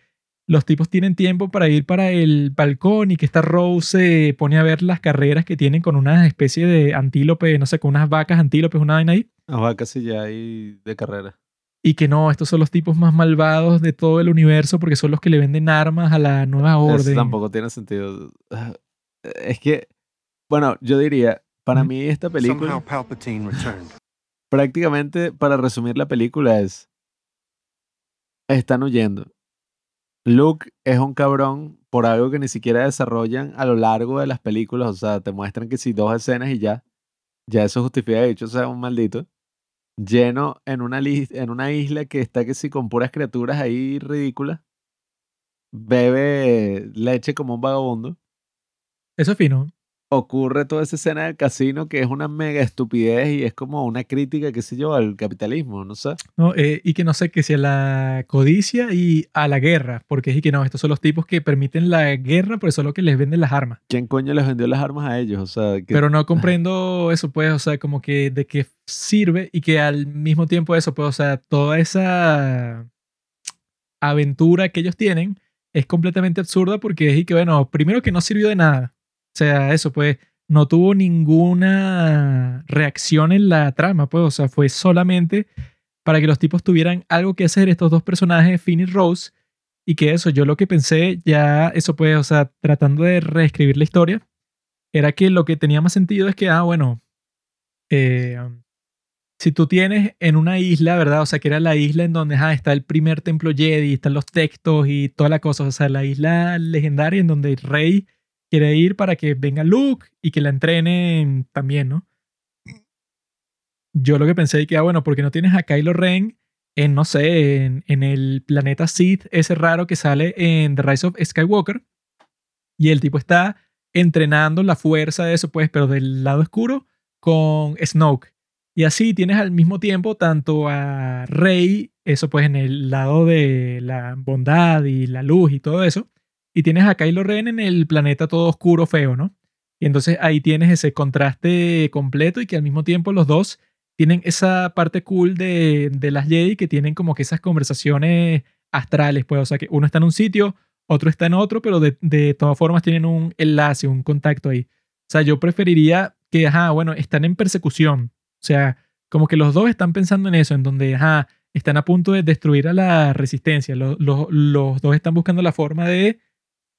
los tipos tienen tiempo para ir para el balcón y que esta Rose se pone a ver las carreras que tienen con una especie de antílope, no sé, con unas vacas antílopes, una vaina ahí. Las vacas sí ya hay de carrera. Y que no, estos son los tipos más malvados de todo el universo porque son los que le venden armas a la nueva orden. Eso tampoco tiene sentido. Es que, bueno, yo diría, para mí esta película... Prácticamente, para resumir la película es... Están huyendo Luke es un cabrón por algo que ni siquiera desarrollan a lo largo de las películas. O sea, te muestran que si dos escenas y ya, ya eso justifica de hecho sea un maldito. Lleno en una, en una isla que está que si con puras criaturas ahí ridículas. Bebe leche como un vagabundo. Eso es fino. Ocurre toda esa escena del casino que es una mega estupidez y es como una crítica, qué sé yo, al capitalismo, no sé. No, eh, y que no sé, que sea la codicia y a la guerra, porque es y que no, estos son los tipos que permiten la guerra, por eso es lo que les venden las armas. ¿Quién coño les vendió las armas a ellos? O sea, que... Pero no comprendo eso, pues, o sea, como que de qué sirve y que al mismo tiempo eso, pues, o sea, toda esa aventura que ellos tienen es completamente absurda porque es y que, bueno, primero que no sirvió de nada. Sea, eso, pues, no tuvo ninguna reacción en la trama, pues, o sea, fue solamente para que los tipos tuvieran algo que hacer, estos dos personajes, Finn y Rose, y que eso, yo lo que pensé, ya, eso pues, o sea, tratando de reescribir la historia, era que lo que tenía más sentido es que, ah, bueno, eh, si tú tienes en una isla, ¿verdad? O sea, que era la isla en donde ah, está el primer templo Jedi, están los textos y toda la cosa, o sea, la isla legendaria en donde el rey quiere ir para que venga Luke y que la entrenen también, ¿no? Yo lo que pensé es que, ah, bueno, porque no tienes a Kylo Ren en, no sé, en, en el planeta Sith, ese raro que sale en The Rise of Skywalker, y el tipo está entrenando la fuerza de eso, pues, pero del lado oscuro con Snoke. Y así tienes al mismo tiempo tanto a Rey, eso pues en el lado de la bondad y la luz y todo eso, y tienes a Kylo Ren en el planeta todo oscuro, feo, ¿no? Y entonces ahí tienes ese contraste completo y que al mismo tiempo los dos tienen esa parte cool de, de las Jedi que tienen como que esas conversaciones astrales, pues, o sea, que uno está en un sitio, otro está en otro, pero de, de todas formas tienen un enlace, un contacto ahí. O sea, yo preferiría que, ajá, bueno, están en persecución, o sea, como que los dos están pensando en eso, en donde, ajá, están a punto de destruir a la resistencia. Los, los, los dos están buscando la forma de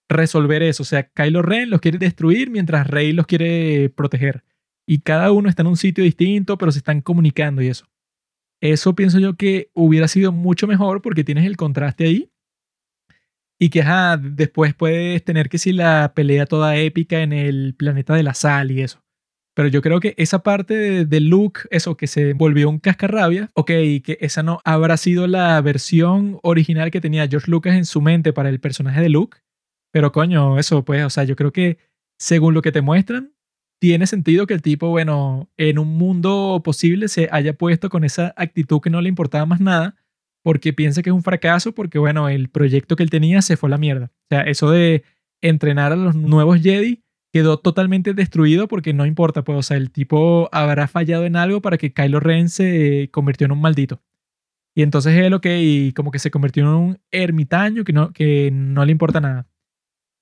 resolver eso. O sea, Kylo Ren los quiere destruir mientras Rey los quiere proteger. Y cada uno está en un sitio distinto, pero se están comunicando y eso. Eso pienso yo que hubiera sido mucho mejor porque tienes el contraste ahí. Y que ajá, después puedes tener que si la pelea toda épica en el planeta de la sal y eso. Pero yo creo que esa parte de, Luke, eso que se volvió un cascarrabia, ok, que esa no habrá sido la versión original que tenía George Lucas en su mente para el personaje de Luke. Pero coño, eso pues, o sea, yo creo que según lo que te muestran, tiene sentido que el tipo, bueno, en un mundo posible se haya puesto con esa actitud que no le importaba más nada, porque piensa que es un fracaso, porque bueno, el proyecto que él tenía se fue a la mierda. O sea, eso de entrenar a los nuevos Jedi quedó totalmente destruido porque no importa, pues, o sea, el tipo habrá fallado en algo para que Kylo Ren se convirtió en un maldito. Y entonces él, ok, como que se convirtió en un ermitaño que no, que no le importa nada.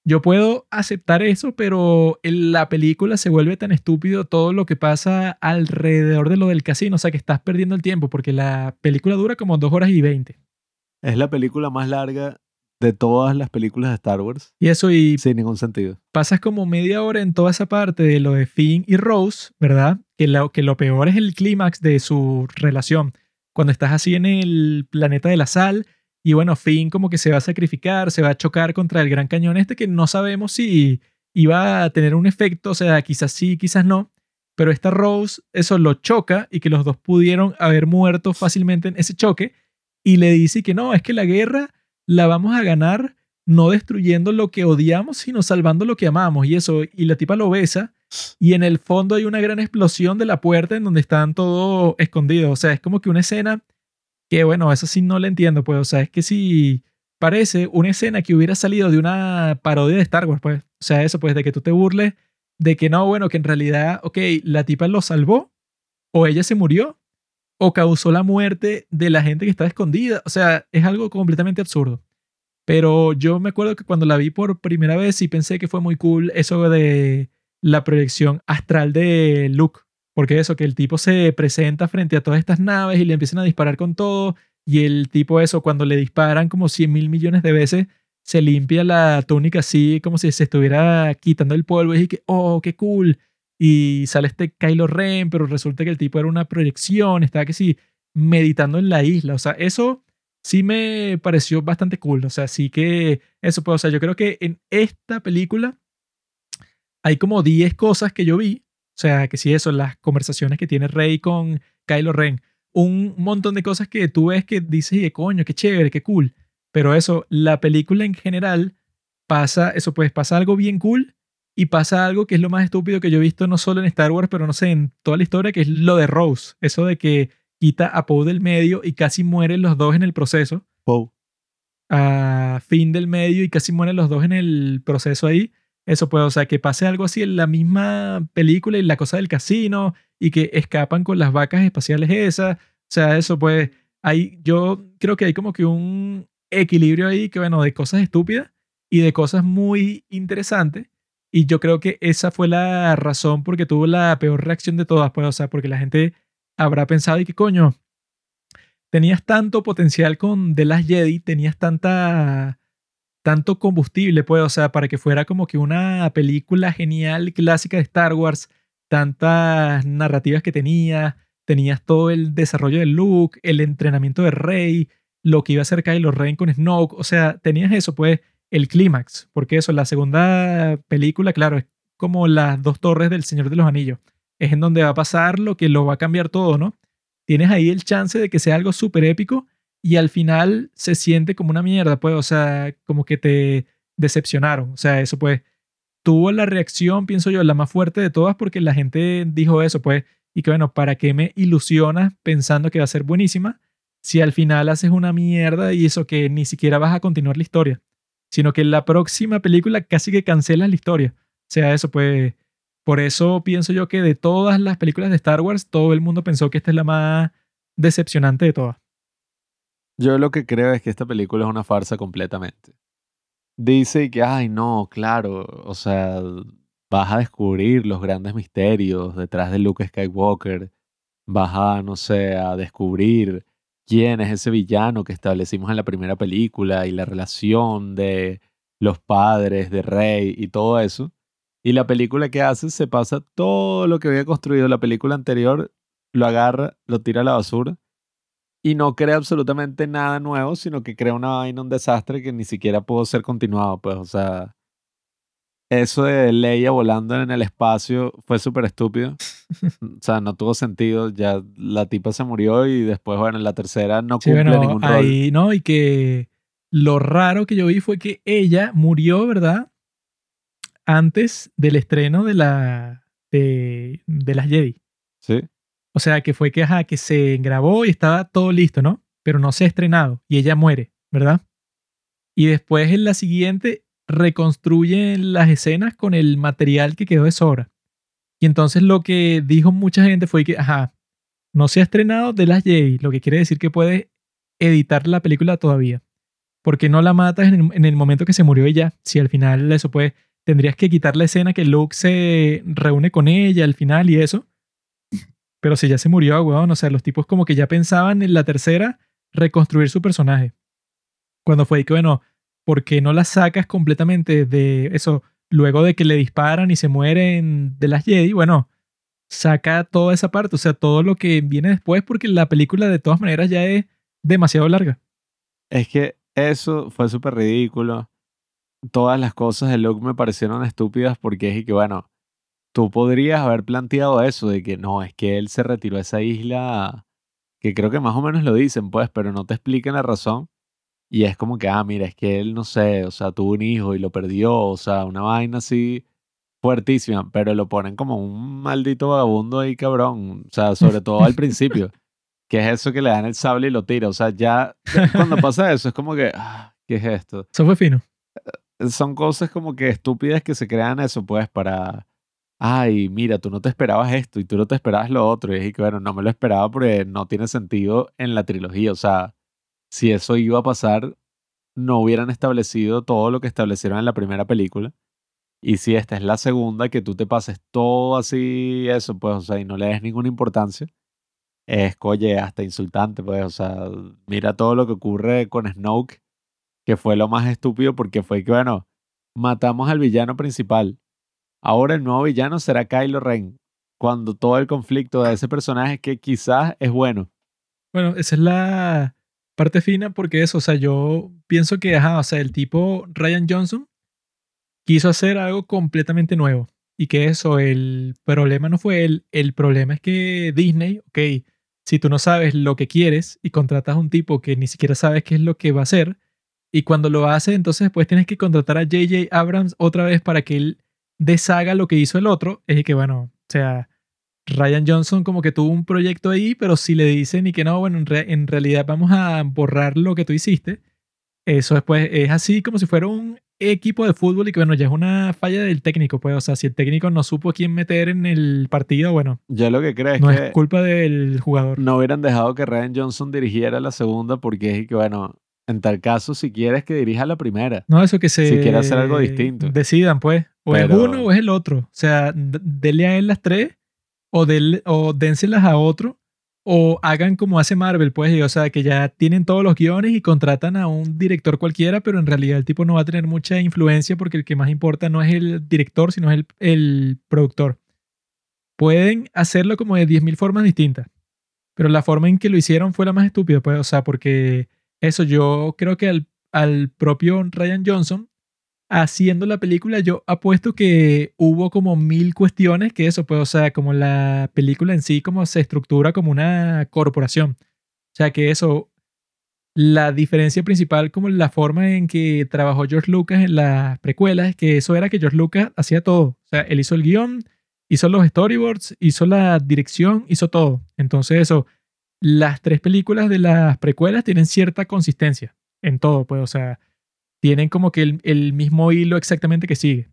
Yo puedo aceptar eso, pero en la película se vuelve tan estúpido todo lo que pasa alrededor de lo del casino, o sea que estás perdiendo el tiempo porque la película dura como dos horas y veinte. Es la película más larga de todas las películas de Star Wars. Y eso y Sin ningún sentido. pasas como media hora en toda esa parte de lo de Finn y Rose, ¿verdad? Que lo, que lo peor es el clímax de su relación. Cuando estás así en el planeta de la sal y bueno, Finn como que se va a sacrificar, se va a chocar contra el gran cañón este que no sabemos si iba a tener un efecto, o sea, quizás sí, quizás no. Pero esta Rose, eso lo choca y que los dos pudieron haber muerto fácilmente en ese choque. Y le dice que no, es que la guerra la vamos a ganar no destruyendo lo que odiamos, sino salvando lo que amamos. Y eso, y la tipa lo besa, y en el fondo hay una gran explosión de la puerta en donde están todos escondidos. O sea, es como que una escena que, bueno, eso sí no la entiendo, pues. O sea, es que si parece una escena que hubiera salido de una parodia de Star Wars, pues. O sea, eso, pues, de que tú te burles de que no, bueno, que en realidad, ok, la tipa lo salvó, o ella se murió, o causó la muerte de la gente que estaba escondida. O sea, es algo completamente absurdo. Pero yo me acuerdo que cuando la vi por primera vez sí pensé que fue muy cool eso de la proyección astral de Luke. Porque eso, que el tipo se presenta frente a todas estas naves y le empiezan a disparar con todo. Y el tipo eso, cuando le disparan como 100 mil millones de veces, se limpia la túnica así como si se estuviera quitando el polvo. Y que, oh, qué cool y sale este Kylo Ren, pero resulta que el tipo era una proyección, estaba que sí meditando en la isla, o sea, eso sí me pareció bastante cool, o sea, sí que eso pues, o sea, yo creo que en esta película hay como 10 cosas que yo vi, o sea, que sí eso, las conversaciones que tiene Rey con Kylo Ren, un montón de cosas que tú ves que dices, y coño, qué chévere, qué cool, pero eso, la película en general pasa, eso pues pasa algo bien cool y pasa algo que es lo más estúpido que yo he visto no solo en Star Wars, pero no sé, en toda la historia, que es lo de Rose. Eso de que quita a Poe del medio y casi mueren los dos en el proceso. Poe. A fin del medio y casi mueren los dos en el proceso ahí. Eso puede, o sea, que pase algo así en la misma película y la cosa del casino y que escapan con las vacas espaciales esas. O sea, eso pues, hay, yo creo que hay como que un equilibrio ahí que, bueno, de cosas estúpidas y de cosas muy interesantes. Y yo creo que esa fue la razón porque tuvo la peor reacción de todas, pues, o sea, porque la gente habrá pensado, ¿y qué coño? Tenías tanto potencial con The Last Jedi, tenías tanta tanto combustible, pues, o sea, para que fuera como que una película genial, clásica de Star Wars, tantas narrativas que tenía, tenías todo el desarrollo de Luke, el entrenamiento de Rey, lo que iba a hacer Kylo Ren con Snoke, o sea, tenías eso, pues, el clímax, porque eso, la segunda película, claro, es como las dos torres del Señor de los Anillos, es en donde va a pasar lo que lo va a cambiar todo, ¿no? Tienes ahí el chance de que sea algo súper épico y al final se siente como una mierda, pues, o sea, como que te decepcionaron, o sea, eso pues tuvo la reacción, pienso yo, la más fuerte de todas porque la gente dijo eso, pues, y que bueno, ¿para qué me ilusionas pensando que va a ser buenísima si al final haces una mierda y eso que ni siquiera vas a continuar la historia, sino que en la próxima película casi que cancelas la historia? O sea, eso pues, por eso pienso yo que de todas las películas de Star Wars, todo el mundo pensó que esta es la más decepcionante de todas. Yo lo que creo es que esta película es una farsa completamente. Dice que, ay, no, claro, o sea, vas a descubrir los grandes misterios detrás de Luke Skywalker, vas a, no sé, a descubrir quién es ese villano que establecimos en la primera película y la relación de los padres de Rey y todo eso. Y la película que hace se pasa todo lo que había construido la película anterior, lo agarra, lo tira a la basura y no crea absolutamente nada nuevo, sino que crea una vaina, un desastre que ni siquiera pudo ser continuado, pues, o sea, eso de Leia volando en el espacio fue súper estúpido. o sea, no tuvo sentido. Ya la tipa se murió y después, bueno, en la tercera no cumple ningún rol. Ahí, ¿no? Y que lo raro que yo vi fue que ella murió, ¿verdad? Antes del estreno de la de, de las Jedi. Sí. O sea, que fue que, ajá, que se grabó y estaba todo listo, ¿no? Pero no se ha estrenado y ella muere, ¿verdad? Y después en la siguiente reconstruyen las escenas con el material que quedó de sobra. Y entonces lo que dijo mucha gente fue que, ajá, no se ha estrenado de las Jedi, lo que quiere decir que puede editar la película todavía. Porque no la matas en, el momento que se murió ella. Si al final eso pues tendrías que quitar la escena que Luke se reúne con ella al final y eso. Pero si ya se murió, weón, o sea, los tipos como que ya pensaban en la tercera reconstruir su personaje. Cuando fue que, bueno, ¿por qué no la sacas completamente de eso? Luego de que le disparan y se mueren de las Jedi, bueno, saca toda esa parte, o sea, todo lo que viene después, porque la película de todas maneras ya es demasiado larga. Es que eso fue súper ridículo. Todas las cosas de Luke me parecieron estúpidas porque es que, bueno, tú podrías haber planteado eso de que no, es que él se retiró a esa isla, que creo que más o menos lo dicen, pues, pero no te explican la razón. Y es como que, ah, mira, es que él, no sé, o sea, tuvo un hijo y lo perdió, o sea, una vaina así fuertísima, pero lo ponen como un maldito vagabundo ahí, cabrón. O sea, sobre todo al principio, que es eso que le dan el sable y lo tira. O sea, ya cuando pasa eso, es como que, ah, ¿qué es esto? Eso fue fino. Son cosas como que estúpidas que se crean eso, pues, para ay, mira, tú no te esperabas esto y tú no te esperabas lo otro. Y dije que, bueno, no me lo esperaba porque no tiene sentido en la trilogía. O sea, si eso iba a pasar, no hubieran establecido todo lo que establecieron en la primera película. Y si esta es la segunda, que tú te pases todo así, eso, pues, o sea, y no le des ninguna importancia, es, oye, hasta insultante, pues, o sea, mira todo lo que ocurre con Snoke, que fue lo más estúpido porque fue que, bueno, matamos al villano principal Ahora el nuevo villano será Kylo Ren, cuando todo el conflicto de ese personaje que quizás es bueno. Bueno, esa es la parte fina porque eso, o sea, yo pienso que, ajá, o sea, el tipo Ryan Johnson quiso hacer algo completamente nuevo y que eso, el problema no fue él, el problema es que Disney, ok, si tú no sabes lo que quieres y contratas a un tipo que ni siquiera sabes qué es lo que va a hacer, y cuando lo hace, entonces después tienes que contratar a JJ Abrams otra vez para que él deshaga lo que hizo el otro, es que, bueno, o sea, Ryan Johnson como que tuvo un proyecto ahí, pero si le dicen y que no, bueno, en, re- en realidad vamos a borrar lo que tú hiciste, eso después es así como si fuera un equipo de fútbol y que, bueno, ya es una falla del técnico, pues, o sea, si el técnico no supo quién meter en el partido, bueno, Yo lo que creo es no que es culpa del jugador. no hubieran dejado que Ryan Johnson dirigiera la segunda porque es que, bueno, en tal caso, si quieres que dirija la primera. No, eso que se... Si quiere hacer algo distinto. Decidan, pues. O Pero- es uno o es el otro. O sea, denle a él las tres o, del, o dénselas a otro o hagan como hace Marvel, pues. y, O sea, que ya tienen todos los guiones y contratan a un director cualquiera, pero en realidad el tipo no va a tener mucha influencia porque el que más importa no es el director, sino es el, el productor. Pueden hacerlo como de 10.000 formas distintas, pero la forma en que lo hicieron fue la más estúpida, pues. O sea, porque eso yo creo que al, al propio Ryan Johnson haciendo la película, yo apuesto que hubo como mil cuestiones que eso, pues, o sea, como la película en sí, como se estructura como una corporación. O sea, que eso, la diferencia principal, como la forma en que trabajó George Lucas en las precuelas, es que eso era que George Lucas hacía todo. O sea, él hizo el guion, hizo los storyboards, hizo la dirección, hizo todo. Entonces, eso, las tres películas de las precuelas tienen cierta consistencia en todo, pues, o sea, tienen como que el, el mismo hilo exactamente que sigue.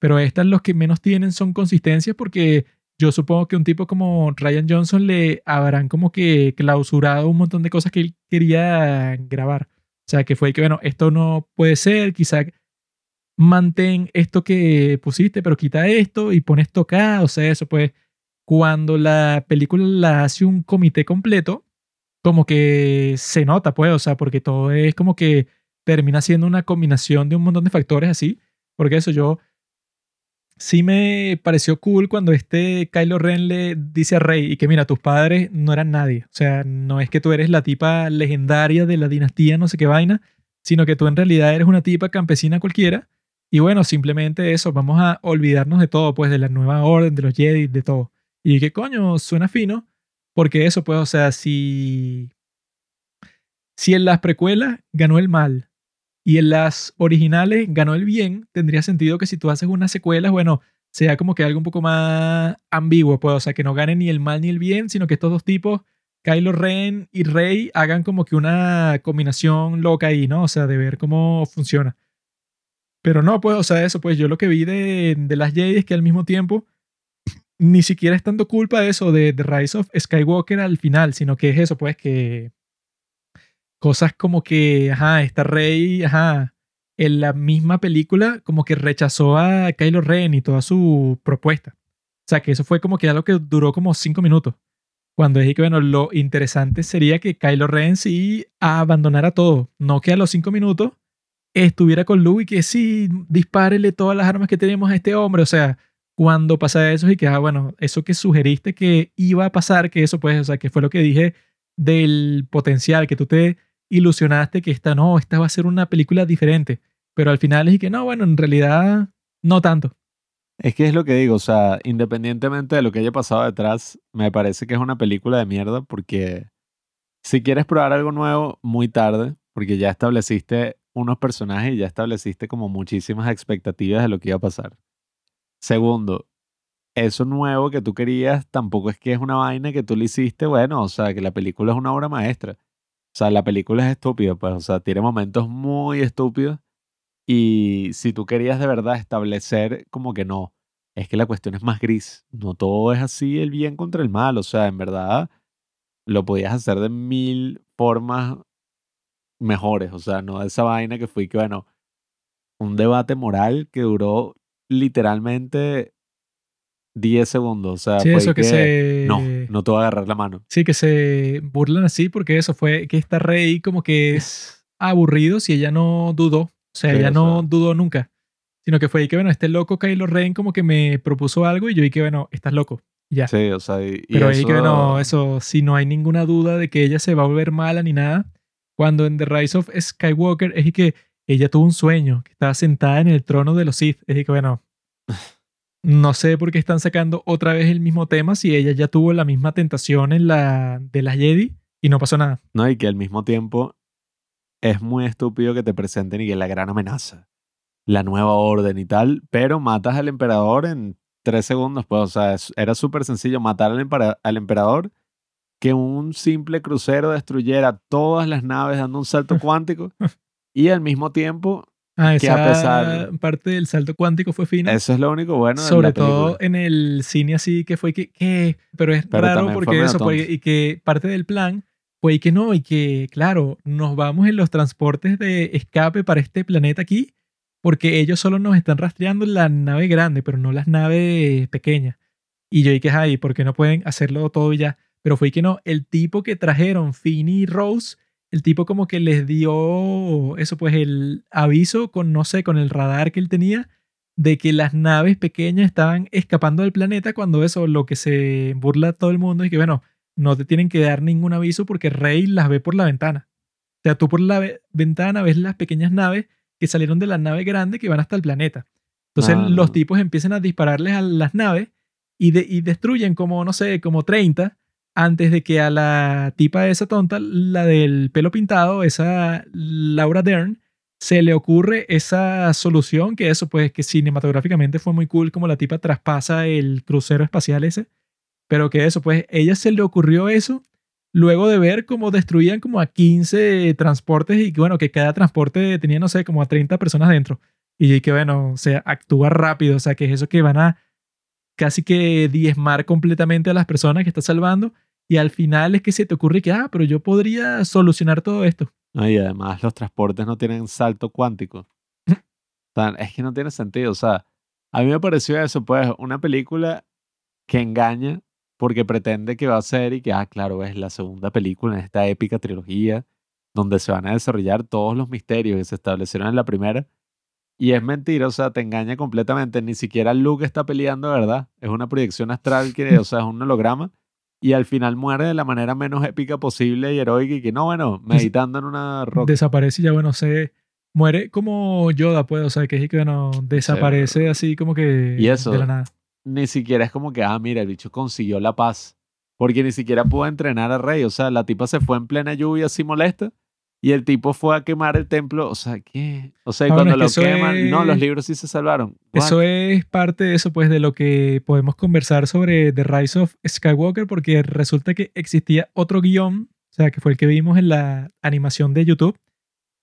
Pero estas los que menos tienen son consistencias porque yo supongo que un tipo como Ryan Johnson le habrán como que clausurado un montón de cosas que él quería grabar. O sea, que fue que, bueno, esto no puede ser, quizá mantén esto que pusiste, pero quita esto y pon esto acá. O sea, eso pues, cuando la película la hace un comité completo, como que se nota, pues, o sea, porque todo es como que termina siendo una combinación de un montón de factores así. Porque eso yo sí me pareció cool cuando este Kylo Ren le dice a Rey y que mira, tus padres no eran nadie. O sea, no es que tú eres la tipa legendaria de la dinastía, no sé qué vaina, sino que tú en realidad eres una tipa campesina cualquiera. Y bueno, simplemente eso, vamos a olvidarnos de todo, pues de la nueva orden, de los Jedi, de todo. Y que coño, suena fino, porque eso, pues, o sea, si. Si en las precuelas ganó el mal y en las originales ganó el bien, tendría sentido que si tú haces unas secuelas, bueno, sea como que algo un poco más ambiguo, pues, o sea, que no gane ni el mal ni el bien, sino que estos dos tipos, Kylo Ren y Rey, hagan como que una combinación loca ahí, ¿no? O sea, de ver cómo funciona. Pero no, pues, o sea, eso, pues yo lo que vi de, de las Jedi es que al mismo tiempo ni siquiera es tanto culpa de eso, de The Rise of Skywalker al final, sino que es eso, pues, que cosas como que, ajá, esta Rey, ajá, en la misma película como que rechazó a Kylo Ren y toda su propuesta. O sea, que eso fue como que algo que duró como cinco minutos. Cuando dije que, bueno, lo interesante sería que Kylo Ren sí abandonara todo, no que a los cinco minutos estuviera con Luke y que sí, dispárele todas las armas que tenemos a este hombre. O sea, cuando pasa eso y que, ah, bueno, eso que sugeriste que iba a pasar, que eso pues, o sea, que fue lo que dije del potencial, que tú te ilusionaste que esta no, esta va a ser una película diferente. Pero al final es que no, bueno, en realidad no tanto. Es que es lo que digo, o sea, independientemente de lo que haya pasado detrás, me parece que es una película de mierda porque si quieres probar algo nuevo, muy tarde, porque ya estableciste unos personajes y ya estableciste como muchísimas expectativas de lo que iba a pasar. Segundo, eso nuevo que tú querías tampoco es que es una vaina que tú le hiciste, bueno, o sea, que la película es una obra maestra. O sea, la película es estúpida, pues, o sea, tiene momentos muy estúpidos y si tú querías de verdad establecer como que no, es que la cuestión es más gris, no todo es así el bien contra el mal, o sea, en verdad lo podías hacer de mil formas mejores, o sea, no esa vaina que fue que, bueno, un debate moral que duró literalmente 10 segundos, o sea, Sí, fue eso que, se... no, no te voy a agarrar la mano. Sí, que se burlan así porque eso fue que esta rey como que es aburrido si ella no dudó. O sea, Sí, ella o no dudó nunca. Sino que fue ahí que, bueno, este loco Kylo Ren como que me propuso algo y yo dije, bueno, estás loco. Ya. Sí, o sea, y, y Pero ahí que, bueno, eso- eso, si no hay ninguna duda de que ella se va a volver mala ni nada, cuando en The Rise of Skywalker es y que ella tuvo un sueño, que estaba sentada en el trono de los Sith. Es y que, bueno, no sé por qué están sacando otra vez el mismo tema si ella ya tuvo la misma tentación en la de las Jedi y no pasó nada. No, y que al mismo tiempo es muy estúpido que te presenten y que la gran amenaza. la nueva orden y tal, pero matas al emperador en tres segundos, pues, o sea, era súper sencillo matar al, empera- al emperador que un simple crucero destruyera todas las naves dando un salto cuántico y al mismo tiempo, Ah, que a esa pesar- parte del salto cuántico fue fina. eso es lo único bueno Sobre la todo en el cine así que fue que, que pero es Pero raro porque eso, porque- y que parte del plan fue y que no, y que claro, nos vamos en los transportes de escape para este planeta aquí, porque ellos solo nos están rastreando la nave grande, pero no las naves pequeñas. Y yo dije, ay, ¿por qué no pueden hacerlo todo y ya? Pero fue que no, el tipo que trajeron, Finny y Rose, el tipo como que les dio eso, pues el aviso con, no sé, con el radar que él tenía de que las naves pequeñas estaban escapando del planeta cuando eso, lo que se burla todo el mundo es que, bueno, no te tienen que dar ningún aviso porque Rey las ve por la ventana. O sea, tú por la ve- ventana ves las pequeñas naves que salieron de la nave grande que van hasta el planeta. Entonces Ah. los tipos empiezan a dispararles a las naves y, de- y destruyen como, no sé, como 30 antes de que a la tipa esa tonta, la del pelo pintado, esa Laura Dern, se le ocurre esa solución que eso pues que cinematográficamente fue muy cool como la tipa traspasa el crucero espacial ese, pero que eso pues ella se le ocurrió eso luego de ver cómo destruían como a 15 transportes y que bueno, que cada transporte tenía no sé, como a 30 personas dentro. Y que bueno, o sea, actúa rápido, o sea, que es eso que van a casi que diezmar completamente a las personas que está salvando y al final es que se te ocurre que, ah, pero yo podría solucionar todo esto. No, y además los transportes no tienen salto cuántico. O sea, es que no tiene sentido. O sea, a mí me pareció eso, pues, una película que engaña porque pretende que va a ser y que, ah, claro, es la segunda película en esta épica trilogía donde se van a desarrollar todos los misterios que se establecieron en la primera. Y es mentira, o sea, te engaña completamente. Ni siquiera Luke está peleando, ¿verdad? Es una proyección astral que, o sea, es un holograma. Y al final muere de la manera menos épica posible y heroica y que no, bueno, meditando en una roca. Desaparece y ya, bueno, se muere como Yoda, pues, o sea, que es que, bueno, desaparece así como que Y eso, de la nada. Ni siquiera es como que, ah, mira, el bicho consiguió la paz. Porque ni siquiera pudo entrenar a Rey. O sea, la tipa se fue en plena lluvia así molesta. Y el tipo fue a quemar el templo. O sea, ¿qué? O sea, y Ah, bueno, cuando es que lo queman, no, los libros sí se salvaron. Eso es parte de eso, pues, de lo que podemos conversar sobre The Rise of Skywalker, porque resulta que existía otro guion, o sea, que fue el que vimos en la animación de YouTube,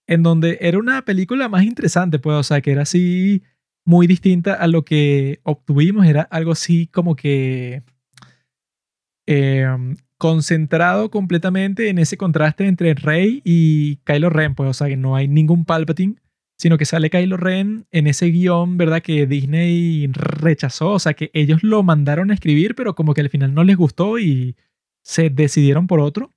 en donde era una película más interesante, pues, o sea, que era así muy distinta a lo que obtuvimos, era algo así como que eh, concentrado completamente en ese contraste entre Rey y Kylo Ren, pues, o sea, que no hay ningún Palpatine, sino que sale Kylo Ren en ese guion, ¿verdad? Que Disney rechazó, o sea, que ellos lo mandaron a escribir, pero como que al final no les gustó y se decidieron por otro.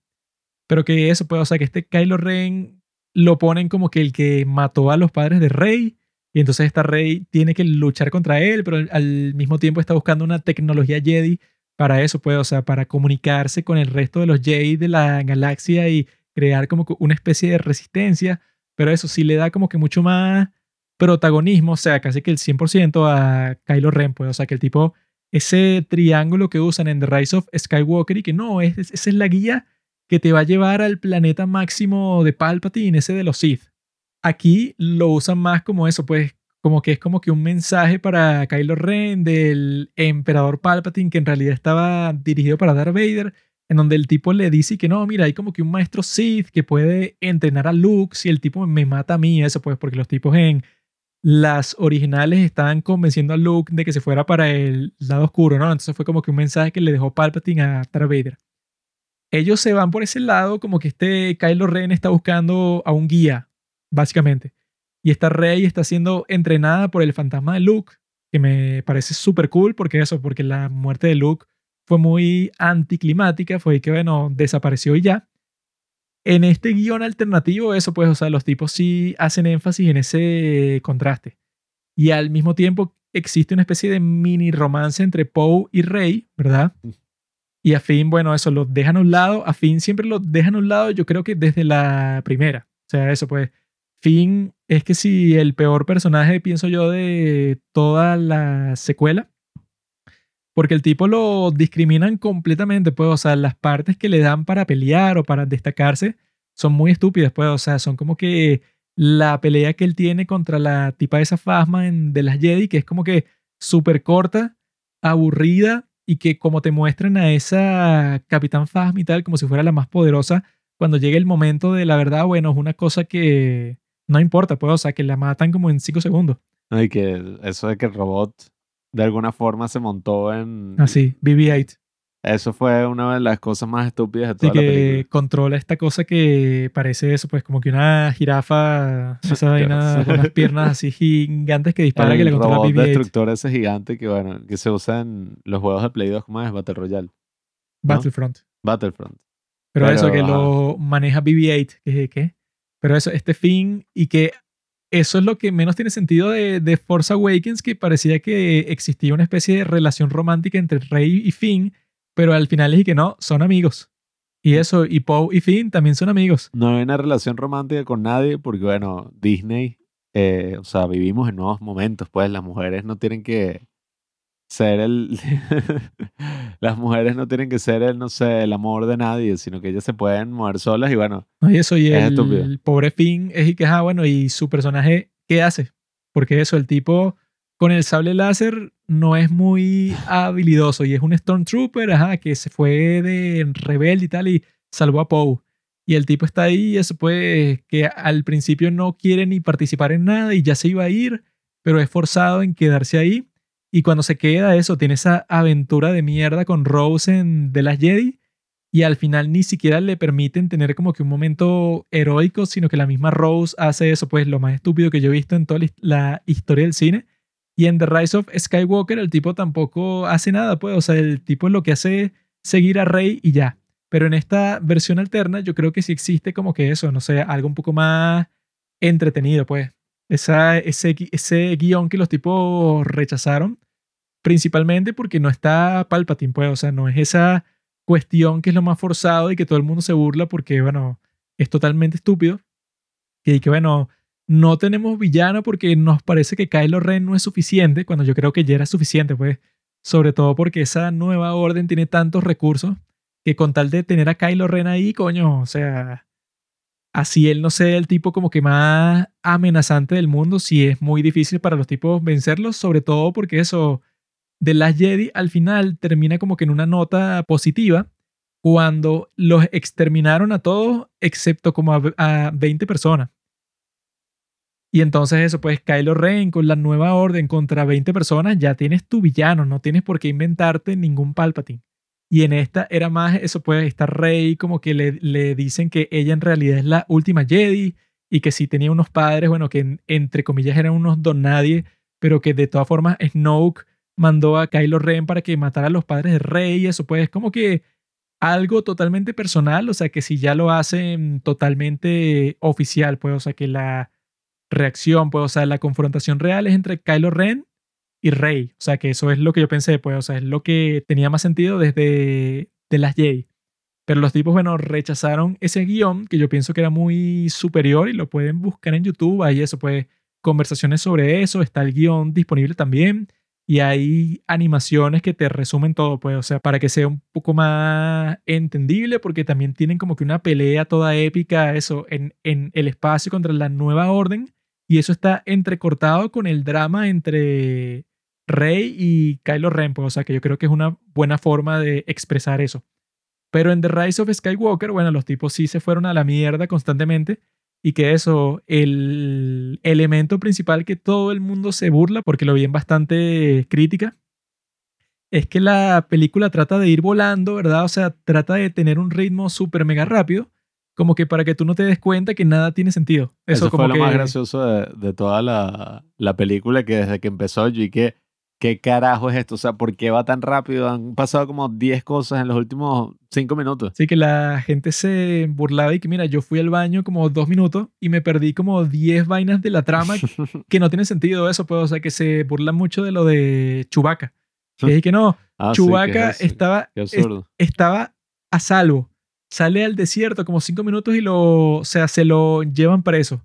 Pero que eso, pues, o sea, que este Kylo Ren lo ponen como que el que mató a los padres de Rey. Y entonces esta Rey tiene que luchar contra él, pero al- mismo tiempo está buscando una tecnología Jedi para eso, pues, o sea, para comunicarse con el resto de los Jedi de la galaxia y crear como una especie de resistencia. Pero eso sí le da como que mucho más protagonismo, o sea, casi que el 100% a Kylo Ren, pues, o sea, que el tipo, ese triángulo que usan en The Rise of Skywalker y que no, es- esa es la guía que te va a llevar al planeta máximo de Palpatine, ese de los Sith. Aquí lo usan más como eso, pues, como que es como que un mensaje para Kylo Ren del emperador Palpatine que en realidad estaba dirigido para Darth Vader, en donde el tipo le dice que no, mira, hay como que un maestro Sith que puede entrenar a Luke si el tipo me mata a mí, eso pues, porque los tipos en las originales estaban convenciendo a Luke de que se fuera para el lado oscuro, ¿no? Entonces fue como que un mensaje que le dejó Palpatine a Darth Vader. Ellos se van por ese lado, como que este Kylo Ren está buscando a un guía, básicamente. Y esta Rey está siendo entrenada por el fantasma de Luke, que me parece súper cool, porque eso, porque la muerte de Luke fue muy anticlimática, fue que, bueno, desapareció y ya. En este guion alternativo, eso pues, o sea, los tipos sí hacen énfasis en ese contraste. Y al mismo tiempo existe una especie de mini romance entre Poe y Rey, ¿verdad? Y a Finn, bueno, eso lo dejan a un lado. A Finn siempre lo dejan a un lado, yo creo que desde la primera. O sea, eso pues. Finn es que si el peor personaje, pienso yo, de toda la secuela. Porque el tipo lo discriminan completamente, pues, o sea, las partes que le dan para pelear o para destacarse son muy estúpidas, pues, o sea, son como que la pelea que él tiene contra la tipa de esa Fasma de las Jedi, que es como que súper corta, aburrida y que como te muestran a esa Capitán Phasma y tal, como si fuera la más poderosa, cuando llegue el momento de la verdad, bueno, es una cosa que no importa, pues, o sea, que la matan como en cinco segundos. Y que eso de que el robot de alguna forma se montó en... Así, BB-8. Eso fue una de las cosas más estúpidas de toda la que película. controla esta cosa que parece eso, pues como que una jirafa, esa vaina con unas piernas así gigantes que dispara que el le controla robot BB-8. destructor ese gigante que, bueno, que se usa en los juegos de Play 2, ¿cómo es? Battle Royale. Battlefront. Battlefront. Pero, Pero, eso, que lo maneja BB-8, que ¿qué? Pero eso, este fin, y que eso es lo que menos tiene sentido de, de Force Awakens, que parecía que existía una especie de relación romántica entre Rey y Finn, pero al final es que no, son amigos. Y eso, y Poe y Finn también son amigos. No hay una relación romántica con nadie porque, bueno, Disney, eh, o sea, vivimos en nuevos momentos, pues las mujeres no tienen que ser el... las mujeres no tienen que ser el, no sé, el amor de nadie, sino que ellas se pueden mover solas y, bueno, ¿no? Y eso, y Es el, estúpido. pobre Finn es y que, ah, bueno, y su personaje, ¿qué hace? Porque eso, el tipo con el sable láser no es muy habilidoso y es un Stormtrooper, ajá, que se fue de rebelde y tal y salvó a Poe. Y el tipo está ahí y eso pues que al principio no quiere ni participar en nada y ya se iba a ir, pero es forzado en quedarse ahí. Y cuando se queda eso, tiene esa aventura de mierda con Rose en The Last Jedi y al final ni siquiera le permiten tener como que un momento heroico, sino que la misma Rose hace eso, pues lo más estúpido que yo he visto en toda la his- la historia del cine. Y en The Rise of Skywalker el tipo tampoco hace nada, pues, o sea, el tipo lo que hace seguir a Rey y ya. Pero en esta versión alterna yo creo que sí existe como que eso, no sé, algo un poco más entretenido, pues. Esa, ese, ese guion que los tipos rechazaron, principalmente porque no está Palpatine, pues, o sea, no es esa cuestión que es lo más forzado y que todo el mundo se burla porque, bueno, es totalmente estúpido. Y que, bueno, no tenemos villano porque nos parece que Kylo Ren no es suficiente, cuando yo creo que ya era suficiente, pues. Sobre todo porque esa nueva orden tiene tantos recursos que con tal de tener a Kylo Ren ahí, coño, o sea, así él no sea el tipo como que más amenazante del mundo, sí es muy difícil para los tipos vencerlos, sobre todo porque eso de Last Jedi al final termina como que en una nota positiva cuando los exterminaron a todos excepto como a, a 20 personas. Y entonces eso, pues Kylo Ren con la nueva orden contra 20 personas, ya tienes tu villano, no tienes por qué inventarte ningún Palpatine. Y en esta era más eso, pues esta Rey como que le, le dicen que ella en realidad es la última Jedi y que sí tenía unos padres, bueno, que en- entre comillas eran unos don nadie, pero que de todas formas Snoke mandó a Kylo Ren para que matara a los padres de Rey eso, pues es como que algo totalmente personal, o sea, que si ya lo hacen totalmente oficial, pues, o sea, que la reacción, pues, o sea, la confrontación real es entre Kylo Ren y Rey, o sea, que eso es lo que yo pensé, pues, o sea, es lo que tenía más sentido desde de las Jedi. Pero los tipos, bueno, rechazaron ese guion que yo pienso que era muy superior y lo pueden buscar en YouTube, ahí eso, pues, conversaciones sobre eso, está el guion disponible también y hay animaciones que te resumen todo, pues, o sea, para que sea un poco más entendible, porque también tienen como que una pelea toda épica, eso, en, en el espacio contra la nueva orden, y eso está entrecortado con el drama entre Rey y Kylo Ren, pues, o sea, que yo creo que es una buena forma de expresar eso. Pero en The Rise of Skywalker, bueno, los tipos sí se fueron a la mierda constantemente y que eso, el elemento principal que todo el mundo se burla, porque lo vi en bastante crítica, es que la película trata de ir volando, ¿verdad? O sea, trata de tener un ritmo súper mega rápido, como que para que tú no te des cuenta que nada tiene sentido. Eso, Eso, como fue lo que, más gracioso de, de toda la, la película, que desde que empezó yo y que, ¿qué carajo es esto? O sea, ¿por qué va tan rápido? Han pasado como 10 cosas en los últimos 5 minutos. Sí, que la gente se burlaba y que, mira, yo fui al baño como dos minutos y me perdí como 10 vainas de la trama que no tiene sentido eso, pues, o sea, que se burlan mucho de lo de Chubaca. Que es que no, Ah, sí, ¿qué Chewbacca es eso? estaba, estaba a salvo. Sale al desierto como cinco minutos y lo, o sea, se lo llevan preso.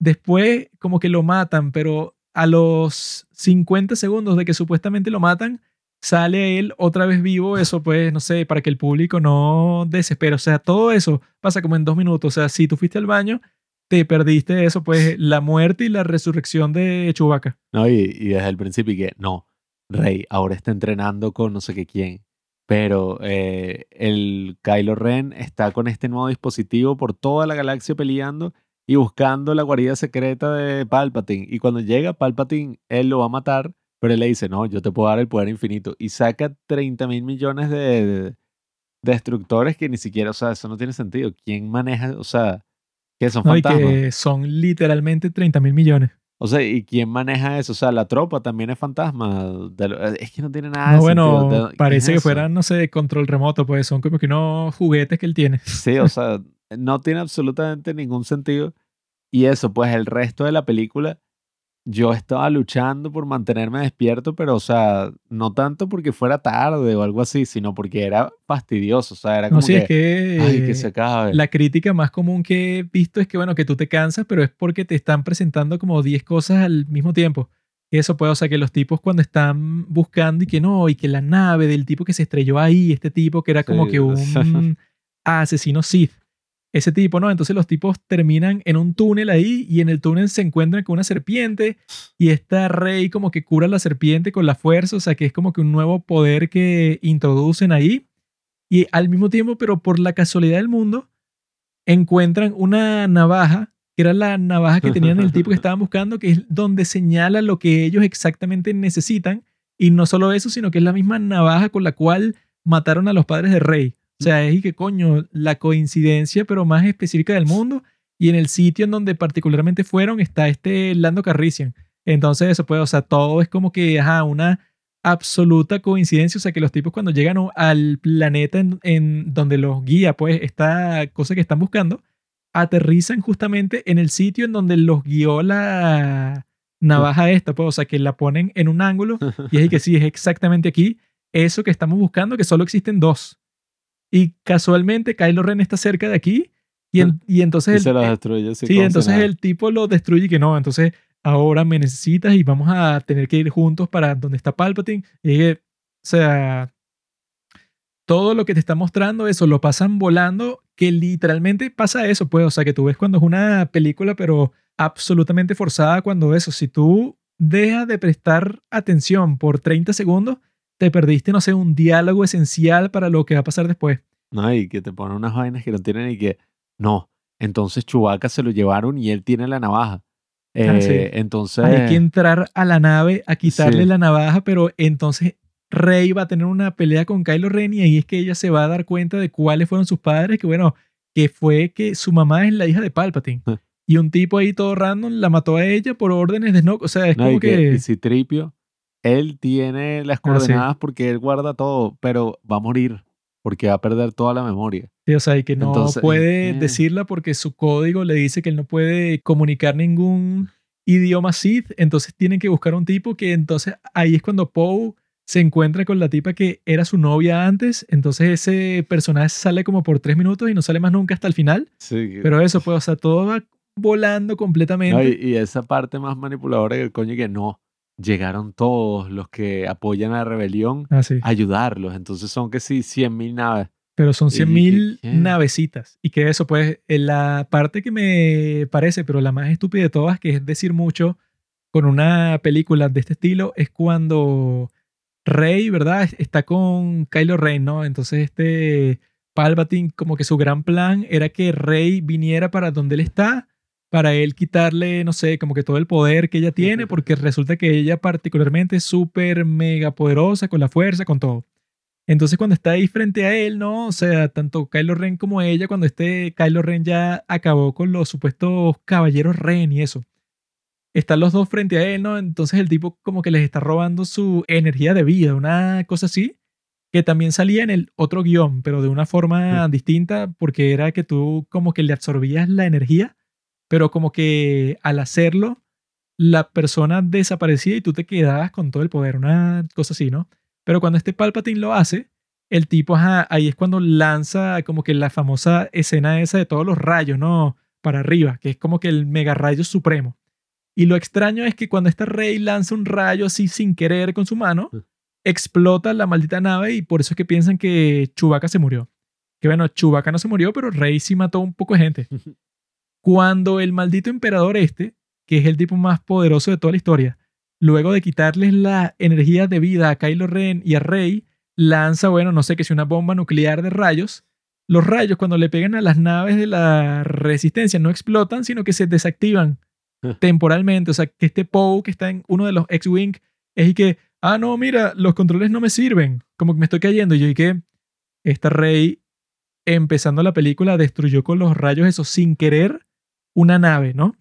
Después como que lo matan, pero a los 50 segundos de que supuestamente lo matan, sale él otra vez vivo. Eso pues, no sé, para que el público no desespere. O sea, todo eso pasa como en dos minutos. O sea, si tú fuiste al baño, te perdiste eso, pues la muerte y la resurrección de Chewbacca. No, y, y desde el principio y que no, Rey ahora está entrenando con no sé qué quién. Pero eh, el Kylo Ren está con este nuevo dispositivo por toda la galaxia peleando y buscando la guarida secreta de Palpatine. Y cuando llega Palpatine, él lo va a matar, pero él le dice, no, yo te puedo dar el poder infinito. Y saca 30 mil millones de, de destructores que ni siquiera, o sea, eso no tiene sentido. ¿Quién maneja, o sea, que son No, y fantasmas? que son literalmente 30 mil millones. O sea, ¿y quién maneja eso? O sea, la tropa también es fantasma. lo- es que no tiene nada de bueno, sentido. ¿De- qué parece es que fueran, no sé, control remoto, pues son como que unos juguetes que él tiene. Sí, o sea, no tiene absolutamente ningún sentido. Y eso, pues el resto de la película, yo estaba luchando por mantenerme despierto, pero, o sea, no tanto porque fuera tarde o algo así, sino porque era fastidioso. O sea, era como No, sí, que, es que, ay, que eh, se acabe. la crítica más común que he visto es que, bueno, que tú te cansas, pero es porque te están presentando como 10 cosas al mismo tiempo. Eso puede, o sea, que los tipos cuando están buscando y que no, y que la nave del tipo que se estrelló ahí, este tipo que era como Sí, que un asesino Sith. Ese tipo, ¿no? Entonces los tipos terminan en un túnel ahí y en el túnel se encuentran con una serpiente y esta rey como que cura la serpiente con la fuerza, o sea que es como que un nuevo poder que introducen ahí y al mismo tiempo, pero por la casualidad del mundo, encuentran una navaja, que era la navaja que tenían el tipo que estaban buscando, que es donde señala lo que ellos exactamente necesitan. Y no solo eso, sino que es la misma navaja con la cual mataron a los padres de Rey. O sea, es y que coño, la coincidencia, pero más específica del mundo. Y en el sitio en donde particularmente fueron está este Lando Carrician. Entonces, eso puede, o sea, todo es como que, ajá, una absoluta coincidencia. O sea, que los tipos cuando llegan al planeta en, en donde los guía, pues, esta cosa que están buscando, aterrizan justamente en el sitio en donde los guió la navaja esta, pues, o sea, que la ponen en un ángulo y es que sí, es exactamente aquí eso que estamos buscando, que solo existen dos. Y casualmente Kylo Ren está cerca de aquí y, en- y entonces y el, se destruye. Sí, entonces nada. el tipo lo destruye y que no, entonces ahora me necesitas y vamos a tener que ir juntos para donde está Palpatine. Y que, o sea, todo lo que te está mostrando eso lo pasan volando, que literalmente pasa eso, pues, o sea, que tú ves cuando es una película, pero absolutamente forzada cuando eso, si tú dejas de prestar atención por 30 segundos, te perdiste, no sé, un diálogo esencial para lo que va a pasar después. No, y que te ponen unas vainas que no tienen y que, no, entonces Chewbacca se lo llevaron y él tiene la navaja. Ah, sí. Eh, Entonces, Hay que entrar a la nave a quitarle Sí. la navaja, pero entonces Rey va a tener una pelea con Kylo Ren y ahí es que ella se va a dar cuenta de cuáles fueron sus padres, que bueno, que fue que su mamá es la hija de Palpatine. Y un tipo ahí todo random la mató a ella por órdenes de Snoke. O sea, es no, como y que, que... y Citripio, él tiene las Ah, sí. coordenadas porque él guarda todo, pero va a morir porque va a perder toda la memoria. Sí, o sea, y que no Entonces, puede eh. decirla porque su código le dice que él no puede comunicar ningún idioma Sith, entonces tienen que buscar un tipo que entonces ahí es cuando Poe se encuentra con la tipa que era su novia antes, entonces ese personaje sale como por tres minutos y no sale más nunca hasta el final, Sí, pero eso, pues, o sea, todo va volando no, completamente. y, y esa parte más manipuladora que el coño que no, llegaron todos los que apoyan a la rebelión Ah, sí. a ayudarlos, entonces son que sí, 100 mil naves. Pero son ¿Y 100 qué- mil qué? navecitas. Y que eso, pues, en la parte que me parece, pero la más estúpida de todas, que es decir mucho con una película de este estilo, es cuando Rey, ¿verdad? Está con Kylo Ren, ¿no? Entonces este Palpatine, como que su gran plan era que Rey viniera para donde él está, para él quitarle, no sé, como que todo el poder que ella tiene, porque resulta que ella particularmente es súper mega poderosa con la fuerza, con todo. Entonces cuando está ahí frente a él, ¿no? O sea, tanto Kylo Ren como ella, cuando este Kylo Ren ya acabó con los supuestos caballeros Ren y eso. Están los dos frente a él, ¿no? Entonces el tipo como que les está robando su energía de vida, una cosa así, que también salía en el otro guion, pero de una forma distinta, porque era que tú como que le absorbías la energía, pero como que al hacerlo, la persona desaparecía y tú te quedabas con todo el poder, una cosa así, ¿no? Pero cuando este Palpatine lo hace, el tipo, ajá, ahí es cuando lanza como que la famosa escena esa de todos los rayos, ¿no? Para arriba, que es como que el mega rayo supremo. Y lo extraño es que cuando esta rey lanza un rayo así sin querer con su mano, explota la maldita nave y por eso es que piensan que Chewbacca se murió. Que bueno, Chewbacca no se murió, pero Rey sí mató un poco de gente. Cuando el maldito emperador este, que es el tipo más poderoso de toda la historia, luego de quitarles la energía de vida a Kylo Ren y a Rey, lanza, bueno, no sé qué si una bomba nuclear de rayos. Los rayos cuando le pegan a las naves de la resistencia no explotan, sino que se desactivan temporalmente. O sea, que este Poe que está en uno de los X-Wing es y que, ah, no, mira, los controles no me sirven. Como que me estoy cayendo. Y yo y que esta Rey, empezando la película, destruyó con los rayos eso sin querer una nave, ¿no?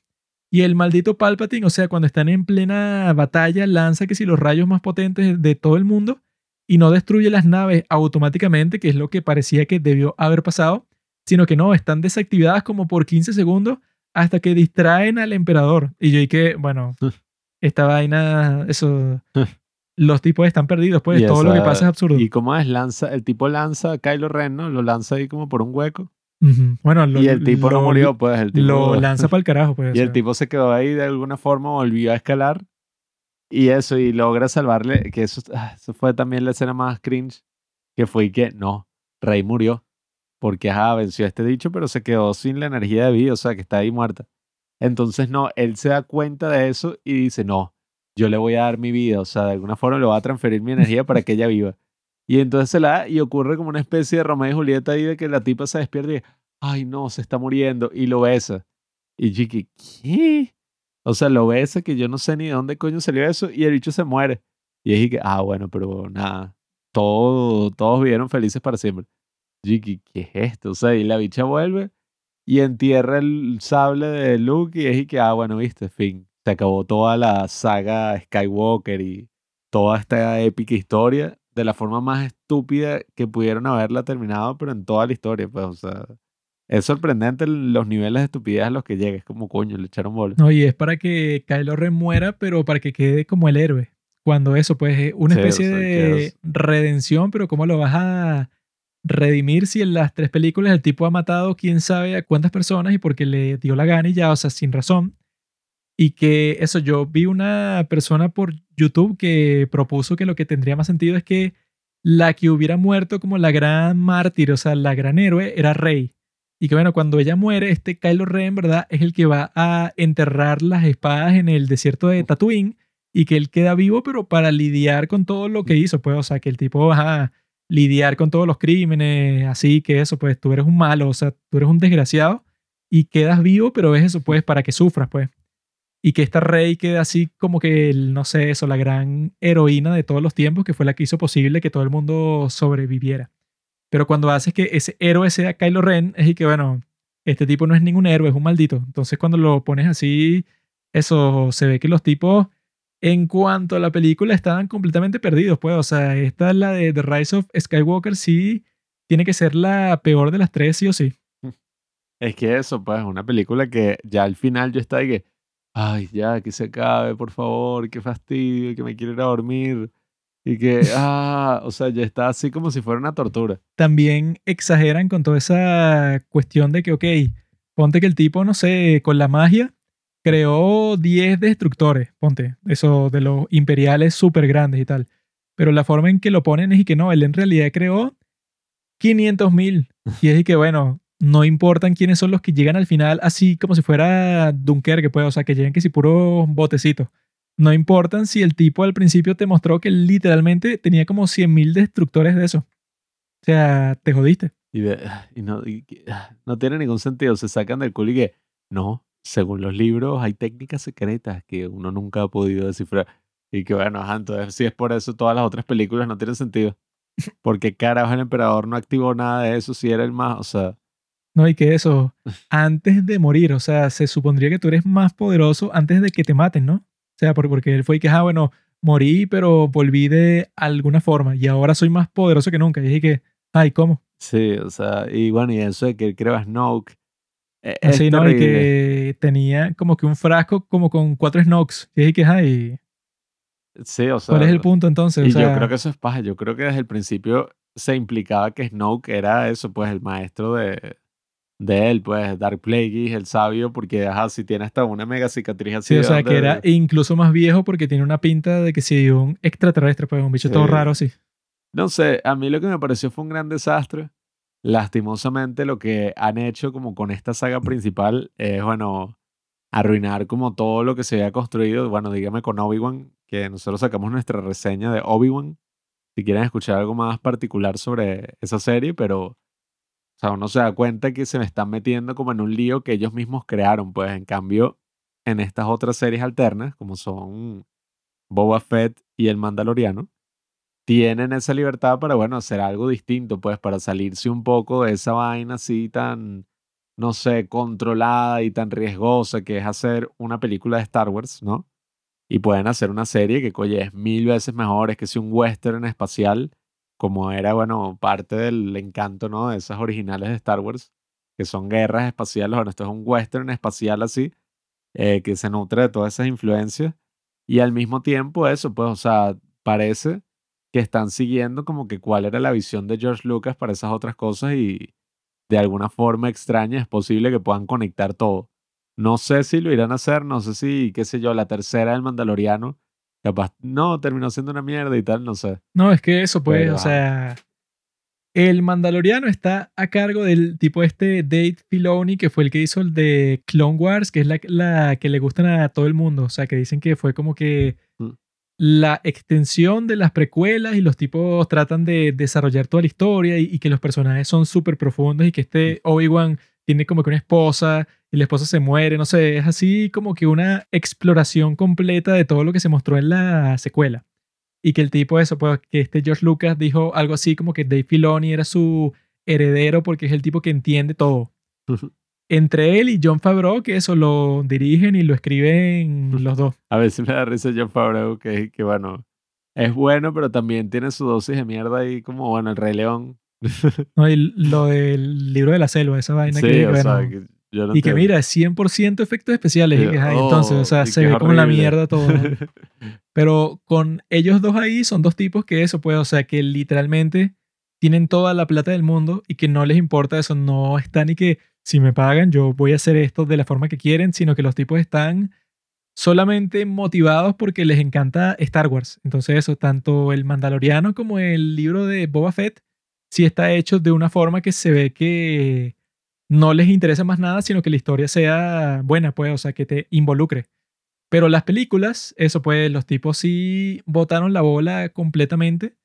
Y el maldito Palpatine, o sea, cuando están en plena batalla, lanza que si los rayos más potentes de todo el mundo y no destruye las naves automáticamente, que es lo que parecía que debió haber pasado, sino que no, están desactivadas como por 15 segundos hasta que distraen al emperador. Y yo que, bueno, esta vaina, eso, los tipos están perdidos, pues Y todo lo que pasa es absurdo. ¿Y cómo es? Lanza, el tipo lanza a Kylo Ren, ¿no? Lo lanza ahí como por un hueco. Ujú. Bueno, lo, y el tipo no lo- murió, pues. El tipo, Lo lanza para el carajo, pues. Y o el tipo se quedó ahí de alguna forma, volvió a escalar. Y eso, y logra salvarle, que eso, ah, eso fue también la escena más cringe, que fue que, no, Rey murió. Porque, ajá, venció este dicho, pero se quedó sin la energía de vida, o sea, que está ahí muerta. Entonces, no, él se da cuenta de eso y dice, no, yo le voy a dar mi vida, o sea, de alguna forma le voy a transferir mi energía para que ella viva. Y entonces se la da y ocurre como una especie de Romeo y Julieta ahí de que la tipa se despierta y, ay, no, se está muriendo, y lo besa. Y Chiqui, ¿qué? O sea, lo besa que yo no sé ni de dónde coño salió eso y el bicho se muere. Y dije que, ah, bueno, pero nada, todo, todos vivieron felices para siempre. Chiqui, ¿qué es esto? O sea, y la bicha vuelve y entierra el sable de Luke y es que, ah, bueno, viste, fin. Se acabó toda la saga Skywalker y toda esta épica historia de la forma más estúpida que pudieron haberla terminado, pero en toda la historia, pues, o sea, es sorprendente los niveles de estupidez a los que llega. Es como, coño, le echaron bola. No, y es para que Kylo Ren muera, pero para que quede como el héroe. Cuando eso, pues, es una Sí, o especie sea, de es- redención, pero ¿cómo lo vas a redimir si en las tres películas el tipo ha matado quién sabe a cuántas personas y porque le dio la gana y ya, o sea, sin razón? Y que eso, yo vi una persona por YouTube que propuso que lo que tendría más sentido es que la que hubiera muerto como la gran mártir, o sea, la gran héroe, era Rey. Y que bueno, cuando ella muere, este Kylo Ren, ¿verdad? Es el que va a enterrar las espadas en el desierto de Tatooine y que él queda vivo, pero para lidiar con todo lo que hizo, pues, o sea, que el tipo va a lidiar con todos los crímenes, así que eso, pues, tú eres un malo, o sea, tú eres un desgraciado y quedas vivo, pero es eso, pues, para que sufras, pues. Y que esta Rey queda así como que, no sé, eso, la gran heroína de todos los tiempos, que fue la que hizo posible que todo el mundo sobreviviera. Pero cuando haces que ese héroe sea Kylo Ren, es y que, bueno, este tipo no es ningún héroe, es un maldito. Entonces cuando lo pones así, eso se ve que los tipos, en cuanto a la película, estaban completamente perdidos, pues. O sea, esta es la de The Rise of Skywalker, sí, tiene que ser la peor de las tres, sí o sí. Es que eso, pues, es una película que ya al final yo estaba que, ay, ya, que se acabe, por favor, qué fastidio, que me quiero ir a dormir. Y que, ah, o sea, ya está así como si fuera una tortura. También exageran con toda esa cuestión de que, ok, ponte que el tipo, no sé, con la magia creó 10 destructores, ponte, eso de los imperiales súper grandes y tal. Pero la forma en que lo ponen es y que no, él en realidad creó 500 mil. Y es y que, bueno, no importan quiénes son los que llegan al final, así como si fuera Dunkerque, pues, o sea, que lleguen que si puros botecitos. No importan si el tipo al principio te mostró que literalmente tenía como 100 mil destructores de eso. O sea, te jodiste. Y, no, y no tiene ningún sentido. Se sacan del culo y que, no, según los libros hay técnicas secretas que uno nunca ha podido descifrar. Y que bueno, entonces si es por eso todas las otras películas no tienen sentido. Porque carajo el emperador no activó nada de eso si era el más, o sea, No, y que eso, antes de morir, o sea, se supondría que tú eres más poderoso antes de que te maten, ¿no? O sea, por- porque él fue y que, ah, bueno, morí, pero volví de alguna forma y ahora soy más poderoso que nunca. Y dije que, ay, ¿cómo? sí, o sea, y bueno, y eso de que él creó a Snoke. eh, Así, ¿no? Y que tenía como que un frasco como con cuatro Snokes. Y dije que, ay, Sí, o sea, ¿cuál es el punto entonces? O Y sea, yo creo que eso es paja. Yo creo que desde el principio se implicaba que Snoke era eso, pues el maestro de, de él, pues Dark Plagueis, el sabio, porque ajá, si tiene hasta una mega cicatriz así. Sí, o sea, que era incluso más viejo porque tiene una pinta de que si un extraterrestre, pues un bicho todo raro así. No sé, a mí lo que me pareció fue un gran desastre lastimosamente lo que han hecho como con esta saga principal es, bueno, arruinar como todo lo que se había construido. Bueno, dígame con Obi-Wan, que nosotros sacamos nuestra reseña de Obi-Wan. Si quieren escuchar algo más particular sobre esa serie, pero, o sea, uno se da cuenta que se me están metiendo como en un lío que ellos mismos crearon. Pues en cambio, en estas otras series alternas, como son Boba Fett y El Mandaloriano, tienen esa libertad para, bueno, hacer algo distinto, pues para salirse un poco de esa vaina así tan, no sé, controlada y tan riesgosa que es hacer una película de Star Wars, ¿no? Y pueden hacer una serie que, oye, es mil veces mejor, es que si un western espacial, como era, bueno, parte del encanto, ¿no? De esas originales de Star Wars, que son guerras espaciales, bueno, esto es un western espacial así, eh, que se nutre de todas esas influencias. Y al mismo tiempo eso, pues, o sea, parece que están siguiendo como que cuál era la visión de George Lucas para esas otras cosas y de alguna forma extraña es posible que puedan conectar todo. No sé si lo irán a hacer, no sé si, qué sé yo, la tercera del Mandaloriano, capaz, no, terminó siendo una mierda y tal, no sé. No, es que eso, pues, Pero, o sea, el Mandaloriano está a cargo del tipo este Dave Filoni, que fue el que hizo el de Clone Wars, que es la, la que le gustan a todo el mundo, o sea, que dicen que fue como que Mm. la extensión de las precuelas y los tipos tratan de desarrollar toda la historia y, y que los personajes son súper profundos y que este Obi-Wan tiene como que una esposa y la esposa se muere, no sé, es así como que una exploración completa de todo lo que se mostró en la secuela. Y que el tipo eso, pues que este George Lucas dijo algo así como que Dave Filoni era su heredero porque es el tipo que entiende todo. Entre él y John Favreau, que eso lo dirigen y lo escriben los dos. A veces me da risa John Favreau, que, que bueno, es bueno, pero también tiene su dosis de mierda ahí, como, bueno, el Rey León. ¿no? Y lo del libro de la selva, esa vaina sí, que, o bueno, sea, que no y que entiendo. mira, es 100% efectos especiales. Y- que, ay, oh, entonces, o sea, se ve como la mierda todo. Pero con ellos dos ahí son dos tipos que eso, pues, o sea, que literalmente tienen toda la plata del mundo y que no les importa eso, no está ni que si me pagan yo voy a hacer esto de la forma que quieren, sino que los tipos están solamente motivados porque les encanta Star Wars. Entonces eso, tanto el Mandaloriano como el libro de Boba Fett, sí está hecho de una forma que se ve que no les interesa más nada, sino que la historia sea buena, pues, o sea, que te involucre. Pero las películas, eso pues, los tipos sí botaron la bola completamente.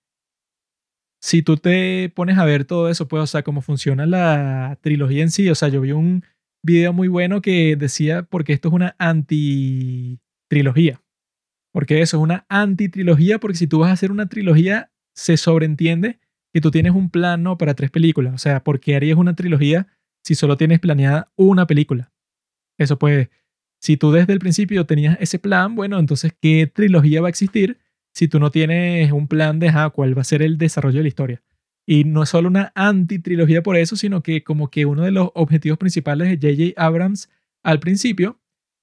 Si tú te pones a ver todo eso, pues, o sea, cómo funciona la trilogía en sí, o sea, yo vi un video muy bueno que decía, porque esto es una anti-trilogía. Porque eso es una anti-trilogía, porque si tú vas a hacer una trilogía, se sobreentiende que tú tienes un plan ¿no? para tres películas. O sea, ¿por qué harías una trilogía si solo tienes planeada una película? Eso pues, si tú desde el principio tenías ese plan, bueno, entonces, ¿qué trilogía va a existir si tú no tienes un plan de ah, cuál va a ser el desarrollo de la historia? Y no es solo una anti-trilogía por eso, sino que como que uno de los objetivos principales de J.J. Abrams al principio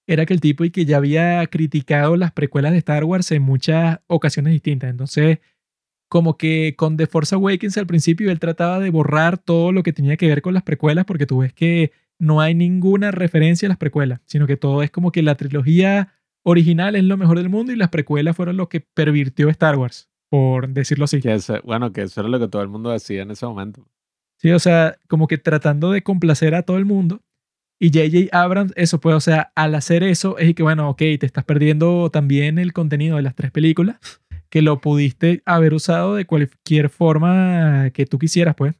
era que el tipo y que ya había criticado las precuelas de Star Wars en muchas ocasiones distintas. Entonces, como que con The Force Awakens al principio él trataba de borrar todo lo que tenía que ver con las precuelas porque tú ves que no hay ninguna referencia a las precuelas, sino que todo es como que la trilogía original es lo mejor del mundo y las precuelas fueron lo que pervirtió Star Wars, por decirlo así. Que bueno, que eso era lo que todo el mundo decía en ese momento. Sí, o sea, como que tratando de complacer a todo el mundo. Y J.J. Abrams, eso pues, o sea, al hacer eso es que, bueno, ok, te estás perdiendo también el contenido de las tres películas, que lo pudiste haber usado de cualquier forma que tú quisieras, pues.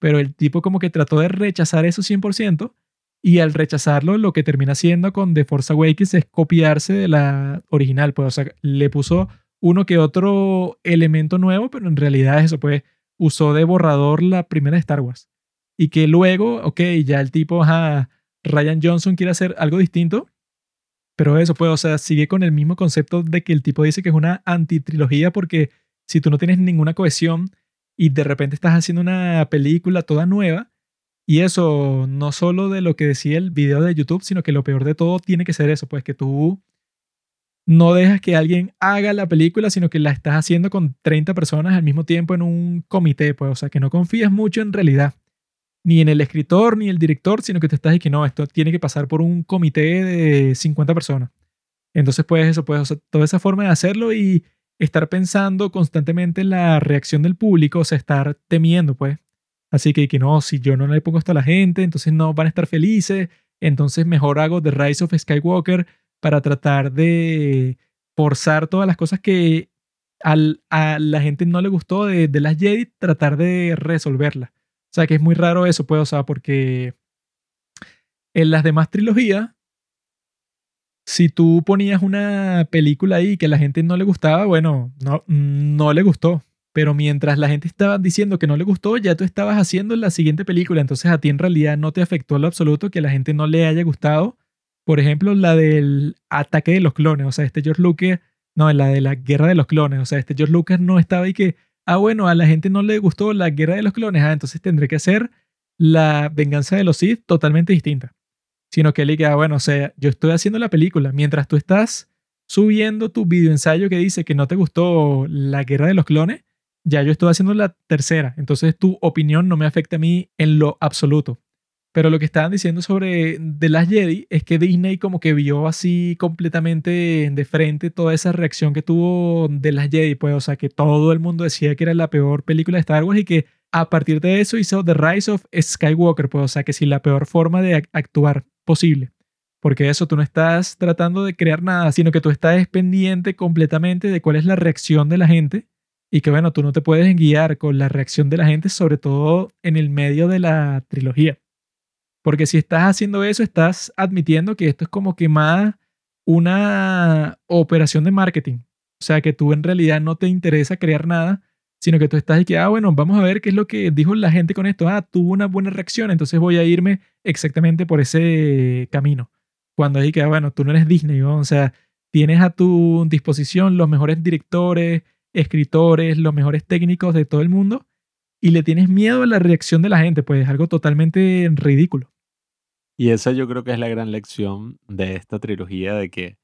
Pero el tipo como que trató de rechazar eso 100% y al rechazarlo lo que termina haciendo con The Force Awakens es copiarse de la original, pues, o sea, le puso uno que otro elemento nuevo, pero en realidad es eso, pues, usó de borrador la primera de Star Wars. Y que luego, ok, ya el tipo, ajá, Ryan Johnson quiere hacer algo distinto, pero eso, pues, o sea, sigue con el mismo concepto de que el tipo dice que es una antitrilogía porque si tú no tienes ninguna cohesión y de repente estás haciendo una película toda nueva, y eso no solo de lo que decía el video de YouTube, sino que lo peor de todo tiene que ser eso, pues que tú no dejas que alguien haga la película, sino que la estás haciendo con 30 personas al mismo tiempo en un comité, pues, o sea, que no confías mucho en realidad, ni en el escritor ni el director, sino que te estás y que no, esto tiene que pasar por un comité de 50 personas. Entonces, pues eso, pues, o toda esa forma de hacerlo y estar pensando constantemente en la reacción del público, o sea, estar temiendo, pues, Así que, que no, si yo no le pongo esto a la gente, entonces no van a estar felices. Entonces mejor hago The Rise of Skywalker para tratar de forzar todas las cosas que a la gente no le gustó de, de las Jedi, tratar de resolverlas. O sea que es muy raro eso, pues, o sea, porque en las demás trilogías, si tú ponías una película ahí que a la gente no le gustaba, bueno, no, no le gustó. Pero mientras la gente estaba diciendo que no le gustó, ya tú estabas haciendo la siguiente película. Entonces a ti en realidad no te afectó lo absoluto que a la gente no le haya gustado. Por ejemplo, la del ataque de los clones. O sea, este George Lucas, no, la de la guerra de los clones. O sea, este George Lucas no estaba ahí que, ah, bueno, a la gente no le gustó la guerra de los clones. Ah, entonces tendré que hacer la venganza de los Sith totalmente distinta sino que él diga, bueno, o sea, yo estoy haciendo la película mientras tú estás subiendo tu video ensayo que dice que no te gustó la guerra de los clones, ya yo estoy haciendo la tercera, entonces tu opinión no me afecta a mí en lo absoluto. Pero lo que estaban diciendo sobre The Last Jedi es que Disney como que vio así completamente de frente toda esa reacción que tuvo The Last Jedi, pues, o sea, que todo el mundo decía que era la peor película de Star Wars y que a partir de eso hizo The Rise of Skywalker, pues, o sea, que si la peor forma de actuar posible. Porque eso, tú no estás tratando de crear nada, sino que tú estás pendiente completamente de cuál es la reacción de la gente y que bueno, tú no te puedes guiar con la reacción de la gente, sobre todo en el medio de la trilogía. Porque si estás haciendo eso, estás admitiendo que esto es como que una operación de marketing. O sea, que tú en realidad no te interesa crear nada, sino que tú estás y que, ah, bueno, vamos a ver qué es lo que dijo la gente con esto. Ah, tuvo una buena reacción, entonces voy a irme exactamente por ese camino. Cuando es que, ah, bueno, tú no eres Disney, o sea, tienes a tu disposición los mejores directores, escritores, los mejores técnicos de todo el mundo y le tienes miedo a la reacción de la gente, pues es algo totalmente ridículo. Y esa yo creo que es la gran lección de esta trilogía, de que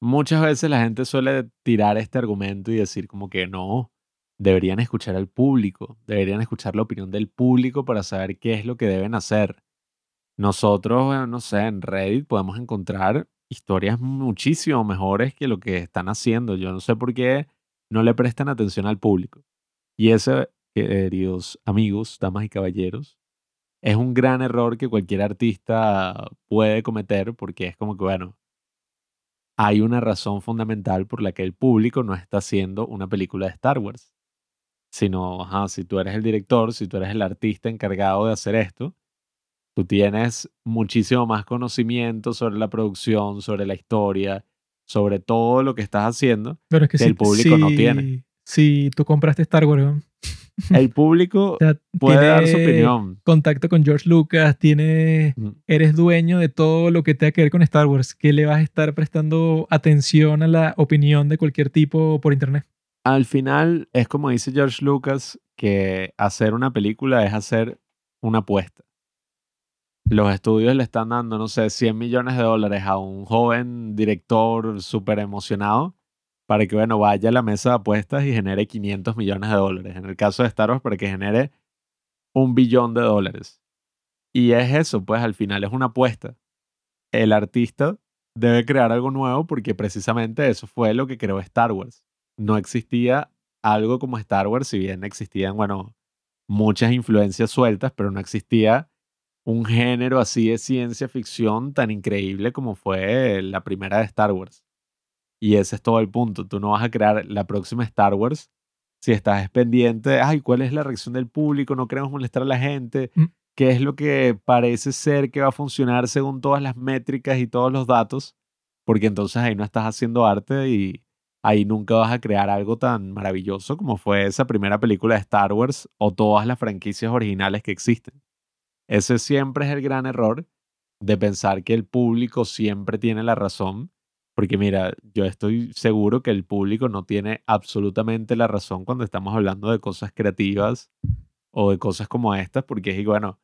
muchas veces la gente suele tirar este argumento y decir como que no, deberían escuchar al público, deberían escuchar la opinión del público para saber qué es lo que deben hacer. Nosotros, no sé, en Reddit podemos encontrar historias muchísimo mejores que lo que están haciendo. Yo no sé por qué no le prestan atención al público. Y ese, queridos amigos, damas y caballeros, es un gran error que cualquier artista puede cometer porque es como que, bueno, hay una razón fundamental por la que el público no está haciendo una película de Star Wars sino, ajá, si tú eres el director, si tú eres el artista encargado de hacer esto, tú tienes muchísimo más conocimiento sobre la producción, sobre la historia, sobre todo lo que estás haciendo Pero es que, que si, el público no tiene. Si tú compraste Star Wars. El público O sea, puede dar su opinión. contacto con George Lucas, tienes, Mm, eres dueño de todo lo que tenga que ver con Star Wars. ¿Qué le vas a estar prestando atención a la opinión de cualquier tipo por internet? Al final es como dice George Lucas, que hacer una película es hacer una apuesta. Los estudios le están dando, no sé, 100 millones de dólares a un joven director súper emocionado para que, bueno, vaya a la mesa de apuestas y genere 500 millones de dólares. En el caso de Star Wars, para que genere un billón de dólares. Y es eso, pues al final es una apuesta. El artista debe crear algo nuevo porque precisamente eso fue lo que creó Star Wars. No existía algo como Star Wars, si bien existían, bueno, muchas influencias sueltas, pero no existía un género así de ciencia ficción tan increíble como fue la primera de Star Wars. Y ese es todo el punto. Tú no vas a crear la próxima Star Wars si estás pendiente de, ay, ¿cuál es la reacción del público? No queremos molestar a la gente. Mm. ¿Qué es lo que parece ser que va a funcionar según todas las métricas y todos los datos? Porque entonces ahí no estás haciendo arte y ahí nunca vas a crear algo tan maravilloso como fue esa primera película de Star Wars o todas las franquicias originales que existen. Ese siempre es el gran error de pensar que el público siempre tiene la razón, porque mira, yo estoy seguro que el público no tiene absolutamente la razón cuando estamos hablando de cosas creativas o de cosas como estas, porque es bueno,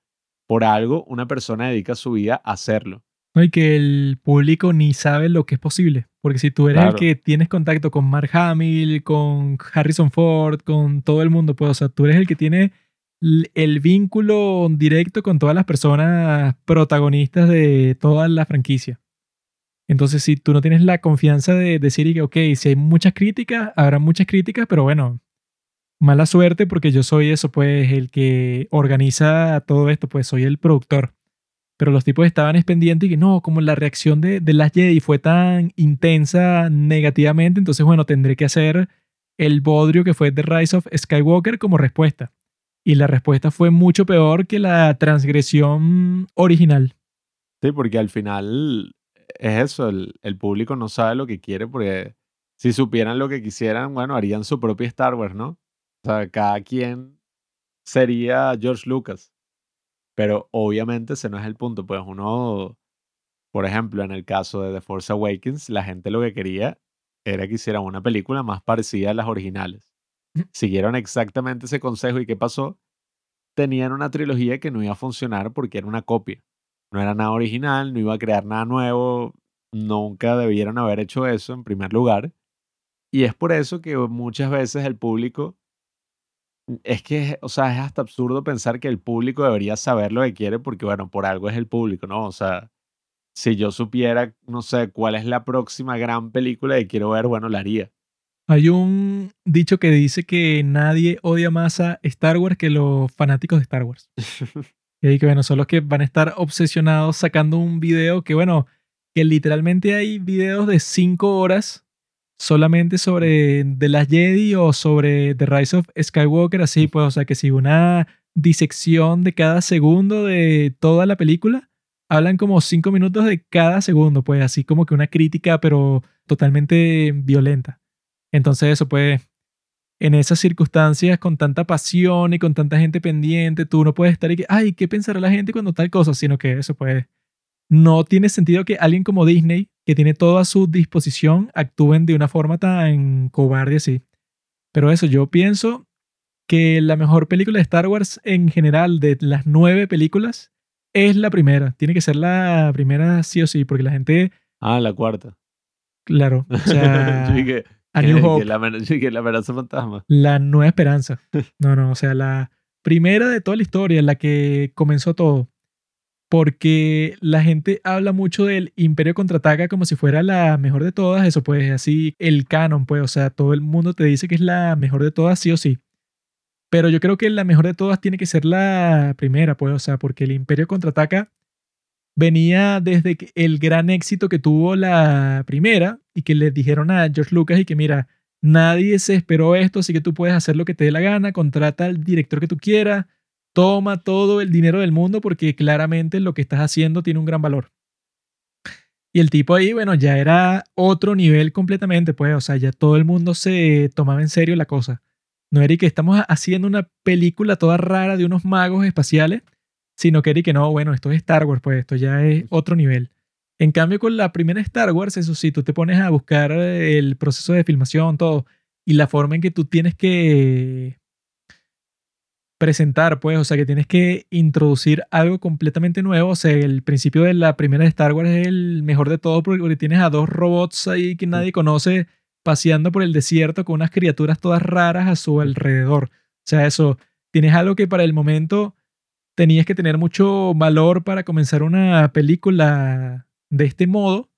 por algo una persona dedica su vida a hacerlo. ¿no? Y que el público ni sabe lo que es posible. Porque si tú eres Claro. el que tienes contacto con Mark Hamill, con Harrison Ford, con todo el mundo, pues, o sea, tú eres el que tiene el vínculo directo con todas las personas protagonistas de toda la franquicia. Entonces, si tú no tienes la confianza de decir que, ok, si hay muchas críticas, habrá muchas críticas, pero bueno, mala suerte porque yo soy eso, pues el que organiza todo esto, pues soy el productor. Pero los tipos estaban pendientes y que no, como la reacción de, de las Jedi fue tan intensa negativamente, entonces bueno, tendré que hacer el bodrio que fue The Rise of Skywalker como respuesta. Y la respuesta fue mucho peor que la transgresión original. Sí, porque al final es eso, el, el público no sabe lo que quiere porque si supieran lo que quisieran, bueno, harían su propia Star Wars, ¿no? O sea, cada quien sería George Lucas. Pero obviamente ese no es el punto, pues uno, por ejemplo, en el caso de The Force Awakens, la gente lo que quería era que hicieran una película más parecida a las originales. Siguieron exactamente ese consejo y ¿qué pasó? Tenían una trilogía que no iba a funcionar porque era una copia. No era nada original, no iba a crear nada nuevo, nunca debieron haber hecho eso en primer lugar. Y es por eso que muchas veces el público, es que, o sea, es hasta absurdo pensar que el público debería saber lo que quiere porque, bueno, por algo es el público, ¿no? O sea, si yo supiera, no sé, cuál es la próxima gran película que quiero ver, bueno, la haría. Hay un dicho que dice que nadie odia más a Star Wars que los fanáticos de Star Wars. y que bueno, son los que van a estar obsesionados sacando un video que bueno, que literalmente hay videos de 5 horas solamente sobre The Last Jedi o sobre The Rise of Skywalker, así pues, o sea que si una disección de cada segundo de toda la película, hablan como 5 minutos de cada segundo, pues así como que una crítica pero totalmente violenta. Entonces eso pues en esas circunstancias con tanta pasión y con tanta gente pendiente, tú no puedes estar y que, ay, ¿qué pensará la gente cuando tal cosa? Sino que eso pues no tiene sentido que alguien como Disney, que tiene todo a su disposición, actúen de una forma tan cobarde así. Pero eso, yo pienso que la mejor película de Star Wars en general, de las nueve películas, es la primera. Tiene que ser la primera sí o sí, porque la gente... Ah, la cuarta. Claro. O sea, a New Hope. la, amenaza fantasma. La nueva esperanza. No, no, o sea, la primera de toda la historia, la que comenzó todo. Porque la gente habla mucho del Imperio contraataca como si fuera la mejor de todas. Eso, pues, así, el canon, pues, o sea, todo el mundo te dice que es la mejor de todas, sí o sí. Pero yo creo que la mejor de todas tiene que ser la primera, pues, o sea, porque el Imperio contraataca venía desde el gran éxito que tuvo la primera y que le dijeron a George Lucas y que mira, nadie se esperó esto, así que tú puedes hacer lo que te dé la gana, contrata al director que tú quieras, toma todo el dinero del mundo porque claramente lo que estás haciendo tiene un gran valor. Y el tipo ahí, bueno, ya era otro nivel completamente, pues, o sea, ya todo el mundo se tomaba en serio la cosa. No era que estamos haciendo una película toda rara de unos magos espaciales, sino que que no, bueno, esto es Star Wars, pues esto ya es otro nivel. En cambio, con la primera Star Wars, eso sí, tú te pones a buscar el proceso de filmación, todo, y la forma en que tú tienes que presentar, pues, o sea, que tienes que introducir algo completamente nuevo. O sea, el principio de la primera Star Wars es el mejor de todo porque tienes a dos robots ahí que nadie conoce paseando por el desierto con unas criaturas todas raras a su alrededor. O sea, eso, tienes algo que para el momento tenías que tener mucho valor para comenzar una película de este modo,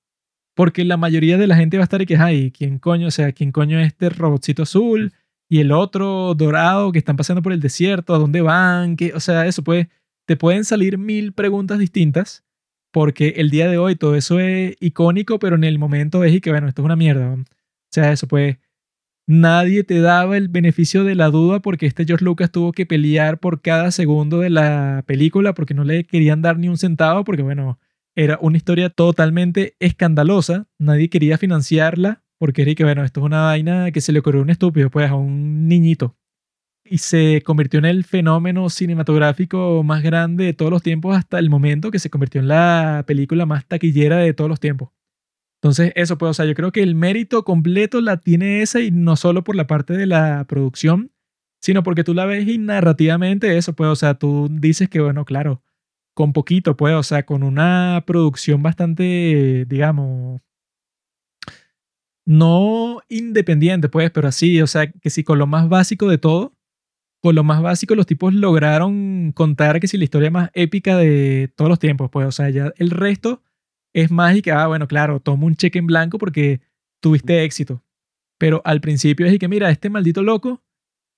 porque la mayoría de la gente va a estar y que, ay, ¿quién coño? O sea, ¿quién coño es este robotcito azul? Y el otro dorado que están pasando por el desierto, ¿a dónde van? ¿Qué? O sea, eso pues, te pueden salir mil preguntas distintas, porque el día de hoy todo eso es icónico, pero en el momento es y que, bueno, esto es una mierda. O sea, eso pues, nadie te daba el beneficio de la duda porque este George Lucas tuvo que pelear por cada segundo de la película porque no le querían dar ni un centavo porque bueno, era una historia totalmente escandalosa, nadie quería financiarla porque era que bueno, esto es una vaina que se le ocurrió a un estúpido, pues a un niñito. Y se convirtió en el fenómeno cinematográfico más grande de todos los tiempos hasta el momento que se convirtió en la película más taquillera de todos los tiempos. Entonces, eso pues, o sea, yo creo que el mérito completo la tiene esa y no solo por la parte de la producción, sino porque tú la ves y narrativamente eso, pues, o sea, tú dices que, bueno, claro, con poquito, pues, o sea, con una producción bastante, digamos, no independiente, pues, pero así, o sea, que si con lo más básico de todo, con lo más básico los tipos lograron contar que si la historia más épica de todos los tiempos, pues, o sea, ya el resto es mágica. Ah, bueno, claro, toma un cheque en blanco porque tuviste éxito. Pero al principio es que, mira, este maldito loco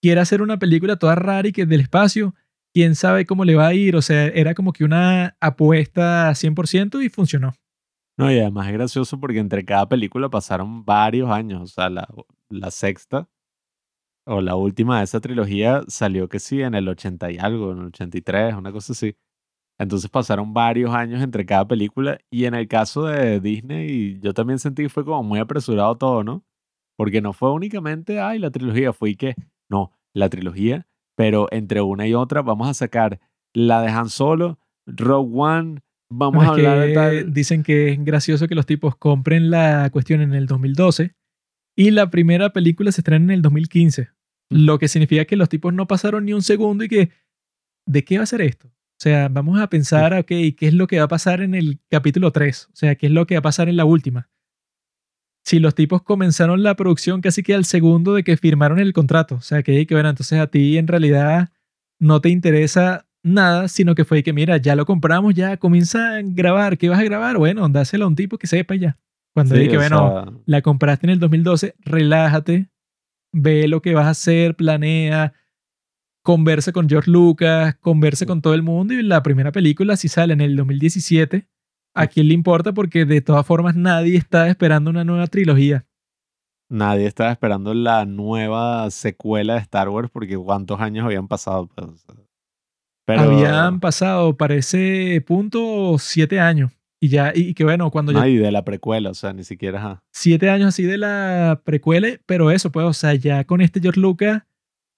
quiere hacer una película toda rara y que del espacio, quién sabe cómo le va a ir. O sea, era como que una apuesta 100% y funcionó. No, y además es gracioso porque entre cada película pasaron varios años. O sea, la, la sexta o la última de esa trilogía salió que sí en el 80 y algo, en el 83, una cosa así. Entonces pasaron varios años entre cada película y en el caso de Disney yo también sentí que fue como muy apresurado todo, ¿no? Porque no fue únicamente, ay, la trilogía, fue que, no, la trilogía, pero entre una y otra vamos a sacar la de Han Solo, Rogue One, vamos No, a hablar de tal. Dicen que es gracioso que los tipos compren la cuestión en el 2012 y la primera película se estrena en el 2015. Lo que significa que los tipos no pasaron ni un segundo y que, ¿de qué va a ser esto? O sea, vamos a pensar, ok, ¿qué es lo que va a pasar en el capítulo 3? O sea, ¿qué es lo que va a pasar en la última? Si los tipos comenzaron la producción casi que al segundo de que firmaron el contrato. O sea, que, que bueno, entonces a ti en realidad no te interesa nada, sino que fue que, mira, ya lo compramos, ya comienza a grabar. ¿Qué vas a grabar? Bueno, dáselo a un tipo que sepa ya. Cuando Sí, dije, bueno, sea, la compraste en el 2012, relájate, ve lo que vas a hacer, planea, conversa con George Lucas, conversa con todo el mundo y la primera película si sale en el 2017, ¿a quién le importa? Porque de todas formas nadie está esperando una nueva trilogía. nadie estaba esperando la nueva secuela de Star Wars porque cuántos años habían pasado. pues. Pero, Habían pasado para ese punto siete años y ya, y que bueno, cuando ya no, y de la precuela, o sea, ni siquiera. ajá. siete años así de la precuela, pero eso, pues, o sea, ya con este George Lucas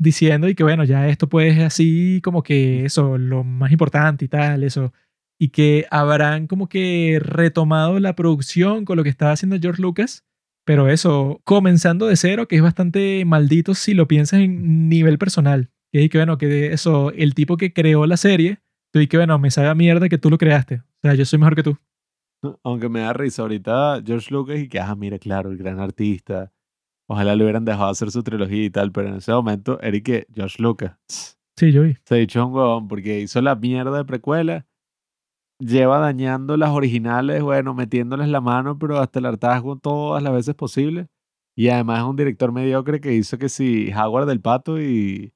diciendo y que bueno, ya esto pues es así como que eso, lo más importante y tal, eso, y que habrán como que retomado la producción con lo que estaba haciendo George Lucas, pero eso, comenzando de cero, que es bastante maldito si lo piensas en nivel personal, que que bueno, que eso, el tipo que creó la serie, tú y que bueno, me sabe a mierda que tú lo creaste, o sea, yo soy mejor que tú. Aunque me da risa ahorita George Lucas y que, ah, mira, claro, el gran artista. Ojalá le hubieran dejado hacer su trilogía y tal, pero en ese momento, Eric, George Lucas Sí, yo vi. se ha dicho un huevón porque hizo la mierda de precuela, lleva dañando las originales, bueno, metiéndoles la mano, pero hasta el hartazgo todas las veces posible. Y además es un director mediocre que hizo que si Howard del Pato y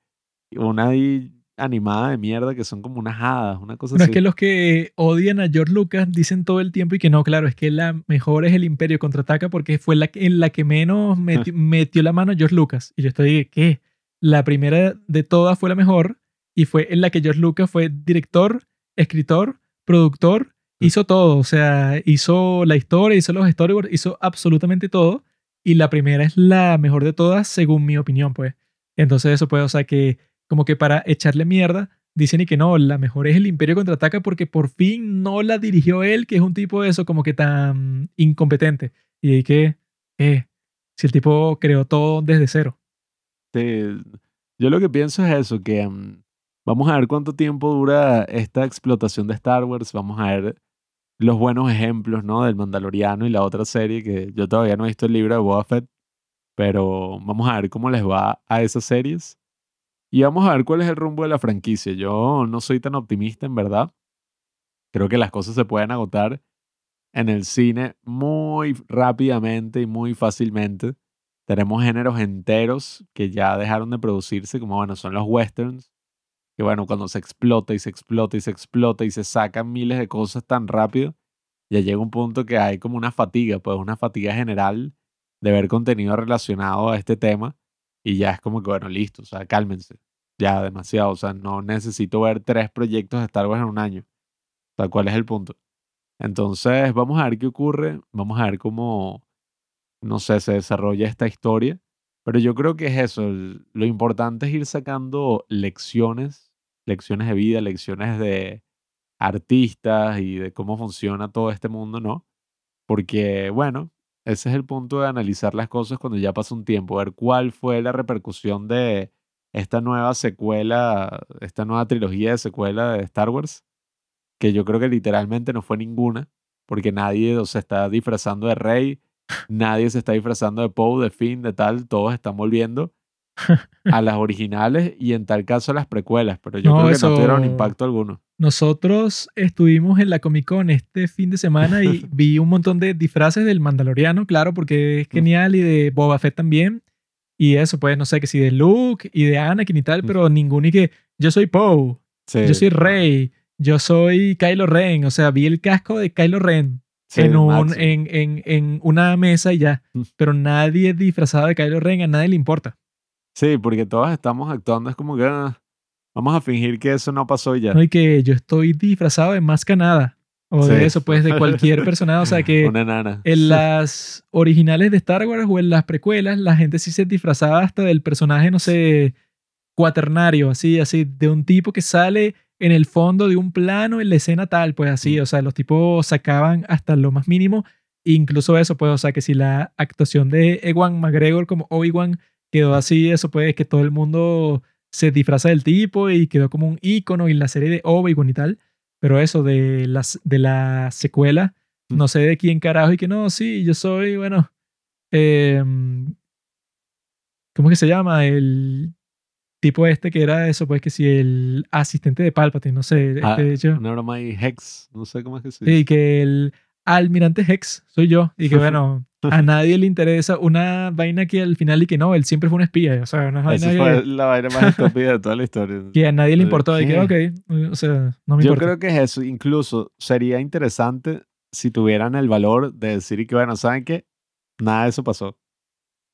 y una ahí animada de mierda que son como unas hadas, una cosa No es así. que los que odian a George Lucas dicen todo el tiempo y que no, claro, es que la mejor es el Imperio contraataca porque fue la que- en la que menos meti- metió la mano George Lucas. Y yo estoy, ¿qué? La primera de todas fue la mejor y fue en la que George Lucas fue director, escritor, productor, hizo todo. O sea, hizo la historia, hizo los storyboards, hizo absolutamente todo. Y la primera es la mejor de todas, según mi opinión, pues. Entonces eso puede, o sea, que como que para echarle mierda, dicen y que no, la mejor es el Imperio contraataca porque por fin no la dirigió él, que es un tipo de eso como que tan incompetente. Y ahí que, eh, si el tipo creó todo desde cero. Sí, yo lo que pienso es eso, que mm, vamos a ver cuánto tiempo dura esta explotación de Star Wars, vamos a ver los buenos ejemplos, ¿no? Del Mandaloriano y la otra serie que yo todavía no he visto el libro de Boba Fett, pero vamos a ver cómo les va a esas series y vamos a ver cuál es el rumbo de la franquicia. Yo no soy tan optimista, en verdad. Creo que las cosas se pueden agotar en el cine muy rápidamente y muy fácilmente. Tenemos géneros enteros que ya dejaron de producirse, como bueno, son los westerns, que bueno, cuando se explota y se explota y se explota y se sacan miles de cosas tan rápido, ya llega un punto que hay como una fatiga, pues una fatiga general de ver contenido relacionado a este tema y ya es como que bueno, listo, o sea, cálmense, ya demasiado, o sea, no necesito ver tres proyectos de Star Wars en un año, o sea, ¿cuál es el punto? Entonces, vamos a ver qué ocurre, vamos a ver cómo, no sé, se desarrolla esta historia. Pero yo creo que es eso. el- Lo importante es ir sacando lecciones, lecciones de vida, lecciones de artistas y de cómo funciona todo este mundo, ¿no? Porque, bueno, ese es el punto de analizar las cosas cuando ya pasa un tiempo, ver cuál fue la repercusión de esta nueva secuela, esta nueva trilogía de secuela de Star Wars, que yo creo que literalmente no fue ninguna, porque nadie se está disfrazando de Rey, nadie se está disfrazando de Poe, de Finn, de tal, todos están volviendo a las originales y en tal caso a las precuelas, pero yo No, creo que no tuvieron impacto alguno. Nosotros estuvimos en la Comic Con este fin de semana y vi un montón de disfraces del Mandaloriano, claro, porque es genial, y de Boba Fett también. Y eso, pues, no sé, que si de Luke y de Anakin y tal, pero ninguno y que yo soy Poe, Sí, yo soy Rey, yo soy Kylo Ren. O sea, vi el casco de Kylo Ren sí, en, un, en, en, en una mesa y ya. Pero nadie disfrazado de Kylo Ren, a nadie le importa. Sí, porque todos estamos actuando, es como que ah, vamos a fingir que eso no pasó y ya. ¿no? Y que yo estoy disfrazado de más que nada. O de eso, pues, de cualquier personaje. O sea, que Una en las originales de Star Wars o en las precuelas, la gente sí se disfrazaba hasta del personaje, no sé, cuaternario, así, así, de un tipo que sale en el fondo de un plano en la escena tal, pues así, o sea, los tipos sacaban hasta lo más mínimo, incluso eso, pues, o sea, que si la actuación de Ewan McGregor como Obi-Wan quedó así, eso pues, que todo el mundo se disfraza del tipo y quedó como un ícono en la serie de Obi-Wan y tal, pero eso de, las, de la secuela, Mm. no sé de quién carajo y que no, sí, yo soy, bueno, em, ¿cómo que se llama? El tipo este que era eso, pues que si el asistente de Palpatine, no sé, Ah, este, ahí, Hex, no sé cómo es que se dice. y que el almirante Hex soy yo. Y que bueno, a nadie le interesa una vaina que al final y que no, él siempre fue un espía. O sea, una Esa vaina fue que, la vaina más estúpida de toda la historia. que a nadie le ¿De importó. Y que, ok, qué? o sea, no me Yo importa. creo que es eso. Incluso sería interesante si tuvieran el valor de decir y que, bueno, ¿saben qué? Nada de eso pasó.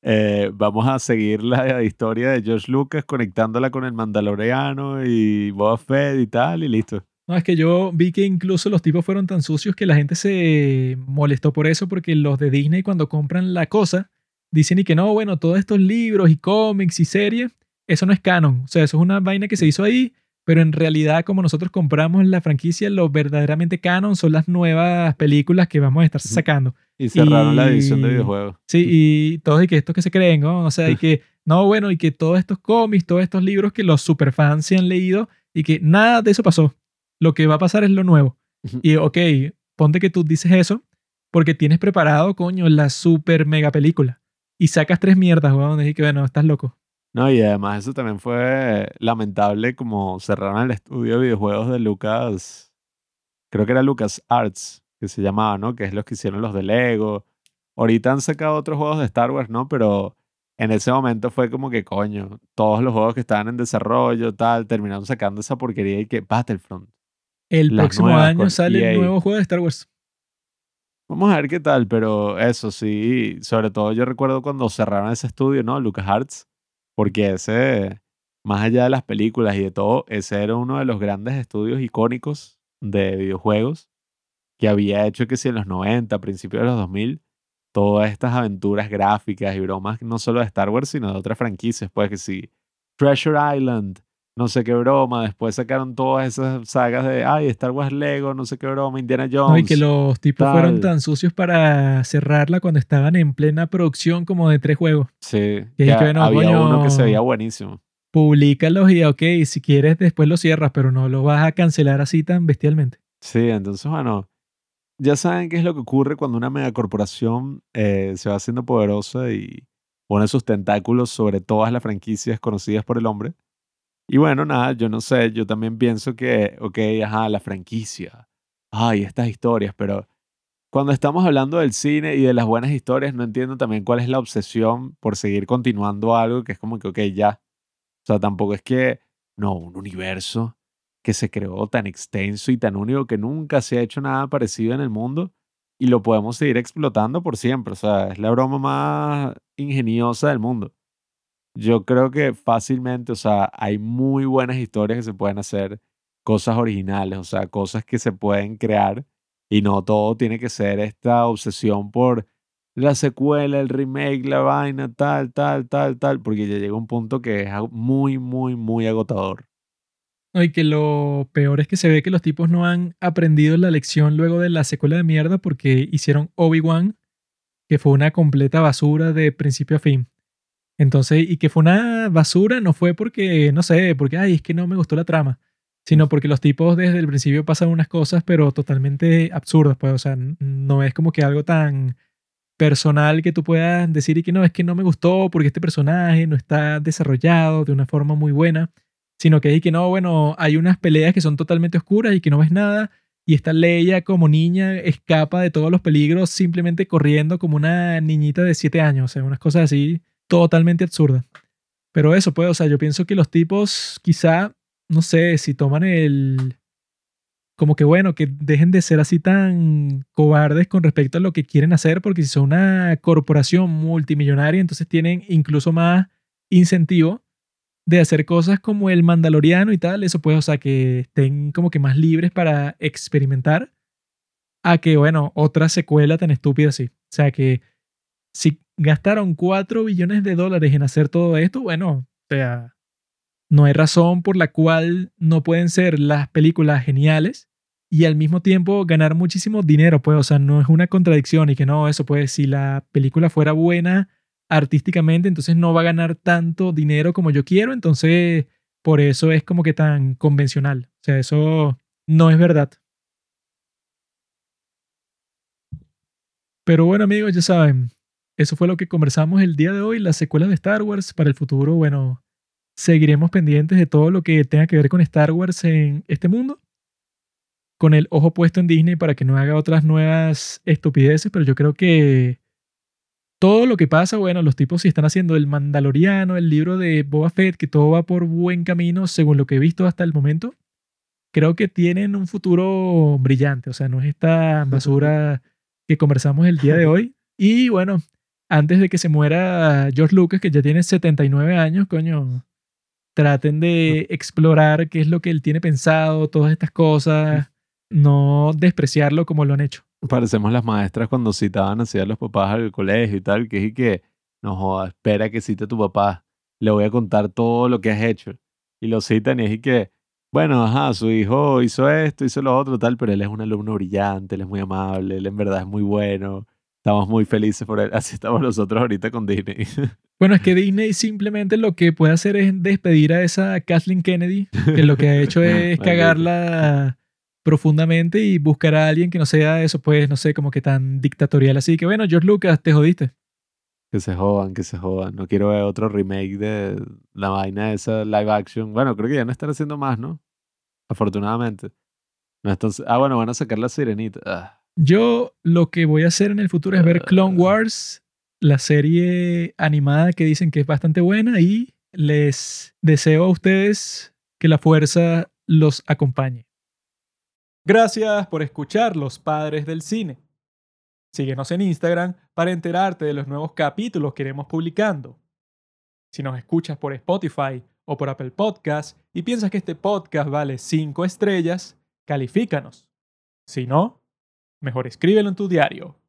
Eh, vamos a seguir la historia de George Lucas conectándola con el Mandaloriano y Boba Fett y tal, y listo. No, es que yo vi que incluso los tipos fueron tan sucios que la gente se molestó por eso, porque los de Disney cuando compran la cosa, dicen y que no, bueno, todos estos libros y cómics y series, eso no es canon. O sea, eso es una vaina que se hizo ahí, pero en realidad como nosotros compramos la franquicia, lo verdaderamente canon son las nuevas películas que vamos a estar sacando. Y cerraron la división de videojuegos. Sí, y todos y que estos que se creen, ¿no? O sea, y que, no, bueno, y que todos estos cómics, todos estos libros que los superfans se han leído y que nada de eso pasó. Lo que va a pasar es lo nuevo. Y, ok, ponte que tú dices eso porque tienes preparado, coño, la super mega película. Y sacas tres mierdas, weón, y que, bueno, estás loco. No, y además eso también fue lamentable como cerraron el estudio de videojuegos de Lucas, creo que era Lucas Arts, que se llamaba, ¿no? Que es los que hicieron los de Lego. Ahorita han sacado otros juegos de Star Wars, ¿no? Pero en ese momento fue como que, coño, todos los juegos que estaban en desarrollo, tal, terminaron sacando esa porquería y que Battlefront. El Las próximo año sale el nuevo juego de Star Wars. Vamos a ver qué tal, pero eso sí, sobre todo yo recuerdo cuando cerraron ese estudio, ¿no? Lucas Arts, porque ese, más allá de las películas y de todo, ese era uno de los grandes estudios icónicos de videojuegos que había hecho que si en los 90, principios de los 2000, todas estas aventuras gráficas y bromas, no solo de Star Wars, sino de otras franquicias, pues que sí, Treasure Island, no sé qué broma, después sacaron todas esas sagas de, ay, Star Wars Lego, no sé qué broma, Indiana Jones. No, y que los tipos fueron tan sucios para cerrarla cuando estaban en plena producción como de tres juegos. Sí, que había uno que se veía buenísimo. Públicalos y, ok, si quieres después lo cierras, pero no lo vas a cancelar así tan bestialmente. Sí, entonces, bueno, ya saben qué es lo que ocurre cuando una megacorporación eh, se va haciendo poderosa y pone sus tentáculos sobre todas las franquicias conocidas por el hombre. Y bueno, nada, yo no sé, yo también pienso que, ok, ajá, la franquicia, ay, estas historias, pero cuando estamos hablando del cine y de las buenas historias, no entiendo también cuál es la obsesión por seguir continuando algo que es como que, ok, ya. O sea, tampoco es que, no, un universo que se creó tan extenso y tan único que nunca se ha hecho nada parecido en el mundo y lo podemos seguir explotando por siempre. O sea, es la broma más ingeniosa del mundo. Yo creo que fácilmente, o sea, hay muy buenas historias que se pueden hacer, cosas originales, o sea, cosas que se pueden crear y no todo tiene que ser esta obsesión por la secuela, el remake, la vaina, tal, tal, tal, tal, porque ya llega un punto que es muy, muy, muy agotador. No, y que lo peor es que se ve que los tipos no han aprendido la lección luego de la secuela de mierda porque hicieron Obi-Wan, que fue una completa basura de principio a fin. Entonces, y que fue una basura no fue porque, no sé, porque, ay, es que no me gustó la trama, sino porque los tipos desde el principio pasan unas cosas, pero totalmente absurdas, pues, o sea, no es como que algo tan personal que tú puedas decir y que no, es que no me gustó porque este personaje no está desarrollado de una forma muy buena sino que es que no, bueno, hay unas peleas que son totalmente oscuras y que no ves nada, y esta Leia como niña escapa de todos los peligros simplemente corriendo como una niñita de 7 años, o sea, unas cosas así totalmente absurda. Pero eso, pues, o sea, yo pienso que los tipos quizá, no sé, si toman el... Como que bueno, que dejen de ser así tan cobardes con respecto a lo que quieren hacer, porque si son una corporación multimillonaria, entonces tienen incluso más incentivo de hacer cosas como el Mandaloriano y tal, eso pues, o sea, que estén como que más libres para experimentar, a que, bueno, otra secuela tan estúpida así. O sea, que si gastaron 4 billones de dólares en hacer todo esto, bueno, o sea, no hay razón por la cual no pueden ser las películas geniales y al mismo tiempo ganar muchísimo dinero, pues, o sea, no es una contradicción y que no, eso pues, si la película fuera buena artísticamente, entonces no va a ganar tanto dinero como yo quiero, entonces por eso es como que tan convencional, o sea, eso no es verdad. Pero bueno amigos, ya saben, eso fue lo que conversamos el día de hoy, las secuelas de Star Wars. Para el futuro, bueno, seguiremos pendientes de todo lo que tenga que ver con Star Wars en este mundo. Con el ojo puesto en Disney para que no haga otras nuevas estupideces, pero yo creo que todo lo que pasa, bueno, los tipos si están haciendo el Mandaloriano, el libro de Boba Fett, que todo va por buen camino según lo que he visto hasta el momento, creo que tienen un futuro brillante, o sea, no es esta basura que conversamos el día de hoy. Y bueno, antes de que se muera George Lucas, que ya tiene 79 años, coño, traten de explorar qué es lo que él tiene pensado, todas estas cosas, no despreciarlo como lo han hecho. Parecemos las maestras cuando citaban así a los papás al colegio y tal, que es que, no joda, espera que cite a tu papá, le voy a contar todo lo que has hecho. Y lo citan y es que, bueno, ajá, su hijo hizo esto, hizo lo otro, tal, pero él es un alumno brillante, él es muy amable, él en verdad es muy bueno Estamos muy felices por él. Así estamos nosotros ahorita con Disney. Bueno, es que Disney simplemente lo que puede hacer es despedir a esa Kathleen Kennedy, que lo que ha hecho es cagarla profundamente y buscar a alguien que no sea eso, pues, no sé, como que tan dictatorial así. Que bueno, George Lucas, te jodiste. Que se jodan, que se jodan. No quiero ver otro remake de la vaina de esa live action. Bueno, creo que ya no están haciendo más, ¿no? Afortunadamente. No ah, bueno, van a sacar la sirenita. Ah. Yo lo que voy a hacer en el futuro es ver Clone ah. Wars, la serie animada que dicen que es bastante buena y les deseo a ustedes que la fuerza los acompañe. Gracias por escuchar Los Padres del Cine. Síguenos en Instagram para enterarte de los nuevos capítulos que iremos publicando. Si nos escuchas por Spotify o por Apple Podcast y piensas que este podcast vale 5 estrellas, califícanos. Si no, Mejor escríbelo en tu diario